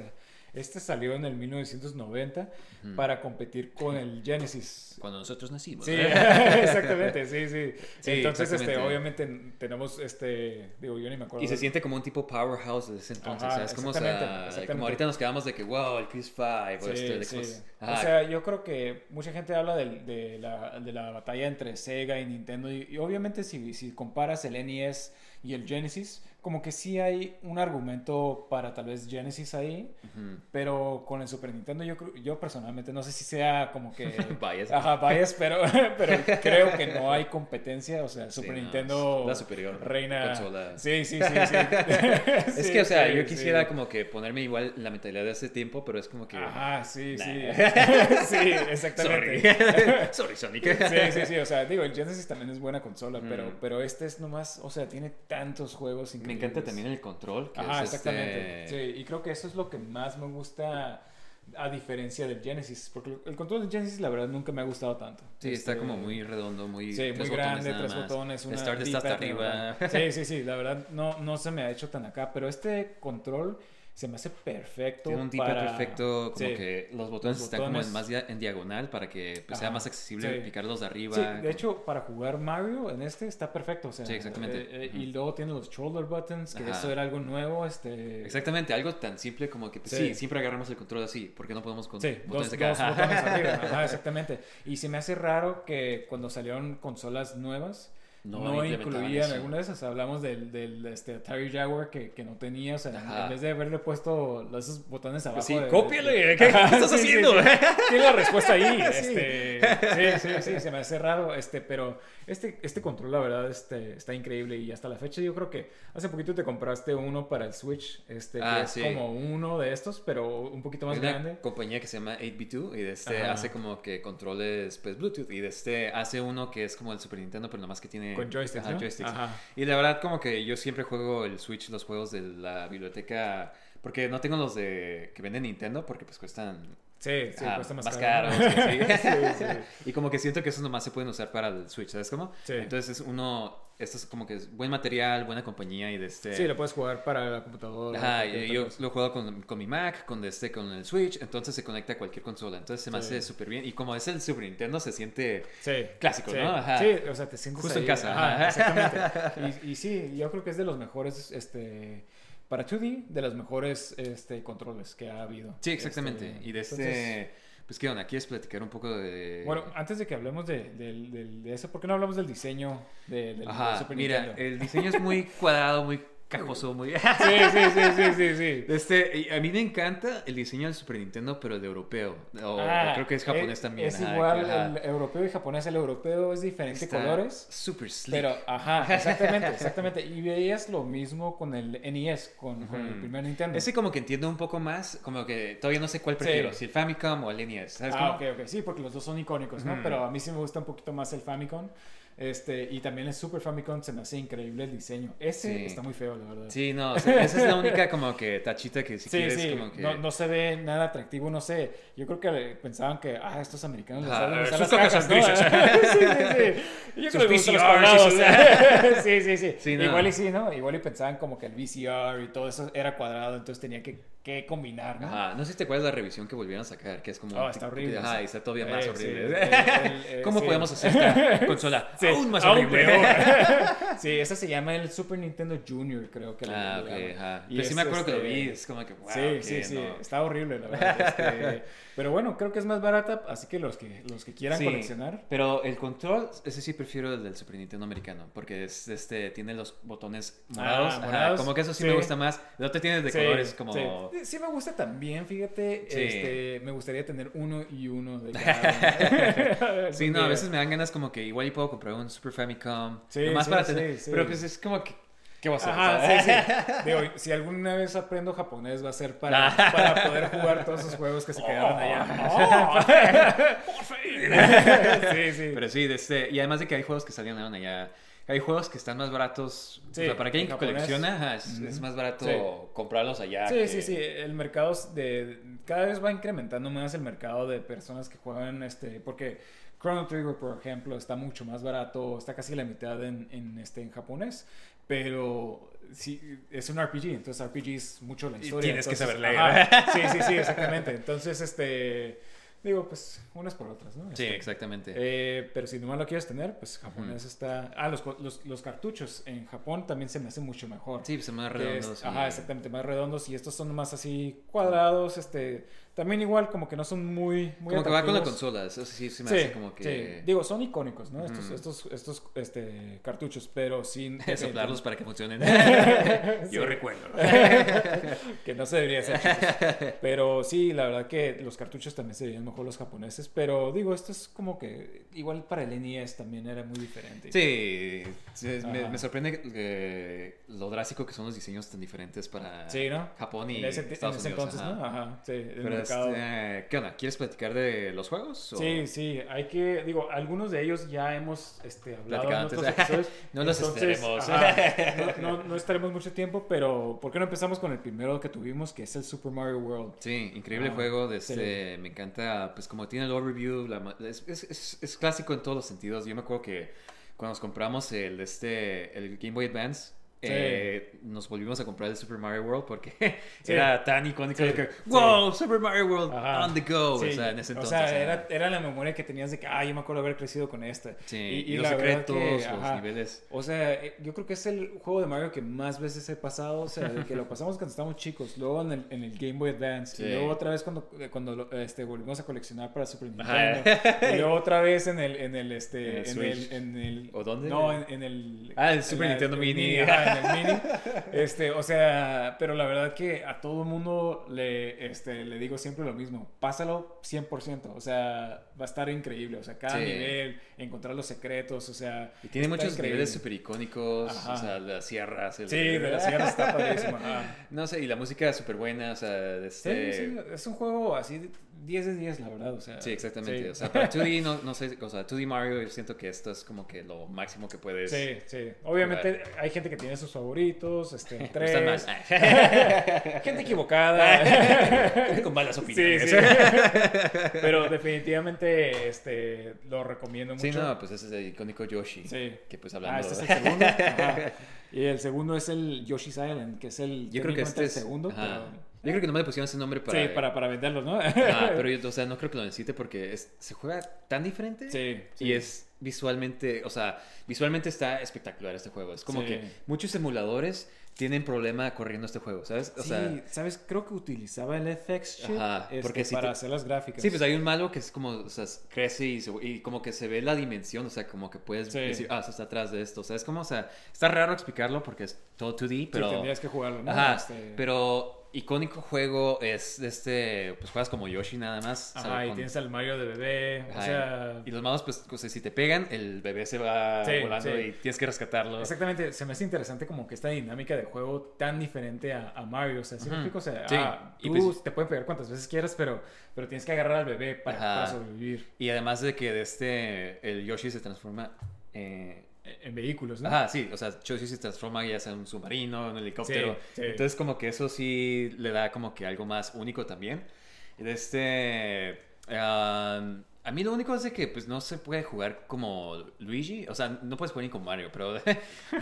[SPEAKER 2] Este salió en el 1990 para competir con el Genesis.
[SPEAKER 1] cuando nosotros nacimos.
[SPEAKER 2] Sí, [laughs] exactamente, sí, sí.
[SPEAKER 1] Sí,
[SPEAKER 2] Entonces, este, obviamente tenemos, este, digo, yo ni me acuerdo.
[SPEAKER 1] Y se siente como un tipo powerhouse desde entonces.
[SPEAKER 2] Ajá,
[SPEAKER 1] ¿sabes? Como, o sea,
[SPEAKER 2] exactamente,
[SPEAKER 1] como ahorita nos quedamos de que, wow, el PS5 o
[SPEAKER 2] Sí,
[SPEAKER 1] este
[SPEAKER 2] sí.
[SPEAKER 1] cosas.
[SPEAKER 2] O
[SPEAKER 1] Ajá.
[SPEAKER 2] sea, yo creo que mucha gente habla de, la, de la batalla entre Sega y Nintendo. Y, y obviamente, si, si comparas el NES y el Genesis, como que sí hay un argumento para tal vez Genesis ahí.
[SPEAKER 1] Ujú.
[SPEAKER 2] Pero con el Super Nintendo, yo, yo personalmente no sé si sea como que. [laughs]
[SPEAKER 1] Bias.
[SPEAKER 2] Ajá, bias, pero, [laughs] pero creo que no hay competencia. O sea, Super
[SPEAKER 1] Sí,
[SPEAKER 2] Nintendo.
[SPEAKER 1] la superior
[SPEAKER 2] Reina.
[SPEAKER 1] consola.
[SPEAKER 2] Sí, sí, sí. sí. [laughs]
[SPEAKER 1] Es que, o sea,
[SPEAKER 2] sí,
[SPEAKER 1] yo
[SPEAKER 2] sí.
[SPEAKER 1] quisiera como que ponerme igual la mentalidad de ese tiempo, pero es como que...
[SPEAKER 2] Ajá, sí, sí.
[SPEAKER 1] Nah.
[SPEAKER 2] sí, exactamente.
[SPEAKER 1] Sorry. Sorry, Sonic.
[SPEAKER 2] Sí, sí, sí, o sea, digo, el Genesis también es buena consola, pero,
[SPEAKER 1] Mm.
[SPEAKER 2] pero este es nomás, o sea, tiene tantos juegos increíbles.
[SPEAKER 1] Encanta también el control. Que
[SPEAKER 2] Ajá,
[SPEAKER 1] es
[SPEAKER 2] exactamente.
[SPEAKER 1] Este...
[SPEAKER 2] Sí, y creo que eso es lo que más me gusta a diferencia del Genesis, porque el control del Genesis la verdad nunca me ha gustado tanto.
[SPEAKER 1] Sí, está
[SPEAKER 2] Este,
[SPEAKER 1] como muy redondo, muy...
[SPEAKER 2] Sí,
[SPEAKER 1] tres
[SPEAKER 2] muy grande, tres
[SPEAKER 1] más.
[SPEAKER 2] botones, una
[SPEAKER 1] Start está hasta arriba.
[SPEAKER 2] Sí, sí, sí, la verdad no, no se me ha hecho tan acá, pero este control se me hace perfecto.
[SPEAKER 1] Tiene un
[SPEAKER 2] para-
[SPEAKER 1] perfecto, como
[SPEAKER 2] Sí.
[SPEAKER 1] que los botones
[SPEAKER 2] Los
[SPEAKER 1] están como en más en diagonal para que pues, sea más accesible
[SPEAKER 2] sí.
[SPEAKER 1] picarlos de arriba.
[SPEAKER 2] Sí, de hecho, para jugar Mario en este está perfecto. O sea,
[SPEAKER 1] Sí, exactamente.
[SPEAKER 2] eh, eh. Y luego tiene los shoulder buttons, que
[SPEAKER 1] Ajá.
[SPEAKER 2] eso era algo nuevo. Este,
[SPEAKER 1] Exactamente, algo tan simple como que,
[SPEAKER 2] Sí.
[SPEAKER 1] siempre agarramos el control así, porque no podemos con botones
[SPEAKER 2] dos,
[SPEAKER 1] de acá?
[SPEAKER 2] dos botones [laughs] arriba. Ajá, exactamente. Y se me hace raro que cuando salieron consolas nuevas
[SPEAKER 1] No
[SPEAKER 2] no, incluían alguna de esas. Hablamos del, del este, Atari Jaguar que, que no tenía. O sea,
[SPEAKER 1] Ajá.
[SPEAKER 2] en vez de haberle puesto los- esos botones abajo.
[SPEAKER 1] sí,
[SPEAKER 2] de- de-
[SPEAKER 1] cópiale, ¿qué- qué
[SPEAKER 2] Ajá,
[SPEAKER 1] estás
[SPEAKER 2] sí,
[SPEAKER 1] haciendo?
[SPEAKER 2] sí. [laughs] Tiene la respuesta ahí.
[SPEAKER 1] Sí.
[SPEAKER 2] Este, sí, sí, sí, se me hace raro. Este, pero este, este control, la verdad, este, está increíble. Y hasta la fecha, yo creo que hace poquito te compraste uno para el Switch. Este, que
[SPEAKER 1] Ah,
[SPEAKER 2] es
[SPEAKER 1] sí.
[SPEAKER 2] como uno de estos, pero un poquito más
[SPEAKER 1] Hay una
[SPEAKER 2] grande.
[SPEAKER 1] compañía que se llama 8B2 y de este
[SPEAKER 2] Ajá.
[SPEAKER 1] hace como que controles pues Bluetooth y de este hace uno que es como el Super Nintendo pero nomás que tiene
[SPEAKER 2] Con joysticks,
[SPEAKER 1] Ajá,
[SPEAKER 2] ¿no?
[SPEAKER 1] joysticks.
[SPEAKER 2] Ajá.
[SPEAKER 1] Y la verdad como que yo siempre juego el Switch los juegos de la biblioteca porque no tengo los de que venden Nintendo porque pues cuestan
[SPEAKER 2] Sí, sí,
[SPEAKER 1] ah,
[SPEAKER 2] cuesta más,
[SPEAKER 1] más
[SPEAKER 2] caro.
[SPEAKER 1] caros, [laughs] sí.
[SPEAKER 2] Sí, [laughs] sí.
[SPEAKER 1] y como que siento que esos nomás se pueden usar para el Switch, ¿sabes cómo?
[SPEAKER 2] Sí.
[SPEAKER 1] Entonces es uno, esto es como que es buen material, buena compañía y de este...
[SPEAKER 2] Sí, lo puedes jugar para la computadora.
[SPEAKER 1] Ajá, yo
[SPEAKER 2] cosa.
[SPEAKER 1] lo he jugado con, con mi Mac, con este, con el Switch, entonces se conecta a cualquier consola. Entonces se me
[SPEAKER 2] Sí.
[SPEAKER 1] hace súper bien. Y como es el Super Nintendo, se siente
[SPEAKER 2] Sí.
[SPEAKER 1] clásico,
[SPEAKER 2] sí.
[SPEAKER 1] ¿no? Ajá.
[SPEAKER 2] Sí, o sea, te sientes
[SPEAKER 1] Justo en
[SPEAKER 2] ahí.
[SPEAKER 1] casa,
[SPEAKER 2] Ajá,
[SPEAKER 1] ajá.
[SPEAKER 2] exactamente. [laughs] Y, y sí, yo creo que es de los mejores, este, para 2D, de los mejores, este, controles que ha habido.
[SPEAKER 1] Sí, exactamente.
[SPEAKER 2] Este,
[SPEAKER 1] y de
[SPEAKER 2] entonces,
[SPEAKER 1] este, pues qué onda, ¿quieres platicar un poco de...
[SPEAKER 2] Bueno, antes de que hablemos de, del- del- de eso, ¿por qué no hablamos del diseño de, del, del
[SPEAKER 1] Ajá,
[SPEAKER 2] Super
[SPEAKER 1] mira,
[SPEAKER 2] Nintendo?
[SPEAKER 1] el diseño es muy cuadrado, muy cajoso, muy...
[SPEAKER 2] Sí, sí, sí, sí, sí, sí.
[SPEAKER 1] Este, a mí me encanta el diseño del Super Nintendo, pero el europeo. O,
[SPEAKER 2] Ah,
[SPEAKER 1] creo que es japonés también.
[SPEAKER 2] Es
[SPEAKER 1] ajá,
[SPEAKER 2] igual
[SPEAKER 1] ajá,
[SPEAKER 2] el europeo y japonés. El europeo es diferente
[SPEAKER 1] está
[SPEAKER 2] colores.
[SPEAKER 1] Super sleek.
[SPEAKER 2] Pero, ajá, [laughs] exactamente, exactamente. Y veías lo mismo con el NES, con, con el primer Nintendo.
[SPEAKER 1] Ese como que entiendo un poco más, como que todavía no sé cuál prefiero,
[SPEAKER 2] Sí.
[SPEAKER 1] si el Famicom o el NES. ¿Sabes
[SPEAKER 2] Ah,
[SPEAKER 1] cómo?
[SPEAKER 2] ok, ok. Sí, porque los dos son icónicos, ¿no?
[SPEAKER 1] Ujú.
[SPEAKER 2] Pero a mí sí me gusta un poquito más el Famicom. Este, y también el Super Famicom se me hace increíble el diseño. Ese
[SPEAKER 1] Sí.
[SPEAKER 2] está muy feo, la verdad.
[SPEAKER 1] Sí, no, o sea, esa es la única como que tachita que si
[SPEAKER 2] Sí,
[SPEAKER 1] quieres
[SPEAKER 2] sí,
[SPEAKER 1] como que...
[SPEAKER 2] no, no se ve nada atractivo, no sé. Yo creo que pensaban que, ah, estos americanos les
[SPEAKER 1] Ah,
[SPEAKER 2] usar
[SPEAKER 1] sus
[SPEAKER 2] las
[SPEAKER 1] cajas
[SPEAKER 2] ¿no? [laughs] sí, sí, sí. Yo creo que los cuadrados. [laughs] sí, sí, sí.
[SPEAKER 1] Sí, no.
[SPEAKER 2] Igual y sí, ¿no? Igual y pensaban como que el VCR y todo eso era cuadrado, entonces tenía que, qué combinar, ¿no?
[SPEAKER 1] Ajá, no sé si te acuerdas de la revisión que volvieron a sacar, que es como...
[SPEAKER 2] Oh, está horrible,
[SPEAKER 1] Ajá, y está todavía más
[SPEAKER 2] Eh,
[SPEAKER 1] horrible.
[SPEAKER 2] sí, el- el- [laughs] eh,
[SPEAKER 1] ¿Cómo
[SPEAKER 2] sí.
[SPEAKER 1] podemos hacer esta [laughs] consola
[SPEAKER 2] Sí,
[SPEAKER 1] aún más
[SPEAKER 2] aún
[SPEAKER 1] horrible?
[SPEAKER 2] peor. [laughs] sí, ese se llama el Super Nintendo Junior, creo que le-
[SPEAKER 1] Ah, ok, ajá.
[SPEAKER 2] Y
[SPEAKER 1] Pero sí me acuerdo que lo
[SPEAKER 2] este,
[SPEAKER 1] vi, es como que, wow,
[SPEAKER 2] sí,
[SPEAKER 1] ok,
[SPEAKER 2] sí, sí,
[SPEAKER 1] no.
[SPEAKER 2] está horrible, la verdad. este, pero bueno, creo que es más barata, así que los que, los que quieran
[SPEAKER 1] Sí,
[SPEAKER 2] coleccionar.
[SPEAKER 1] Pero el control, ese sí prefiero el del Super Nintendo americano, porque es, este, tiene los botones morados.
[SPEAKER 2] Ah,
[SPEAKER 1] ajá,
[SPEAKER 2] morados,
[SPEAKER 1] como que eso sí, me gusta más. El otro tiene de colores como...
[SPEAKER 2] Sí. Me gusta también, fíjate.
[SPEAKER 1] Sí.
[SPEAKER 2] Este, me gustaría tener uno y uno de [laughs] cada.
[SPEAKER 1] Sí, [laughs] no, a veces me dan ganas como que igual y puedo comprar un Super Famicom.
[SPEAKER 2] Sí,
[SPEAKER 1] nomás
[SPEAKER 2] sí,
[SPEAKER 1] para
[SPEAKER 2] sí,
[SPEAKER 1] tener. Pero pues es como que. ¿Qué vas a
[SPEAKER 2] Ajá,
[SPEAKER 1] hacer?
[SPEAKER 2] sí, [laughs] sí. Digo, si alguna vez aprendo japonés va a ser para, para poder jugar todos esos juegos que se quedaron allá. sí, sí.
[SPEAKER 1] Pero sí, de este, y además de que hay juegos que salieron allá. Hay juegos que están más baratos.
[SPEAKER 2] Sí,
[SPEAKER 1] o sea, para quien que colecciona, es, es más barato
[SPEAKER 2] Sí.
[SPEAKER 1] comprarlos allá.
[SPEAKER 2] Sí,
[SPEAKER 1] que-
[SPEAKER 2] sí, sí. El mercado de cada vez va incrementando más el mercado de personas que juegan este, porque Chrono Trigger, por ejemplo, está mucho más barato, está casi la mitad en, en, este en japonés, pero sí es un RPG, entonces RPG es mucho la
[SPEAKER 1] Y
[SPEAKER 2] historia.
[SPEAKER 1] tienes que saber leer.
[SPEAKER 2] Ajá. Sí, sí, sí, exactamente. Entonces, este digo, pues unas por otras, ¿no?
[SPEAKER 1] Sí,
[SPEAKER 2] Este,
[SPEAKER 1] exactamente.
[SPEAKER 2] eh, pero si nomás lo quieres tener, pues japonés está. Ah, los, los, los cartuchos en Japón también se me hacen mucho mejor.
[SPEAKER 1] sí, pues son más
[SPEAKER 2] Que
[SPEAKER 1] redondos.
[SPEAKER 2] es- Ajá, exactamente, más redondos y estos son más así cuadrados, este, también igual como que no son muy, muy
[SPEAKER 1] Como que va con la consola. Eso sí se me
[SPEAKER 2] Sí,
[SPEAKER 1] hace como que.
[SPEAKER 2] sí. Digo, son icónicos, ¿no? Estos, estos, estos este, cartuchos, pero sin... [laughs]
[SPEAKER 1] Soplarlos para que funcionen. [laughs] [laughs]
[SPEAKER 2] Yo
[SPEAKER 1] recuerdo.
[SPEAKER 2] que no se debería hacer, chicos. Pero sí, la verdad que los cartuchos también se veían mejor los japoneses, pero digo, esto es como que igual para el NES también era muy diferente.
[SPEAKER 1] Sí, sí, me, sorprende que- lo drástico que son los diseños tan diferentes para. Japón y
[SPEAKER 2] en ese, en
[SPEAKER 1] Estados
[SPEAKER 2] ese
[SPEAKER 1] Unidos.
[SPEAKER 2] entonces,
[SPEAKER 1] ajá.
[SPEAKER 2] ¿no? Ajá, sí,
[SPEAKER 1] Pero
[SPEAKER 2] mercado.
[SPEAKER 1] este, ¿qué onda? ¿Quieres platicar de los juegos? o-
[SPEAKER 2] Sí, sí, hay que, digo, algunos de ellos ya hemos este, hablado en otros
[SPEAKER 1] antes.
[SPEAKER 2] episodios. [laughs]
[SPEAKER 1] No los estaremos.
[SPEAKER 2] ajá, no, no- no estaremos mucho tiempo, pero ¿por qué no empezamos con el primero que tuvimos, que es el Super Mario World?
[SPEAKER 1] Sí, increíble
[SPEAKER 2] Ah,
[SPEAKER 1] juego. De este, Me encanta, pues como tiene el overview, la ma- es, es- es- es clásico en todos los sentidos. Yo me acuerdo que cuando nos compramos el, este, el Game Boy Advance,
[SPEAKER 2] Sí.
[SPEAKER 1] eh, nos volvimos a comprar el Super Mario World porque [laughs]
[SPEAKER 2] Sí.
[SPEAKER 1] era tan icónico
[SPEAKER 2] Sí,
[SPEAKER 1] que, wow, Super Mario World
[SPEAKER 2] Ajá.
[SPEAKER 1] on the go. O sea, en ese
[SPEAKER 2] o
[SPEAKER 1] entonces.
[SPEAKER 2] sea,
[SPEAKER 1] ajá.
[SPEAKER 2] era, era la memoria que tenías de que, ah, yo me acuerdo haber crecido con este.
[SPEAKER 1] Sí,
[SPEAKER 2] y,
[SPEAKER 1] y, los
[SPEAKER 2] la
[SPEAKER 1] secretos,
[SPEAKER 2] que,
[SPEAKER 1] los
[SPEAKER 2] ajá,
[SPEAKER 1] niveles.
[SPEAKER 2] O sea, eh, yo creo que es el juego de Mario que más veces he pasado. O sea, de que lo pasamos cuando estábamos chicos, luego en el, en el Game Boy Advance, y luego otra vez cuando, eh, cuando este, volvimos a coleccionar para Super
[SPEAKER 1] Ajá.
[SPEAKER 2] Nintendo, y luego otra vez en el, en el, este,
[SPEAKER 1] En el
[SPEAKER 2] en el, en el-
[SPEAKER 1] ¿O dónde?
[SPEAKER 2] No, en, en el...
[SPEAKER 1] Ah, el Super
[SPEAKER 2] la-
[SPEAKER 1] Nintendo
[SPEAKER 2] el
[SPEAKER 1] Mini.
[SPEAKER 2] En el Mini. Este, o sea, pero la verdad que a todo mundo le, este, le digo siempre lo mismo, pásalo 100%, o sea, va a estar increíble, o sea, cada
[SPEAKER 1] Sí.
[SPEAKER 2] nivel, encontrar los secretos, o sea...
[SPEAKER 1] Y tiene muchos
[SPEAKER 2] increíble.
[SPEAKER 1] niveles super icónicos,
[SPEAKER 2] Ajá.
[SPEAKER 1] o sea, las sierras. el-
[SPEAKER 2] Sí, de las sierras está padrísimo. ajá. [laughs]
[SPEAKER 1] No sé, y la música súper buena, o sea, de
[SPEAKER 2] Sí,
[SPEAKER 1] este...
[SPEAKER 2] sí, es un juego así 10 de 10, la verdad, o sea.
[SPEAKER 1] Sí, exactamente.
[SPEAKER 2] sí.
[SPEAKER 1] O sea, para 2D, no, no sé, o sea, 2D Mario, yo siento que esto es como que lo máximo que puedes.
[SPEAKER 2] Sí, sí. Obviamente hay gente que tiene sus favoritos, este, [laughs] tres.
[SPEAKER 1] más. [laughs]
[SPEAKER 2] gente equivocada. [laughs]
[SPEAKER 1] Con malas
[SPEAKER 2] Sí,
[SPEAKER 1] opiniones.
[SPEAKER 2] sí. Pero definitivamente este, lo recomiendo mucho.
[SPEAKER 1] Sí, no, pues ese es el icónico Yoshi.
[SPEAKER 2] Sí.
[SPEAKER 1] Que pues hablando.
[SPEAKER 2] Ah, este es el segundo. Ajá. Y el segundo es el Yoshi's Island, que es el,
[SPEAKER 1] Yo creo que este es.
[SPEAKER 2] el segundo.
[SPEAKER 1] ajá.
[SPEAKER 2] pero-
[SPEAKER 1] Yo creo que no me le pusieron ese nombre para.
[SPEAKER 2] Sí, para, para venderlos, ¿no?
[SPEAKER 1] Ah, pero [laughs] yo, o sea, no creo que lo necesite porque es- se juega tan diferente.
[SPEAKER 2] Sí, sí.
[SPEAKER 1] Y es visualmente, o sea, visualmente está espectacular este juego. Es como
[SPEAKER 2] Sí.
[SPEAKER 1] que muchos emuladores tienen problema corriendo este juego, ¿sabes? O
[SPEAKER 2] sí,
[SPEAKER 1] sea,
[SPEAKER 2] ¿sabes? Creo que utilizaba el FX chip
[SPEAKER 1] Ajá,
[SPEAKER 2] este,
[SPEAKER 1] si
[SPEAKER 2] para
[SPEAKER 1] te-
[SPEAKER 2] hacer las gráficas.
[SPEAKER 1] Sí, pues hay un malo que es como, o sea, crece y, se- y como que se ve la dimensión, o sea, como que puedes
[SPEAKER 2] Sí.
[SPEAKER 1] decir, ah, eso está atrás de esto, o sea, es como, o sea, está raro explicarlo porque es todo 2D, pero...
[SPEAKER 2] Sí, tendrías que jugarlo, ¿no?
[SPEAKER 1] Ajá,
[SPEAKER 2] Este,
[SPEAKER 1] pero icónico juego es este, pues juegas como Yoshi nada más.
[SPEAKER 2] Ajá,
[SPEAKER 1] ¿sabes?
[SPEAKER 2] y
[SPEAKER 1] Con-
[SPEAKER 2] tienes al Mario de bebé, o sea...
[SPEAKER 1] Y los malos, pues, o sea, si te pegan, el bebé se va
[SPEAKER 2] Sí,
[SPEAKER 1] volando
[SPEAKER 2] sí.
[SPEAKER 1] y tienes que rescatarlo.
[SPEAKER 2] Exactamente, se me hace interesante como que esta dinámica de juego tan diferente a, a Mario, o sea, ¿sí me
[SPEAKER 1] Ujú.
[SPEAKER 2] explico? O sea,
[SPEAKER 1] Sí,
[SPEAKER 2] ah,
[SPEAKER 1] y
[SPEAKER 2] tú
[SPEAKER 1] pues-
[SPEAKER 2] te pueden pegar cuantas veces quieras, pero, pero tienes que agarrar al bebé para,
[SPEAKER 1] Ajá.
[SPEAKER 2] para sobrevivir
[SPEAKER 1] Y además de que de este, el Yoshi se transforma... eh,
[SPEAKER 2] en vehículos, ¿no?
[SPEAKER 1] Ajá, sí, o sea, Yoshi se transforma ya sea en un submarino, en un helicóptero.
[SPEAKER 2] Sí, sí.
[SPEAKER 1] Entonces, como que eso sí le da como que algo más único también. Y de este. um, A mí lo único es de que pues no se puede jugar como Luigi, o sea, no puedes jugar ni como Mario, pero [laughs]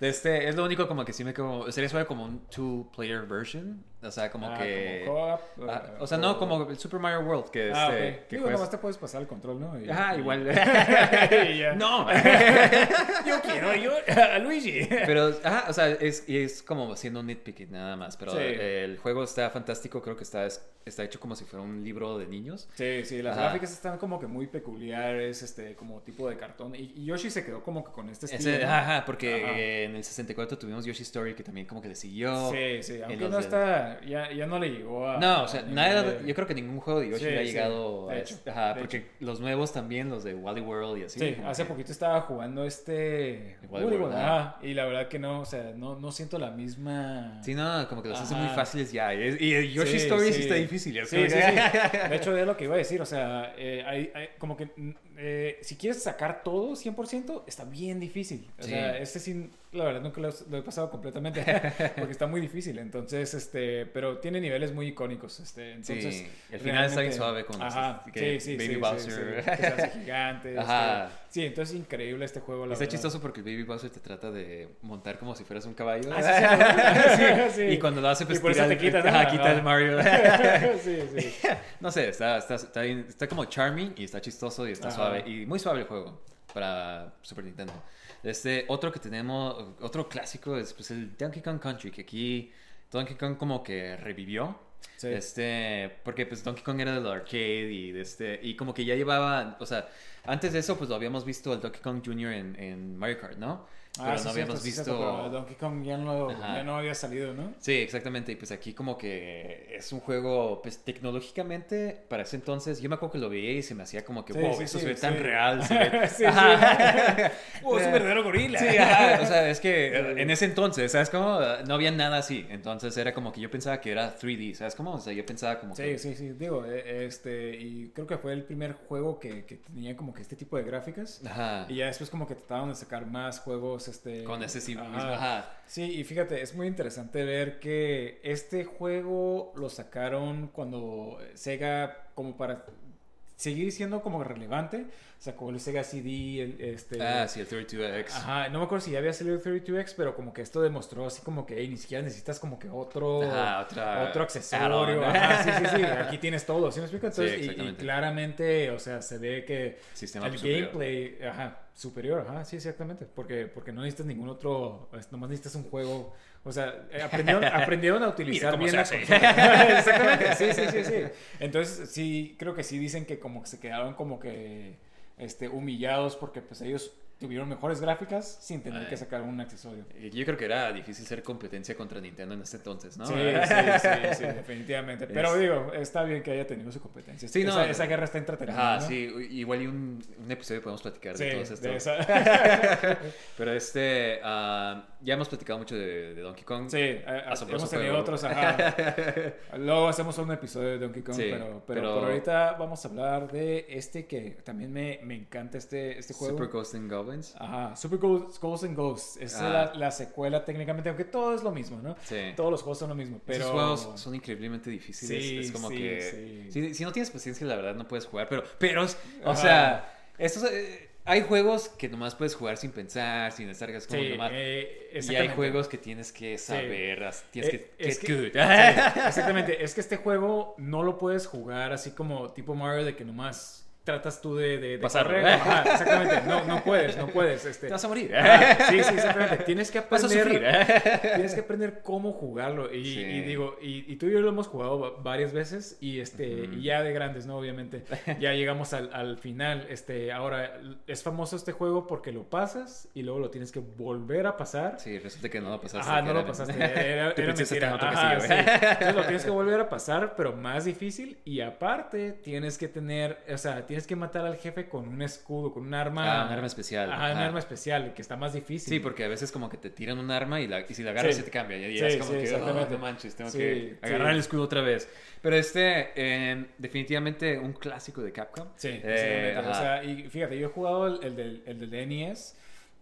[SPEAKER 1] este es lo único como que sí me como sería suave como un two player version, o sea, como
[SPEAKER 2] Ah,
[SPEAKER 1] que
[SPEAKER 2] como
[SPEAKER 1] Ah,
[SPEAKER 2] eh,
[SPEAKER 1] o sea, no
[SPEAKER 2] co-
[SPEAKER 1] como el Super Mario World que
[SPEAKER 2] Ah,
[SPEAKER 1] este
[SPEAKER 2] ok.
[SPEAKER 1] que
[SPEAKER 2] Digo,
[SPEAKER 1] juegas-
[SPEAKER 2] nomás te puedes pasar el control, ¿no? Y- y-
[SPEAKER 1] igual. [laughs] No. [laughs]
[SPEAKER 2] yo quiero yo a Luigi.
[SPEAKER 1] Pero, ajá, o sea, es, y es como haciendo un nitpicking nada más. Pero
[SPEAKER 2] Sí.
[SPEAKER 1] el juego está fantástico. Creo que está, es- está hecho como si fuera un libro de niños.
[SPEAKER 2] Sí, sí, las
[SPEAKER 1] Ajá.
[SPEAKER 2] gráficas están como que muy peculiares, este, como tipo de cartón. Y, y Yoshi se quedó como que con este estilo.
[SPEAKER 1] Ese-
[SPEAKER 2] ¿no?
[SPEAKER 1] ajá, porque
[SPEAKER 2] Ajá.
[SPEAKER 1] eh, en el 64 tuvimos Yoshi Story que también como que le siguió.
[SPEAKER 2] Sí, sí, aunque no está, ya, ya no le llegó a...
[SPEAKER 1] No, o sea, nada,
[SPEAKER 2] de-
[SPEAKER 1] yo creo que ningún juego de Yoshi
[SPEAKER 2] Sí,
[SPEAKER 1] le ha
[SPEAKER 2] sí,
[SPEAKER 1] llegado
[SPEAKER 2] de
[SPEAKER 1] a
[SPEAKER 2] hecho,
[SPEAKER 1] Ajá, porque
[SPEAKER 2] hecho.
[SPEAKER 1] los nuevos también, los de Wally World y así.
[SPEAKER 2] Sí, hace
[SPEAKER 1] que-
[SPEAKER 2] poquito estaba jugando este...
[SPEAKER 1] Igual,
[SPEAKER 2] World, Y la verdad que no, o sea, no, no siento la misma...
[SPEAKER 1] Sí, no, como que los hace muy fáciles ya. Y, y Yoshi
[SPEAKER 2] Sí,
[SPEAKER 1] Story sí,
[SPEAKER 2] sí.
[SPEAKER 1] está difícil. es
[SPEAKER 2] Sí, sí, sí. [laughs] De hecho, es lo que iba a decir. O sea, eh, hay, hay- como que eh, si quieres sacar todo 100%, está bien difícil. O
[SPEAKER 1] Sí.
[SPEAKER 2] sea, este sí, la verdad, nunca lo, lo he pasado completamente [laughs] porque está muy difícil. Entonces, este, pero tiene niveles muy icónicos. Este, entonces,
[SPEAKER 1] Sí, el final está bien suave con los-
[SPEAKER 2] Ajá,
[SPEAKER 1] que
[SPEAKER 2] sí, sí,
[SPEAKER 1] Baby Bowser.
[SPEAKER 2] que se hace gigante. [laughs] este,
[SPEAKER 1] Ajá.
[SPEAKER 2] sí, entonces increíble este juego, la
[SPEAKER 1] Está
[SPEAKER 2] verdad.
[SPEAKER 1] chistoso porque el Baby Bowser te trata de montar como si fueras un caballo.
[SPEAKER 2] Ah. [laughs]
[SPEAKER 1] Y cuando lo hace, pues
[SPEAKER 2] Y por eso te
[SPEAKER 1] el-
[SPEAKER 2] quita, ¿no?
[SPEAKER 1] ajá, quita el Mario.
[SPEAKER 2] sí, sí.
[SPEAKER 1] no sé, está, está, está, bien- está como charming y está chistoso y está
[SPEAKER 2] Ajá.
[SPEAKER 1] suave. Y muy suave el juego para Super Nintendo. Este, otro que tenemos, otro clásico es pues, el Donkey Kong Country, que aquí Donkey Kong como que revivió.
[SPEAKER 2] Sí.
[SPEAKER 1] Este, porque pues Donkey Kong era del arcade y de este, y como que ya llevaba, o sea, antes de eso pues lo habíamos visto el Donkey Kong Jr. en, en Mario Kart, ¿no? Pero
[SPEAKER 2] Ah, sí,
[SPEAKER 1] no habíamos
[SPEAKER 2] sí,
[SPEAKER 1] visto...
[SPEAKER 2] cierto, pero Donkey Kong ya no, ya no había salido, ¿no?
[SPEAKER 1] Sí, exactamente. Y pues aquí como que es un juego, pues tecnológicamente, para ese entonces, yo me acuerdo que lo veía y se me hacía como que,
[SPEAKER 2] Sí,
[SPEAKER 1] wow,
[SPEAKER 2] sí,
[SPEAKER 1] eso
[SPEAKER 2] sí,
[SPEAKER 1] se ve tan
[SPEAKER 2] sí.
[SPEAKER 1] real. [laughs] Se ve...
[SPEAKER 2] Sí, sí.
[SPEAKER 1] Ajá.
[SPEAKER 2] ¡Oh, [laughs] es un verdadero gorila!
[SPEAKER 1] Sí, ajá. O sea, es que en ese entonces, ¿sabes cómo? No había nada así. Entonces era como que yo pensaba que era 3D, ¿sabes cómo? O sea, yo pensaba como
[SPEAKER 2] Sí,
[SPEAKER 1] que...
[SPEAKER 2] sí, sí, digo, eh, este, y creo que fue el primer juego que, que tenía como que este tipo de gráficas.
[SPEAKER 1] Ajá.
[SPEAKER 2] Y ya después como que trataban de sacar más juegos, este...
[SPEAKER 1] Con ese sí mismo, ajá.
[SPEAKER 2] Sí, y fíjate, es muy interesante ver que este juego lo sacaron cuando Sega, como para seguir siendo como relevante, sacó el Sega CD, el, este...
[SPEAKER 1] Ah, sí, el 32X.
[SPEAKER 2] Ajá, no me acuerdo si ya había salido el 32X, pero como que esto demostró así como que "Ey, ni siquiera necesitas como que otro,
[SPEAKER 1] Ajá, otra-
[SPEAKER 2] otro accesorio. Ajá, sí, sí, sí, [laughs] aquí tienes todo, ¿sí me explico? Entonces, y- claramente, o sea, se ve que
[SPEAKER 1] Sistema
[SPEAKER 2] el
[SPEAKER 1] superior.
[SPEAKER 2] gameplay, ajá, superior, ajá, sí, exactamente, porque, porque no necesitas ningún otro, nomás necesitas un juego, o sea, aprendieron, [laughs] aprendieron a utilizar bien la consola. [laughs] Exactamente, sí, sí, sí, sí. Entonces, sí, creo que sí dicen que como que se quedaron como que este, humillados porque pues ellos tuvieron mejores gráficas sin tener
[SPEAKER 1] Ay.
[SPEAKER 2] que sacar un accesorio.
[SPEAKER 1] Y Yo creo que era difícil ser competencia contra Nintendo en ese entonces, ¿no?
[SPEAKER 2] Sí, [laughs] sí, sí, sí, definitivamente. Pero
[SPEAKER 1] Es-
[SPEAKER 2] digo, está bien que haya tenido su competencia.
[SPEAKER 1] Sí, no,
[SPEAKER 2] esa,
[SPEAKER 1] no.
[SPEAKER 2] esa guerra está entretenida.
[SPEAKER 1] Ajá,
[SPEAKER 2] ¿no?
[SPEAKER 1] sí, igual y un, un episodio podemos platicar
[SPEAKER 2] Sí,
[SPEAKER 1] de todos estos.
[SPEAKER 2] de esa. [laughs]
[SPEAKER 1] Pero este, ah, ya hemos platicado mucho de, de Donkey Kong.
[SPEAKER 2] Sí, eh,
[SPEAKER 1] Asombroso
[SPEAKER 2] hemos tenido
[SPEAKER 1] juego.
[SPEAKER 2] otros, ajá. [laughs] Luego hacemos un episodio de Donkey Kong,
[SPEAKER 1] Sí,
[SPEAKER 2] pero, pero,
[SPEAKER 1] pero-
[SPEAKER 2] por ahorita vamos a hablar de este que también me, me encanta este, este juego.
[SPEAKER 1] Super Ghost and Goblins.
[SPEAKER 2] Ajá, Super Ghosts, Ghosts and Ghosts. Es
[SPEAKER 1] Ah.
[SPEAKER 2] la, la secuela técnicamente, aunque todo es lo mismo, ¿no?
[SPEAKER 1] Sí.
[SPEAKER 2] Todos los juegos son lo mismo, pero...
[SPEAKER 1] Esos juegos son increíblemente difíciles.
[SPEAKER 2] Sí,
[SPEAKER 1] es como
[SPEAKER 2] sí,
[SPEAKER 1] que.
[SPEAKER 2] sí.
[SPEAKER 1] Si, si no tienes paciencia, la verdad no puedes jugar. Pero, pero o
[SPEAKER 2] Ajá.
[SPEAKER 1] sea, estos, eh, hay juegos que nomás puedes jugar sin pensar, sin estar es como
[SPEAKER 2] Sí,
[SPEAKER 1] nomás.
[SPEAKER 2] eh,
[SPEAKER 1] y hay juegos que tienes que saber, as- tienes
[SPEAKER 2] Eh,
[SPEAKER 1] que.
[SPEAKER 2] es que-
[SPEAKER 1] good.
[SPEAKER 2] Sí, [laughs] exactamente. Es que este juego no lo puedes jugar así como tipo Mario de que nomás tratas tú de, de, correr. Ajá, exactamente. No, no puedes, no puedes. Este.
[SPEAKER 1] Te vas a morir.
[SPEAKER 2] Ajá, sí, sí, exactamente. Tienes que aprender. Tienes que aprender cómo jugarlo. Y,
[SPEAKER 1] Sí.
[SPEAKER 2] y digo, y, y tú y yo lo hemos jugado va- varias veces. Y este, y ya de grandes, ¿no? Obviamente. Ya llegamos al, al final. Este, ahora, es famoso este juego porque lo pasas y luego lo tienes que volver a pasar.
[SPEAKER 1] Sí, resulta que no lo pasaste. Que
[SPEAKER 2] no lo
[SPEAKER 1] era-
[SPEAKER 2] pasaste. Era, era [laughs] mentira. Ajá, sí. Entonces lo tienes que volver a pasar, pero más difícil. Y aparte, tienes que tener, o sea, tienes que matar al jefe con un escudo, con un arma.
[SPEAKER 1] Ah, un arma especial.
[SPEAKER 2] Ajá, un arma especial, que está más difícil.
[SPEAKER 1] Sí, porque a veces como que te tiran un arma y, la, y si la agarras
[SPEAKER 2] Sí.
[SPEAKER 1] se te cambia. Y
[SPEAKER 2] Sí,
[SPEAKER 1] es como
[SPEAKER 2] sí,
[SPEAKER 1] que,
[SPEAKER 2] exactamente.
[SPEAKER 1] "Oh, no manches, tengo que agarrar el escudo otra vez. Pero este, eh, definitivamente un clásico de Capcom.
[SPEAKER 2] Sí,
[SPEAKER 1] Eh.
[SPEAKER 2] O sea, y fíjate, yo he jugado el, el del, el del NES.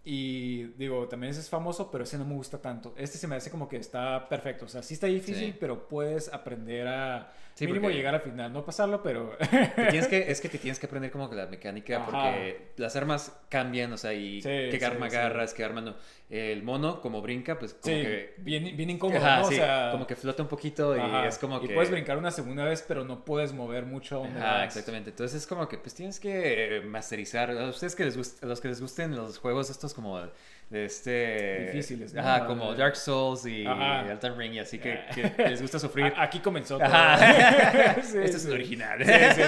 [SPEAKER 2] Y digo, también ese es famoso, pero ese no me gusta tanto. Este se me hace como que está perfecto. O sea, sí está difícil, pero puedes aprender a
[SPEAKER 1] Sí,
[SPEAKER 2] mínimo llegar al final. No pasarlo, pero... [laughs]
[SPEAKER 1] Tienes que, es que te tienes que aprender como que la mecánica
[SPEAKER 2] Ajá.
[SPEAKER 1] porque las armas cambian, o sea, y
[SPEAKER 2] Sí,
[SPEAKER 1] qué
[SPEAKER 2] sí,
[SPEAKER 1] arma agarras, qué arma no. El mono, como brinca, pues como
[SPEAKER 2] sí,
[SPEAKER 1] que...
[SPEAKER 2] bien, bien incómodo,
[SPEAKER 1] Ajá,
[SPEAKER 2] ¿no?
[SPEAKER 1] sí,
[SPEAKER 2] o sea,
[SPEAKER 1] como que flota un poquito y
[SPEAKER 2] ajá.
[SPEAKER 1] es como
[SPEAKER 2] Y
[SPEAKER 1] que...
[SPEAKER 2] puedes brincar una segunda vez, pero no puedes mover mucho a donde
[SPEAKER 1] Ajá,
[SPEAKER 2] vas.
[SPEAKER 1] exactamente. Entonces es como que pues tienes que eh, masterizar. A ustedes que les gust- a los que les gusten los juegos estos como de este
[SPEAKER 2] Difíciles, ¿no?
[SPEAKER 1] Ajá, como Dark Souls y
[SPEAKER 2] Ajá.
[SPEAKER 1] Elden Ring y así que, que les gusta sufrir. [laughs]
[SPEAKER 2] Aquí comenzó todo.
[SPEAKER 1] Ajá. [laughs]
[SPEAKER 2] Sí,
[SPEAKER 1] este es el original.
[SPEAKER 2] Sí, sí,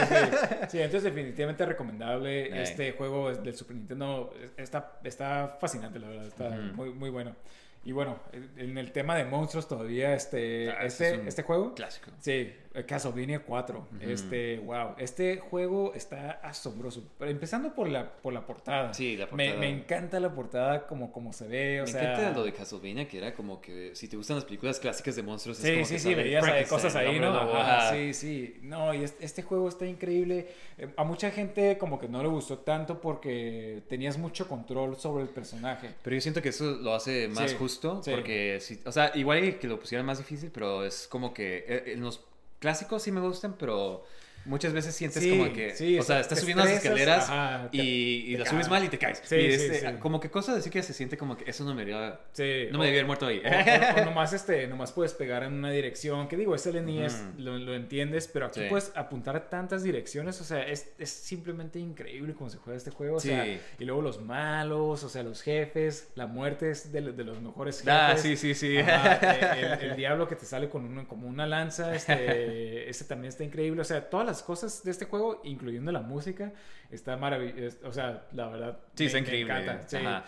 [SPEAKER 2] sí. Entonces definitivamente recomendable.
[SPEAKER 1] Eh.
[SPEAKER 2] Este juego del Super Nintendo está, está fascinante, la verdad. Está muy, muy bueno. Y bueno, en el tema de monstruos todavía, este,
[SPEAKER 1] Ah, ese
[SPEAKER 2] este,
[SPEAKER 1] es
[SPEAKER 2] este juego...
[SPEAKER 1] Clásico.
[SPEAKER 2] Sí, Castlevania 4. Este, wow. Este juego está asombroso. Pero empezando por la, por la portada.
[SPEAKER 1] Sí, la portada.
[SPEAKER 2] me encanta la portada como, como se ve. O
[SPEAKER 1] Me
[SPEAKER 2] sea,
[SPEAKER 1] encanta lo de Castlevania, que era como que si te gustan las películas clásicas de monstruos, es
[SPEAKER 2] Sí,
[SPEAKER 1] como
[SPEAKER 2] sí,
[SPEAKER 1] que
[SPEAKER 2] sí, veías ahí cosas ahí, ¿no? Ajá, sí, sí. No, y este, este juego está increíble. Eh, a mucha gente como que no le gustó tanto porque tenías mucho control sobre el personaje.
[SPEAKER 1] Pero yo siento que eso lo hace más
[SPEAKER 2] Sí,
[SPEAKER 1] justo,
[SPEAKER 2] sí.
[SPEAKER 1] porque, si, o sea, igual que lo pusieran más difícil, pero es como que eh, en los clásicos sí me gustan, pero muchas veces sientes
[SPEAKER 2] Sí,
[SPEAKER 1] como que,
[SPEAKER 2] sí,
[SPEAKER 1] o sea, estás subiendo las escaleras
[SPEAKER 2] ajá, te-
[SPEAKER 1] y, y las subes mal y te caes.
[SPEAKER 2] Sí,
[SPEAKER 1] y este. Como que cosas así que se siente como que eso no me
[SPEAKER 2] Sí.
[SPEAKER 1] no
[SPEAKER 2] o-
[SPEAKER 1] me debía haber muerto ahí.
[SPEAKER 2] O, o- o nomás, este, nomás puedes pegar en una dirección. Que digo, es NES,
[SPEAKER 1] Ujú.
[SPEAKER 2] lo, lo entiendes, pero aquí puedes apuntar a tantas direcciones. O sea, es, es simplemente increíble cómo se juega este juego. O sea, y luego los malos, o sea, los jefes, la muerte es de, de los mejores jefes.
[SPEAKER 1] Ah, sí, sí, sí.
[SPEAKER 2] Ajá, [laughs] el, el diablo que te sale con una, como una lanza, este, [laughs] ese también está increíble. O sea, todas las cosas de este juego, incluyendo la música, está maravilloso. O sea, la verdad,
[SPEAKER 1] Sí,
[SPEAKER 2] me- me
[SPEAKER 1] increíble.
[SPEAKER 2] encanta, sí.
[SPEAKER 1] Ajá.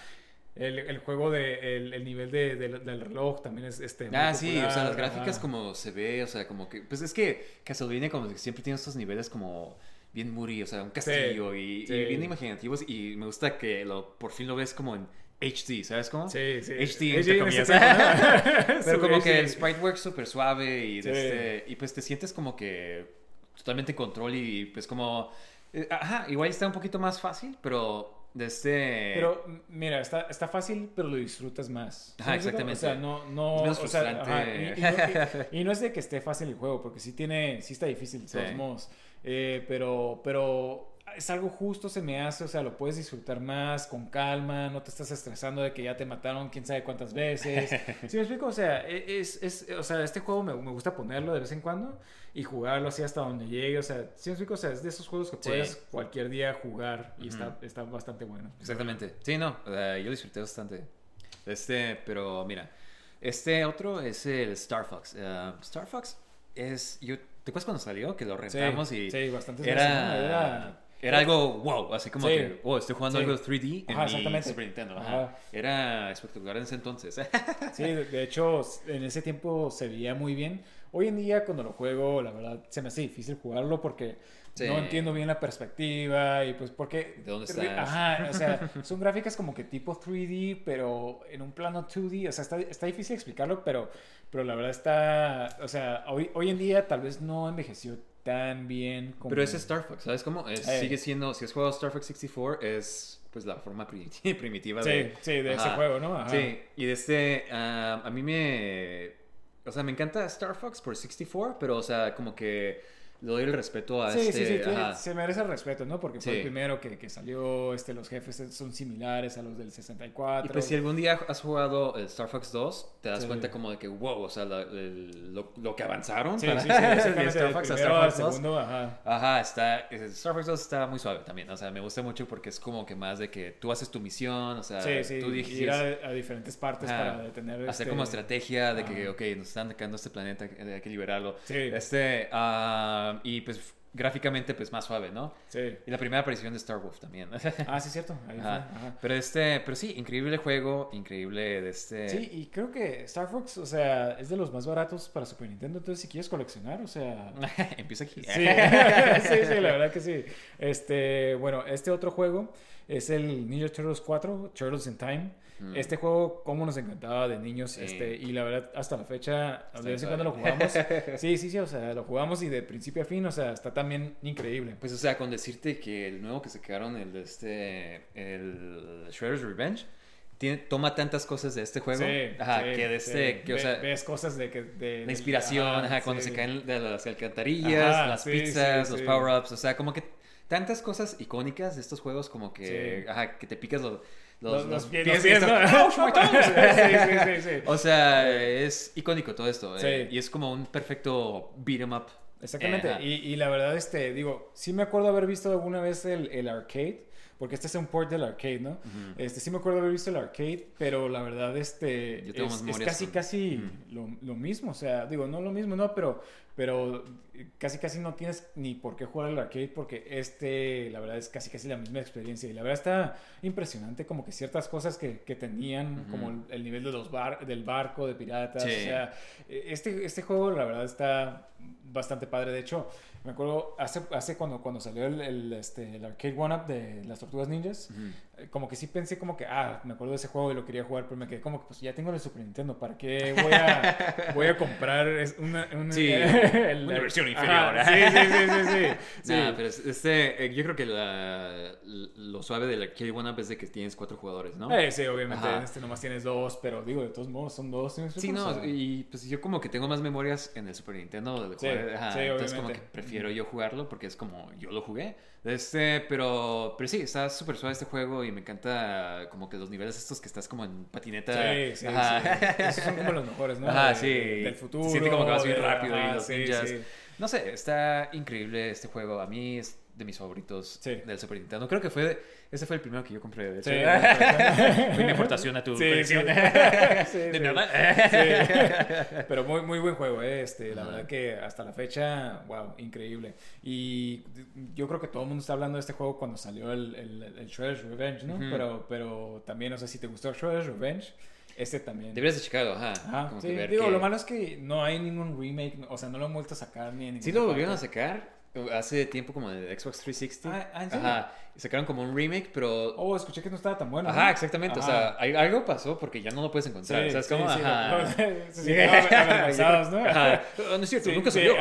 [SPEAKER 2] El, el juego de el, el nivel de, del- del reloj también es este
[SPEAKER 1] Ah, sí, o sea, las gráficas
[SPEAKER 2] ajá.
[SPEAKER 1] como se ve, o sea, como que, pues es que Castlevania como que siempre tiene estos niveles como bien moody, o sea, un castillo y, y
[SPEAKER 2] sí.
[SPEAKER 1] bien imaginativos y me gusta que lo, por fin lo ves como en HD, ¿sabes cómo?
[SPEAKER 2] Sí, sí.
[SPEAKER 1] HD,
[SPEAKER 2] en
[SPEAKER 1] entre comillas. [laughs] [laughs] Pero
[SPEAKER 2] Sí,
[SPEAKER 1] como
[SPEAKER 2] sí.
[SPEAKER 1] que el sprite work súper suave y, de
[SPEAKER 2] Sí.
[SPEAKER 1] este, y pues te sientes como que totalmente en control y pues como, eh, ajá, igual está un poquito más fácil, pero de este...
[SPEAKER 2] Pero mira, está, está fácil, pero lo disfrutas más.
[SPEAKER 1] Ajá, exactamente.
[SPEAKER 2] O sea, no, no,
[SPEAKER 1] Es menos
[SPEAKER 2] o sea,
[SPEAKER 1] frustrante.
[SPEAKER 2] ajá, y, y no, [laughs] y- y no es de que esté fácil el juego, porque sí tiene, sí está difícil de
[SPEAKER 1] Sí.
[SPEAKER 2] todos modos. Eh, pero, pero es algo justo, se me hace, o sea, lo puedes disfrutar más, con calma, no te estás estresando de que ya te mataron quién sabe cuántas veces. [laughs] ¿Sí me explico? O sea, e- es, es, o sea este juego me, me gusta ponerlo de vez en cuando y jugarlo así hasta donde llegue. O sea, ¿sí me explico? O sea, es de esos juegos que
[SPEAKER 1] Sí.
[SPEAKER 2] puedes cualquier día jugar y está, está bastante bueno.
[SPEAKER 1] Exactamente. Sí, no, eh, yo disfruté bastante. Este, pero mira, este otro es el Star Fox. Eh, Star Fox es, yo, ¿te acuerdas cuando salió? Que lo rentamos
[SPEAKER 2] sí,
[SPEAKER 1] y
[SPEAKER 2] sí,
[SPEAKER 1] era,
[SPEAKER 2] ¿no? Era-
[SPEAKER 1] era algo wow, así como
[SPEAKER 2] Sí.
[SPEAKER 1] que, oh, estoy jugando
[SPEAKER 2] Sí.
[SPEAKER 1] algo 3D en
[SPEAKER 2] Ajá,
[SPEAKER 1] mi
[SPEAKER 2] exactamente.
[SPEAKER 1] Super Nintendo. ajá.
[SPEAKER 2] Ajá.
[SPEAKER 1] Era espectacular en ese entonces. [laughs]
[SPEAKER 2] Sí, de, de hecho, en ese tiempo se veía muy bien. Hoy en día, cuando lo juego, la verdad, se me hace difícil jugarlo porque
[SPEAKER 1] Sí.
[SPEAKER 2] no entiendo bien la perspectiva y pues porque...
[SPEAKER 1] ¿De dónde estás?
[SPEAKER 2] Ajá, o sea, [laughs] son gráficas como que tipo 3D, pero en un plano 2D. O sea, está, está difícil explicarlo, pero, pero la verdad está... O sea, hoy, hoy en día tal vez no envejeció tan bien como...
[SPEAKER 1] Pero ese Star Fox, ¿sabes cómo? Es,
[SPEAKER 2] Eh.
[SPEAKER 1] Sigue siendo, si has jugado Star Fox 64, es pues la forma pri- [laughs] primitiva
[SPEAKER 2] Sí,
[SPEAKER 1] de...
[SPEAKER 2] sí, de ese juego, ¿no? Ajá.
[SPEAKER 1] Sí, y de este, ah, a mí me, o sea, me encanta Star Fox por 64, pero, o sea, como que doy el respeto a
[SPEAKER 2] Sí,
[SPEAKER 1] este,
[SPEAKER 2] sí, sí, tiene- se merece el respeto, ¿no? Porque fue
[SPEAKER 1] Sí.
[SPEAKER 2] el primero que, que salió, este, los jefes son similares a los del 64.
[SPEAKER 1] Y pues si algún día has jugado el Star Fox 2, te das
[SPEAKER 2] Sí.
[SPEAKER 1] cuenta como de que, wow, o sea, la- el- lo, lo que avanzaron
[SPEAKER 2] Sí,
[SPEAKER 1] para
[SPEAKER 2] sí, [laughs]
[SPEAKER 1] de Star Fox a Star Fox 2.
[SPEAKER 2] segundo, ajá.
[SPEAKER 1] Ajá, está, el Star Fox 2 está muy suave también, o sea, me gusta mucho porque es como que más de que tú haces tu misión, o sea, tú dices...
[SPEAKER 2] ir a, a diferentes partes
[SPEAKER 1] Ajá.
[SPEAKER 2] para detener
[SPEAKER 1] Hacer
[SPEAKER 2] este-
[SPEAKER 1] como estrategia de que,
[SPEAKER 2] Ajá.
[SPEAKER 1] ok, nos están atacando este planeta, eh, hay que liberarlo.
[SPEAKER 2] Sí.
[SPEAKER 1] Este, ah, y pues gráficamente, pues más suave, ¿no?
[SPEAKER 2] Sí.
[SPEAKER 1] Y la primera aparición de Star Wolf también. [laughs]
[SPEAKER 2] Ah, sí, cierto. Ahí fue,
[SPEAKER 1] ajá. Pero este, pero sí, increíble juego, increíble de este.
[SPEAKER 2] Sí, y creo que Star Fox, o sea, es de los más baratos para Super Nintendo, entonces si quieres coleccionar, o sea... [laughs]
[SPEAKER 1] Empieza aquí.
[SPEAKER 2] Sí, [laughs] sí, sí, la verdad que sí. Este, bueno, este otro juego es el Ninja Turtles 4, Turtles in Time.
[SPEAKER 1] Mm.
[SPEAKER 2] Este juego, como nos encantaba de niños,
[SPEAKER 1] Sí.
[SPEAKER 2] este, y la verdad, hasta la fecha, de vez en cuando lo jugamos. [laughs] Sí, sí, sí, o sea, lo jugamos y de principio a fin, o sea, está también increíble.
[SPEAKER 1] Pues, o sea, con decirte que el nuevo que sacaron, el de este. El Shredder's Revenge. tiene, toma tantas cosas de este juego.
[SPEAKER 2] Sí,
[SPEAKER 1] ajá,
[SPEAKER 2] sí,
[SPEAKER 1] que de
[SPEAKER 2] sí.
[SPEAKER 1] este, que, o sea,
[SPEAKER 2] ves cosas de que... De,
[SPEAKER 1] la inspiración,
[SPEAKER 2] ajá,
[SPEAKER 1] ajá, cuando
[SPEAKER 2] sí.
[SPEAKER 1] se caen de las alcantarillas,
[SPEAKER 2] Ajá,
[SPEAKER 1] las
[SPEAKER 2] sí,
[SPEAKER 1] pizzas,
[SPEAKER 2] sí,
[SPEAKER 1] los
[SPEAKER 2] sí.
[SPEAKER 1] power-ups, o sea, como que tantas cosas icónicas de estos juegos, como que,
[SPEAKER 2] Sí.
[SPEAKER 1] ajá, que te picas los,
[SPEAKER 2] Los,
[SPEAKER 1] los,
[SPEAKER 2] los
[SPEAKER 1] los
[SPEAKER 2] pies,
[SPEAKER 1] pies
[SPEAKER 2] los
[SPEAKER 1] y
[SPEAKER 2] pies,
[SPEAKER 1] estás-
[SPEAKER 2] ¿no? [laughs]
[SPEAKER 1] ¡Oh, my God!
[SPEAKER 2] sí, sí, sí, sí.
[SPEAKER 1] O sea, es icónico todo esto.
[SPEAKER 2] Sí.
[SPEAKER 1] eh, y es como un perfecto beat 'em up.
[SPEAKER 2] Exactamente.
[SPEAKER 1] Ajá.
[SPEAKER 2] Y, y la verdad, este, digo, sí me acuerdo haber visto alguna vez el, el arcade, porque este es un port del arcade, ¿no? Este, sí me acuerdo haber visto el arcade, pero la verdad, este, es, casi,
[SPEAKER 1] con-
[SPEAKER 2] casi lo, lo mismo. O sea, digo, no lo mismo, no, pero, pero casi, casi no tienes ni por qué jugar el arcade, porque este, la verdad, es casi, casi la misma experiencia. Y la verdad está impresionante, como que ciertas cosas que, que tenían, como el, el nivel de los bar, del barco, de piratas,
[SPEAKER 1] Sí.
[SPEAKER 2] o sea, este, este juego, la verdad, está bastante padre. De hecho, me acuerdo hace, hace cuando, cuando salió el, este, el arcade one-up de las Tortugas Ninjas, como que sí pensé como que, ah, me acuerdo de ese juego y lo quería jugar, pero me quedé como que, pues ya tengo el Super Nintendo, ¿para qué voy a, [laughs] voy a comprar una, una,
[SPEAKER 1] Sí, [laughs]
[SPEAKER 2] el-
[SPEAKER 1] una versión inferior.
[SPEAKER 2] Sí, sí, sí, sí, sí. [laughs] Sí.
[SPEAKER 1] Nah, pero es- este, eh, yo creo que la- lo suave del arcade one up es de que tienes cuatro jugadores, ¿no?
[SPEAKER 2] Eh, sí, obviamente, en este nomás tienes dos, pero digo, de todos modos son dos. ¿sí
[SPEAKER 1] no, y pues yo como que tengo más memorias en el Super Nintendo de
[SPEAKER 2] Sí,
[SPEAKER 1] jugar, ajá, entonces como que
[SPEAKER 2] obviamente.
[SPEAKER 1] prefiero yo jugarlo porque es como yo lo jugué. Este, pero pero sí, está súper suave este juego y me encanta como que los niveles estos que estás como en patineta.
[SPEAKER 2] Sí, sí,
[SPEAKER 1] Ajá.
[SPEAKER 2] sí. Esos son como los mejores, ¿no?
[SPEAKER 1] Ajá,
[SPEAKER 2] De-
[SPEAKER 1] sí.
[SPEAKER 2] Del futuro.
[SPEAKER 1] Se siente como que vas bien rápido y los
[SPEAKER 2] sí,
[SPEAKER 1] ninjas.
[SPEAKER 2] sí.
[SPEAKER 1] No sé, está increíble este juego. A mí es de mis favoritos
[SPEAKER 2] Sí.
[SPEAKER 1] del Super Nintendo. Creo que fue ese fue el primero que yo compré, de hecho.
[SPEAKER 2] Sí, [laughs]
[SPEAKER 1] fue mi aportación a tu
[SPEAKER 2] Sí,
[SPEAKER 1] colección.
[SPEAKER 2] sí. [laughs] Sí,
[SPEAKER 1] ¿De
[SPEAKER 2] sí.
[SPEAKER 1] verdad?
[SPEAKER 2] Sí. [laughs] Pero muy, muy buen juego, ¿eh? Este, la verdad que hasta la fecha, wow, increíble. Y yo creo que todo el mundo está hablando de este juego cuando salió el, el, el Shredder's Revenge, ¿no? Pero, pero también, no sé si te gustó Shredder's Revenge, este también.
[SPEAKER 1] Deberías de checarlo, ajá.
[SPEAKER 2] Ajá,
[SPEAKER 1] como
[SPEAKER 2] sí,
[SPEAKER 1] que ver
[SPEAKER 2] digo,
[SPEAKER 1] que-
[SPEAKER 2] lo malo es que no hay ningún remake, o sea, no lo han vuelto a sacar ni en
[SPEAKER 1] Sí
[SPEAKER 2] ninguna
[SPEAKER 1] lo volvieron a sacar hace tiempo como de Xbox 360.
[SPEAKER 2] Ah, ¿en serio?
[SPEAKER 1] Ajá. Sacaron como un remake, pero...
[SPEAKER 2] Oh, escuché que no estaba tan bueno.
[SPEAKER 1] Ajá,
[SPEAKER 2] ¿no?
[SPEAKER 1] exactamente. O
[SPEAKER 2] Ajá.
[SPEAKER 1] sea, algo pasó porque ya no lo puedes encontrar. ¿Sabes
[SPEAKER 2] sí,
[SPEAKER 1] cómo?
[SPEAKER 2] sí,
[SPEAKER 1] Ajá.
[SPEAKER 2] lo- se [laughs] [laughs] sintieron avergonzados, ¿no?
[SPEAKER 1] Ajá. [laughs] No, es cierto,
[SPEAKER 2] Sí,
[SPEAKER 1] nunca
[SPEAKER 2] sí.
[SPEAKER 1] salió.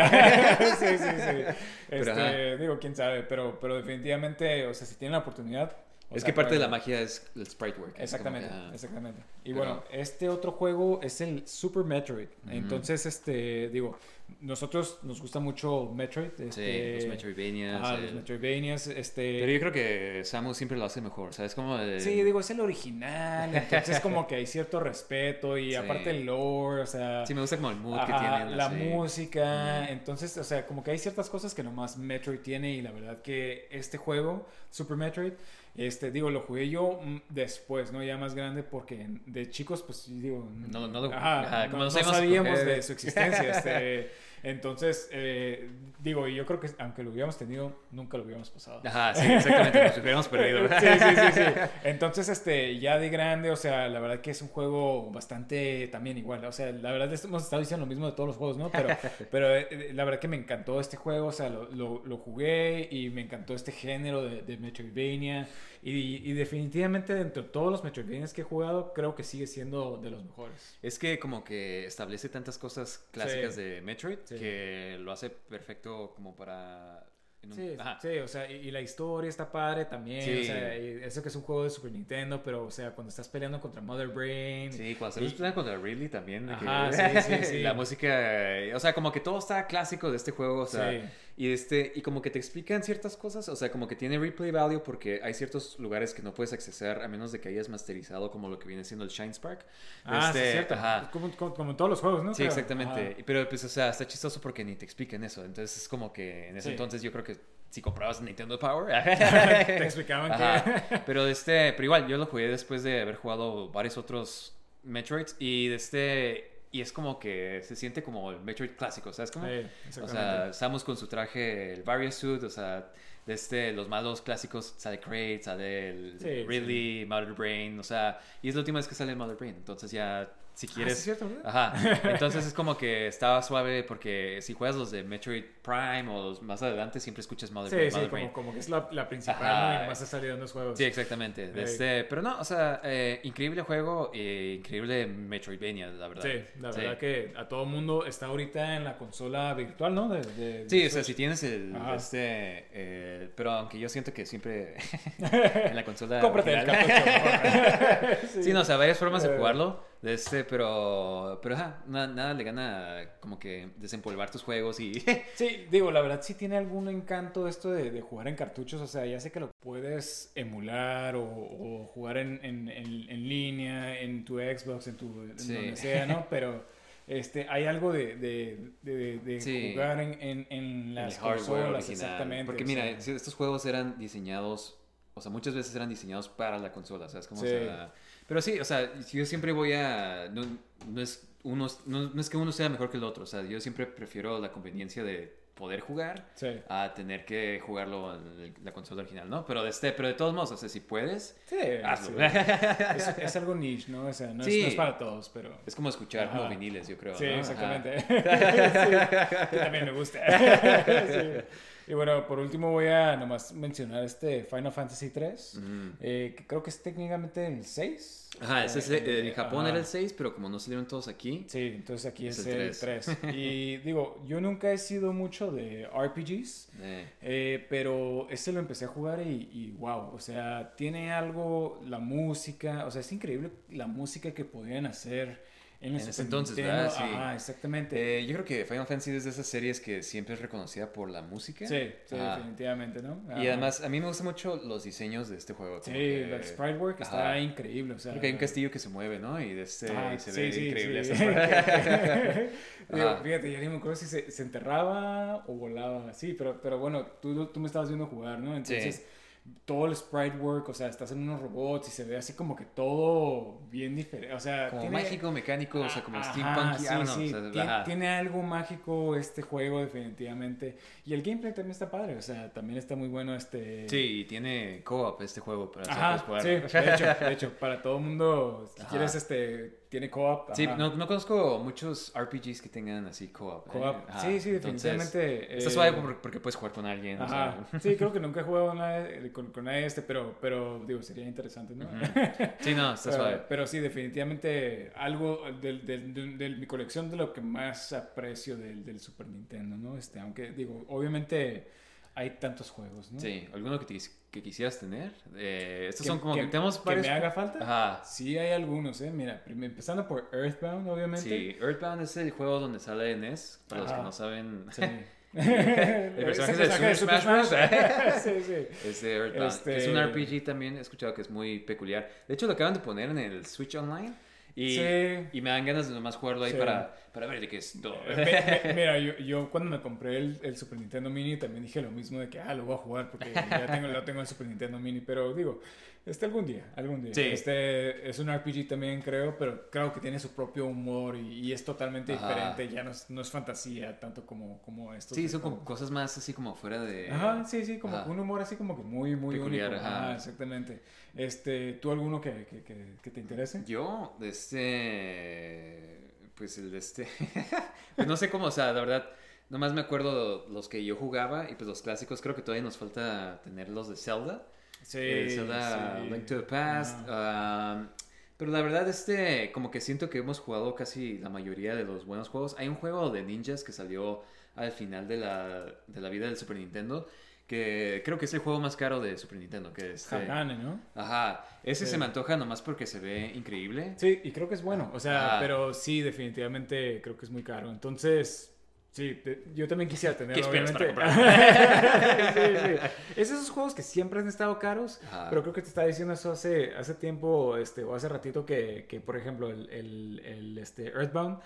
[SPEAKER 2] sí, sí, sí.
[SPEAKER 1] Pero,
[SPEAKER 2] Este, digo, quién sabe, pero, pero definitivamente, o sea, si tienen la oportunidad. o
[SPEAKER 1] es
[SPEAKER 2] sea,
[SPEAKER 1] que parte de la magia es el sprite work. es
[SPEAKER 2] Exactamente,
[SPEAKER 1] como que,
[SPEAKER 2] exactamente. Y
[SPEAKER 1] Pero-
[SPEAKER 2] bueno, este otro juego es el Super Metroid. Entonces, este, digo, nosotros nos gusta mucho Metroid.
[SPEAKER 1] Sí,
[SPEAKER 2] Este,
[SPEAKER 1] los Metroidvanias.
[SPEAKER 2] Ah,
[SPEAKER 1] el-
[SPEAKER 2] los Metroidvanias, este...
[SPEAKER 1] Pero yo creo que Samus siempre lo hace mejor, ¿sabes? Como de-
[SPEAKER 2] Sí, digo, es el original, entonces como que hay cierto respeto y
[SPEAKER 1] Sí.
[SPEAKER 2] aparte el lore, o sea...
[SPEAKER 1] Sí, me gusta como el mood que
[SPEAKER 2] Ajá,
[SPEAKER 1] tienen.
[SPEAKER 2] la música, entonces, o sea, como que hay ciertas cosas que nomás Metroid tiene y la verdad que este juego, Super Metroid, este, digo, lo jugué yo mm, después, ¿no? Ya más grande porque de chicos, pues, digo,
[SPEAKER 1] No- no lo-
[SPEAKER 2] ajá,
[SPEAKER 1] ajá,
[SPEAKER 2] no-
[SPEAKER 1] no
[SPEAKER 2] no
[SPEAKER 1] sabíamos
[SPEAKER 2] sabíamos
[SPEAKER 1] escoger.
[SPEAKER 2] de su existencia, este, [laughs] entonces, eh, digo, y yo creo que aunque lo hubiéramos tenido, nunca lo hubiéramos pasado.
[SPEAKER 1] Ajá, sí, exactamente. Nos hubiéramos perdido. [laughs]
[SPEAKER 2] Sí, sí, sí, sí. Entonces, este, ya de grande, o sea, la verdad que es un juego bastante también igual. O sea, la verdad hemos estado diciendo lo mismo de todos los juegos, ¿no? Pero, [laughs] pero eh, la verdad que me encantó este juego, o sea, lo, lo, lo jugué y me encantó este género de, de Metroidvania. Y, y definitivamente, dentro de todos los Metroidvanias que he jugado, creo que sigue siendo de los mejores.
[SPEAKER 1] Es que como que establece tantas cosas clásicas
[SPEAKER 2] Sí.
[SPEAKER 1] de Metroid
[SPEAKER 2] Sí.
[SPEAKER 1] que lo hace perfecto como para... un-
[SPEAKER 2] Sí, sí, o sea, y, y la historia está padre también.
[SPEAKER 1] Sí.
[SPEAKER 2] O sea, y eso que es un juego de Super Nintendo, pero, o sea, cuando estás peleando contra Mother Brain.
[SPEAKER 1] Sí, cuando
[SPEAKER 2] y-
[SPEAKER 1] se pelean contra Ridley también. que-
[SPEAKER 2] Ajá, sí, sí, [laughs] sí.
[SPEAKER 1] la música, o sea, como que todo está clásico de este juego, o sea. Y este, y como que te explican ciertas cosas, o sea, como que tiene replay value porque hay ciertos lugares que no puedes accesar a menos de que hayas masterizado como lo que viene siendo el Shine Spark.
[SPEAKER 2] Ah, sí,
[SPEAKER 1] Este,
[SPEAKER 2] es cierto.
[SPEAKER 1] Ajá.
[SPEAKER 2] Como, como- como en todos los juegos, ¿no?
[SPEAKER 1] Sí, exactamente.
[SPEAKER 2] Ajá.
[SPEAKER 1] Pero pues, o sea, está chistoso porque ni te explican eso. Entonces es como que en ese
[SPEAKER 2] Sí.
[SPEAKER 1] entonces yo creo que si comprabas Nintendo Power. [laughs] [laughs]
[SPEAKER 2] Te explicaban que. [laughs]
[SPEAKER 1] Pero este, pero igual, yo lo jugué después de haber jugado varios otros Metroids. Y de este. Y es como que se siente como el Metroid clásico, ¿sabes? Como,
[SPEAKER 2] Sí,
[SPEAKER 1] o
[SPEAKER 2] exactamente.
[SPEAKER 1] sea, Samus con su traje, el Various Suit, o sea, de este, los malos clásicos, sale Kraid, sale el
[SPEAKER 2] Sí,
[SPEAKER 1] Ridley, Mother Brain, o sea, y es la última vez que sale el Mother Brain, entonces ya si quieres.
[SPEAKER 2] Ah, sí, es cierto, ¿verdad?
[SPEAKER 1] Ajá. [laughs] Entonces es como que estaba suave porque si juegas los de Metroid Prime o los más adelante siempre escuchas Mother,
[SPEAKER 2] Sí, sí,
[SPEAKER 1] Mother
[SPEAKER 2] como, como que es la, la principal. Y más ha salido en los juegos.
[SPEAKER 1] Sí, exactamente. Este, pero no, o sea, eh, increíble juego, eh, increíble Metroidvania, la verdad.
[SPEAKER 2] Sí, la verdad que a todo mundo está ahorita en la consola virtual, ¿no? De, de-
[SPEAKER 1] Sí, o sea, si tienes el,
[SPEAKER 2] Ajá.
[SPEAKER 1] este, eh, pero aunque yo siento que siempre [laughs] en la consola [laughs]
[SPEAKER 2] Cómprate el cartucho.
[SPEAKER 1] Sí, no, o sea, varias formas de jugarlo, de este, pero, pero ajá, na- nada le gana como que desempolvar tus juegos y... [laughs]
[SPEAKER 2] Sí, digo, la verdad sí tiene algún encanto esto de, de jugar en cartuchos. O sea, ya sé que lo puedes emular o, o jugar en, en, en- en línea, en tu Xbox, en tu
[SPEAKER 1] Sí.
[SPEAKER 2] donde sea, ¿no? Pero este, hay algo de, de, de, de
[SPEAKER 1] Sí.
[SPEAKER 2] jugar en, en, en las
[SPEAKER 1] el
[SPEAKER 2] consolas,
[SPEAKER 1] original.
[SPEAKER 2] exactamente.
[SPEAKER 1] Porque
[SPEAKER 2] o
[SPEAKER 1] mira,
[SPEAKER 2] sea,
[SPEAKER 1] estos juegos eran diseñados, o sea, muchas veces eran diseñados para la consola, ¿sabes? Como, o
[SPEAKER 2] Sí.
[SPEAKER 1] sea, pero sí, o sea, yo siempre voy a... No, no es uno, no, no es que uno sea mejor que el otro, o sea, yo siempre prefiero la conveniencia de poder jugar
[SPEAKER 2] sí.
[SPEAKER 1] a tener que jugarlo en la consola original, ¿no? Pero de, este, pero de todos modos, o sea, si puedes,
[SPEAKER 2] Sí,
[SPEAKER 1] hazlo.
[SPEAKER 2] sí. [laughs] Es, es algo niche, ¿no? O sea, no, es, no es para todos, pero...
[SPEAKER 1] Es como escuchar
[SPEAKER 2] Ajá.
[SPEAKER 1] como viniles, yo creo.
[SPEAKER 2] Sí,
[SPEAKER 1] ¿no?
[SPEAKER 2] Exactamente. [laughs] También me gusta. [laughs] Y bueno, por último voy a nomás mencionar este Final Fantasy 3,
[SPEAKER 1] Mm.
[SPEAKER 2] eh, que creo que es técnicamente el 6.
[SPEAKER 1] Ajá, ese es,
[SPEAKER 2] Eh,
[SPEAKER 1] en Japón
[SPEAKER 2] ajá.
[SPEAKER 1] era el 6, pero como no salieron todos aquí.
[SPEAKER 2] Sí, entonces aquí es,
[SPEAKER 1] Es
[SPEAKER 2] el
[SPEAKER 1] el
[SPEAKER 2] 3. [laughs] Y digo, yo nunca he sido mucho de RPGs,
[SPEAKER 1] eh,
[SPEAKER 2] pero este lo empecé a jugar y, y wow, o sea, tiene algo, la música, o sea, es increíble la música que podían hacer en,
[SPEAKER 1] ese entonces. ¿verdad? Sí.
[SPEAKER 2] Ajá, exactamente.
[SPEAKER 1] eh, yo creo que Final Fantasy es de esas series que siempre es reconocida por la música.
[SPEAKER 2] sí, sí, definitivamente, ¿no?
[SPEAKER 1] Y además, a mí me gustan mucho los diseños de este juego.
[SPEAKER 2] Sí,
[SPEAKER 1] que-
[SPEAKER 2] el sprite work está
[SPEAKER 1] Ajá.
[SPEAKER 2] increíble, o sea...
[SPEAKER 1] Hay un castillo que se mueve, ¿no? Y, de este, y se
[SPEAKER 2] sí,
[SPEAKER 1] ve
[SPEAKER 2] sí,
[SPEAKER 1] increíble.
[SPEAKER 2] sí. [laughs] [laughs] Digo, fíjate, ya ni me acuerdo si se, se enterraba o volaba, sí, pero, pero bueno, tú, tú me estabas viendo jugar, ¿no? Entonces, todo el sprite work, o sea, estás en unos robots y se ve así como que todo bien diferente, o sea...
[SPEAKER 1] Como
[SPEAKER 2] tiene-
[SPEAKER 1] mágico, mecánico, o sea, como steampunk.
[SPEAKER 2] sí,
[SPEAKER 1] know,
[SPEAKER 2] sí,
[SPEAKER 1] o sea.
[SPEAKER 2] Tiene algo mágico este juego, definitivamente. Y el gameplay también está padre, o sea, también está muy bueno este...
[SPEAKER 1] Sí, y tiene co-op este juego para
[SPEAKER 2] Ajá, sí, de hecho, de [laughs] hecho, para todo mundo, si
[SPEAKER 1] Ajá.
[SPEAKER 2] quieres, este, tiene co-op.
[SPEAKER 1] Sí, no, no conozco muchos RPGs que tengan así co-op. ¿eh?
[SPEAKER 2] Co-op. Sí, sí,
[SPEAKER 1] entonces,
[SPEAKER 2] definitivamente.
[SPEAKER 1] Está
[SPEAKER 2] eh,
[SPEAKER 1] suave porque, puedes jugar con alguien. o sea.
[SPEAKER 2] Sí, creo [laughs] que nunca he jugado con nadie, con, con nadie este, pero, pero digo, sería interesante, ¿no?
[SPEAKER 1] Sí, no, está [laughs]
[SPEAKER 2] Pero-
[SPEAKER 1] suave.
[SPEAKER 2] Pero sí, definitivamente algo del- de, mi colección de lo que más aprecio del, del Super Nintendo, ¿no? Este, aunque digo, obviamente hay tantos juegos, ¿no?
[SPEAKER 1] Sí, ¿alguno que, te que quisieras tener? Eh, estos
[SPEAKER 2] Que-
[SPEAKER 1] son como
[SPEAKER 2] que-
[SPEAKER 1] que, tenemos
[SPEAKER 2] que
[SPEAKER 1] varios...
[SPEAKER 2] me haga falta.
[SPEAKER 1] Ajá.
[SPEAKER 2] Sí, hay algunos, ¿eh? Mira, empezando por Earthbound, obviamente.
[SPEAKER 1] Sí, Earthbound es el juego donde sale NES, para los que no saben.
[SPEAKER 2] Sí. [laughs] [laughs]
[SPEAKER 1] El personaje de Super Smash Bros. [laughs]
[SPEAKER 2] sí, sí.
[SPEAKER 1] Es de Earthbound.
[SPEAKER 2] Este-
[SPEAKER 1] Es un RPG también, he escuchado que es muy peculiar. De hecho, lo acaban de poner en el Switch Online. Y,
[SPEAKER 2] Sí.
[SPEAKER 1] y me dan ganas de nomás jugarlo ahí
[SPEAKER 2] Sí.
[SPEAKER 1] para, para ver de qué es todo.
[SPEAKER 2] Mi- [laughs] Mira, yo, yo cuando me compré el, el Super Nintendo Mini también dije lo mismo de que, ah, lo voy a jugar porque ya tengo, lo tengo el Super Nintendo Mini, pero digo, este algún día, algún día.
[SPEAKER 1] Sí.
[SPEAKER 2] Este es un RPG también creo, pero creo que tiene su propio humor y, y es totalmente
[SPEAKER 1] Ajá.
[SPEAKER 2] diferente, ya no es, no es fantasía tanto como, como esto.
[SPEAKER 1] Sí, son como cosas más así como fuera de...
[SPEAKER 2] Ajá, sí, sí, como
[SPEAKER 1] Ajá.
[SPEAKER 2] un humor así como que muy, muy
[SPEAKER 1] Peculiar,
[SPEAKER 2] único.
[SPEAKER 1] ajá.
[SPEAKER 2] Exactamente. Este, ¿tú alguno que, que, que, que te interese?
[SPEAKER 1] Yo, este. Pues el de este. [laughs] pues no sé cómo, o sea, la verdad, nomás me acuerdo los que yo jugaba y pues los clásicos, creo que todavía nos falta tener los de Zelda.
[SPEAKER 2] Sí,
[SPEAKER 1] Eh, Zelda
[SPEAKER 2] sí.
[SPEAKER 1] Link to the Past. um, pero la verdad, este, como que siento que hemos jugado casi la mayoría de los buenos juegos. Hay un juego de ninjas que salió al final de la, de la vida del Super Nintendo. Que creo que es el juego más caro de Super Nintendo. Que es, este-
[SPEAKER 2] ¿no?
[SPEAKER 1] Ajá, ese
[SPEAKER 2] Sí.
[SPEAKER 1] se me antoja nomás porque se ve increíble.
[SPEAKER 2] Sí, y creo que es bueno. O sea,
[SPEAKER 1] Ah.
[SPEAKER 2] pero sí, definitivamente creo que es muy caro. Entonces, sí, te- yo también quisiera tenerlo,
[SPEAKER 1] ¿Qué esperas para
[SPEAKER 2] obviamente. [laughs] sí, sí. Es esos juegos que siempre han estado caros,
[SPEAKER 1] Ajá.
[SPEAKER 2] pero creo que te estaba diciendo eso hace, hace tiempo, este, o hace ratito, que, que por ejemplo, el, el, el, este, Earthbound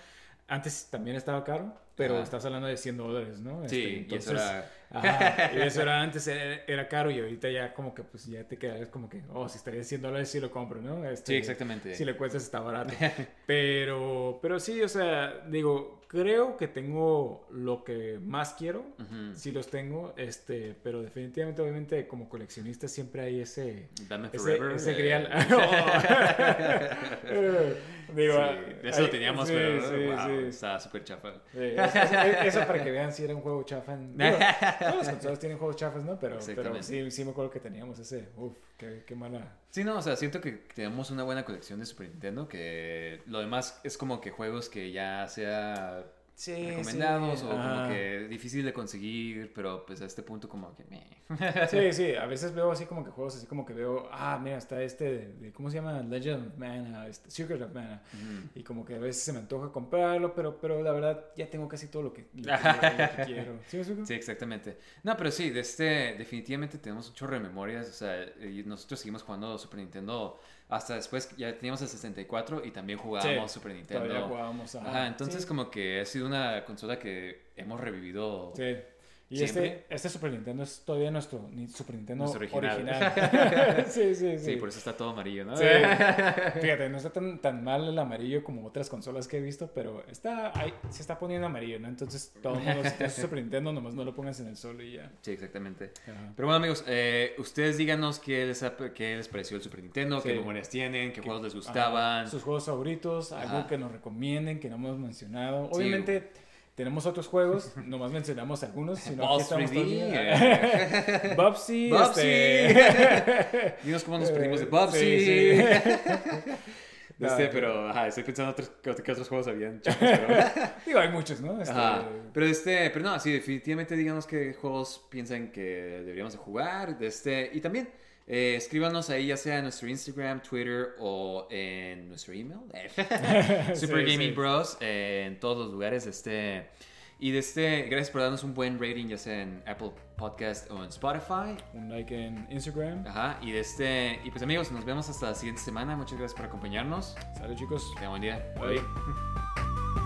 [SPEAKER 2] antes también estaba caro. Pero estás hablando de 100 dólares, ¿no? Este,
[SPEAKER 1] Sí, y eso
[SPEAKER 2] entonces,
[SPEAKER 1] era...
[SPEAKER 2] Ajá, y eso era [laughs] antes, era, era caro y ahorita ya como que pues ya te quedas como que, oh, si estaría 100 dólares sí lo compro, ¿no? Este,
[SPEAKER 1] Sí, exactamente.
[SPEAKER 2] Si le cuesta está barato. [laughs] Pero, pero sí, o sea, digo, creo que tengo lo que más quiero,
[SPEAKER 1] Ujú.
[SPEAKER 2] sí los tengo, este, pero definitivamente, obviamente, como coleccionista siempre hay ese... Ese,
[SPEAKER 1] Forever.
[SPEAKER 2] ese
[SPEAKER 1] eh,
[SPEAKER 2] grial. Digo, [laughs]
[SPEAKER 1] Sí, eso lo teníamos,
[SPEAKER 2] sí,
[SPEAKER 1] pero
[SPEAKER 2] sí,
[SPEAKER 1] wow,
[SPEAKER 2] sí.
[SPEAKER 1] estaba súper chafa.
[SPEAKER 2] Sí, [laughs] eso, para que vean si era un juego chafa. en- [laughs] digo, todas las consolas tienen juegos chafas, ¿no? Pero, pero sí, sí me acuerdo que teníamos ese. Uf, qué, qué mala.
[SPEAKER 1] Sí, no, o sea, siento que tenemos una buena colección de Super Nintendo, que lo demás es como que juegos que ya sea
[SPEAKER 2] Sí,
[SPEAKER 1] recomendados
[SPEAKER 2] sí,
[SPEAKER 1] o como que difícil de conseguir, pero pues a este punto como que... [laughs]
[SPEAKER 2] Sí, sí, a veces veo así como que juegos, así como que veo, ah, mira, está este, de, de- ¿cómo se llama? Legend of Mana, este, Secret of Mana. Y como que a veces se me antoja comprarlo, pero, pero la verdad ya tengo casi todo lo que, lo que, lo que [laughs] quiero. ¿Sí?
[SPEAKER 1] Sí, exactamente. No, pero sí, de este, definitivamente tenemos un chorro de memorias. O sea, y nosotros seguimos jugando Super Nintendo hasta después, ya teníamos el 64 y también jugábamos
[SPEAKER 2] Sí,
[SPEAKER 1] Super Nintendo.
[SPEAKER 2] Jugábamos. Ajá,
[SPEAKER 1] Ajá, entonces
[SPEAKER 2] sí.
[SPEAKER 1] como que ha sido una consola que hemos revivido.
[SPEAKER 2] Sí. Y
[SPEAKER 1] ¿Siempre?
[SPEAKER 2] este, este Super Nintendo es todavía nuestro Super Nintendo
[SPEAKER 1] Nuestro
[SPEAKER 2] original.
[SPEAKER 1] original. [laughs]
[SPEAKER 2] sí, sí, sí.
[SPEAKER 1] Sí, por eso está todo amarillo, ¿no?
[SPEAKER 2] Sí. [laughs] Fíjate, no está tan, tan mal el amarillo como otras consolas que he visto, pero está ahí, se está poniendo amarillo, ¿no? Entonces, todo el mundo, si Super Nintendo, nomás no lo pongas en el sol y ya.
[SPEAKER 1] Sí, exactamente.
[SPEAKER 2] Ajá.
[SPEAKER 1] Pero bueno, amigos, eh, ustedes díganos qué les, ha- qué les pareció el Super Nintendo,
[SPEAKER 2] Sí.
[SPEAKER 1] qué memorias tienen, qué juegos les
[SPEAKER 2] ajá,
[SPEAKER 1] gustaban.
[SPEAKER 2] sus juegos favoritos, algo que nos recomienden, que no hemos mencionado.
[SPEAKER 1] Sí.
[SPEAKER 2] Tenemos otros juegos, [laughs] nomás mencionamos algunos. Si no, aquí
[SPEAKER 1] Balls
[SPEAKER 2] estamos todo el
[SPEAKER 1] 3D,
[SPEAKER 2] día. Bubsy,
[SPEAKER 1] Bubsy.
[SPEAKER 2] este... [laughs]
[SPEAKER 1] Dinos cómo nos perdimos de
[SPEAKER 2] Eh,
[SPEAKER 1] Bubsy.
[SPEAKER 2] sí, [laughs]
[SPEAKER 1] Este,
[SPEAKER 2] No,
[SPEAKER 1] pero, ajá, estoy pensando otros, qué, otros juegos habían. chafos, pero-
[SPEAKER 2] Digo, hay muchos, ¿no? Este,
[SPEAKER 1] Ajá. Pero este, pero no, sí, definitivamente díganos qué juegos piensan que deberíamos de jugar. De este, y también eh, escríbanos ahí ya sea en nuestro Instagram, Twitter o en nuestro email. [laughs] [laughs] Super
[SPEAKER 2] Sí,
[SPEAKER 1] Gaming
[SPEAKER 2] sí.
[SPEAKER 1] Bros. eh, en todos los lugares. Este, y de este, gracias por darnos un buen rating, ya sea en Apple Podcast o en Spotify.
[SPEAKER 2] Un like en Instagram.
[SPEAKER 1] Ajá. Y de este, y pues amigos, nos vemos hasta la siguiente semana. Muchas gracias por acompañarnos.
[SPEAKER 2] Salud, chicos.
[SPEAKER 1] Tengan buen día.
[SPEAKER 2] Bye. [laughs]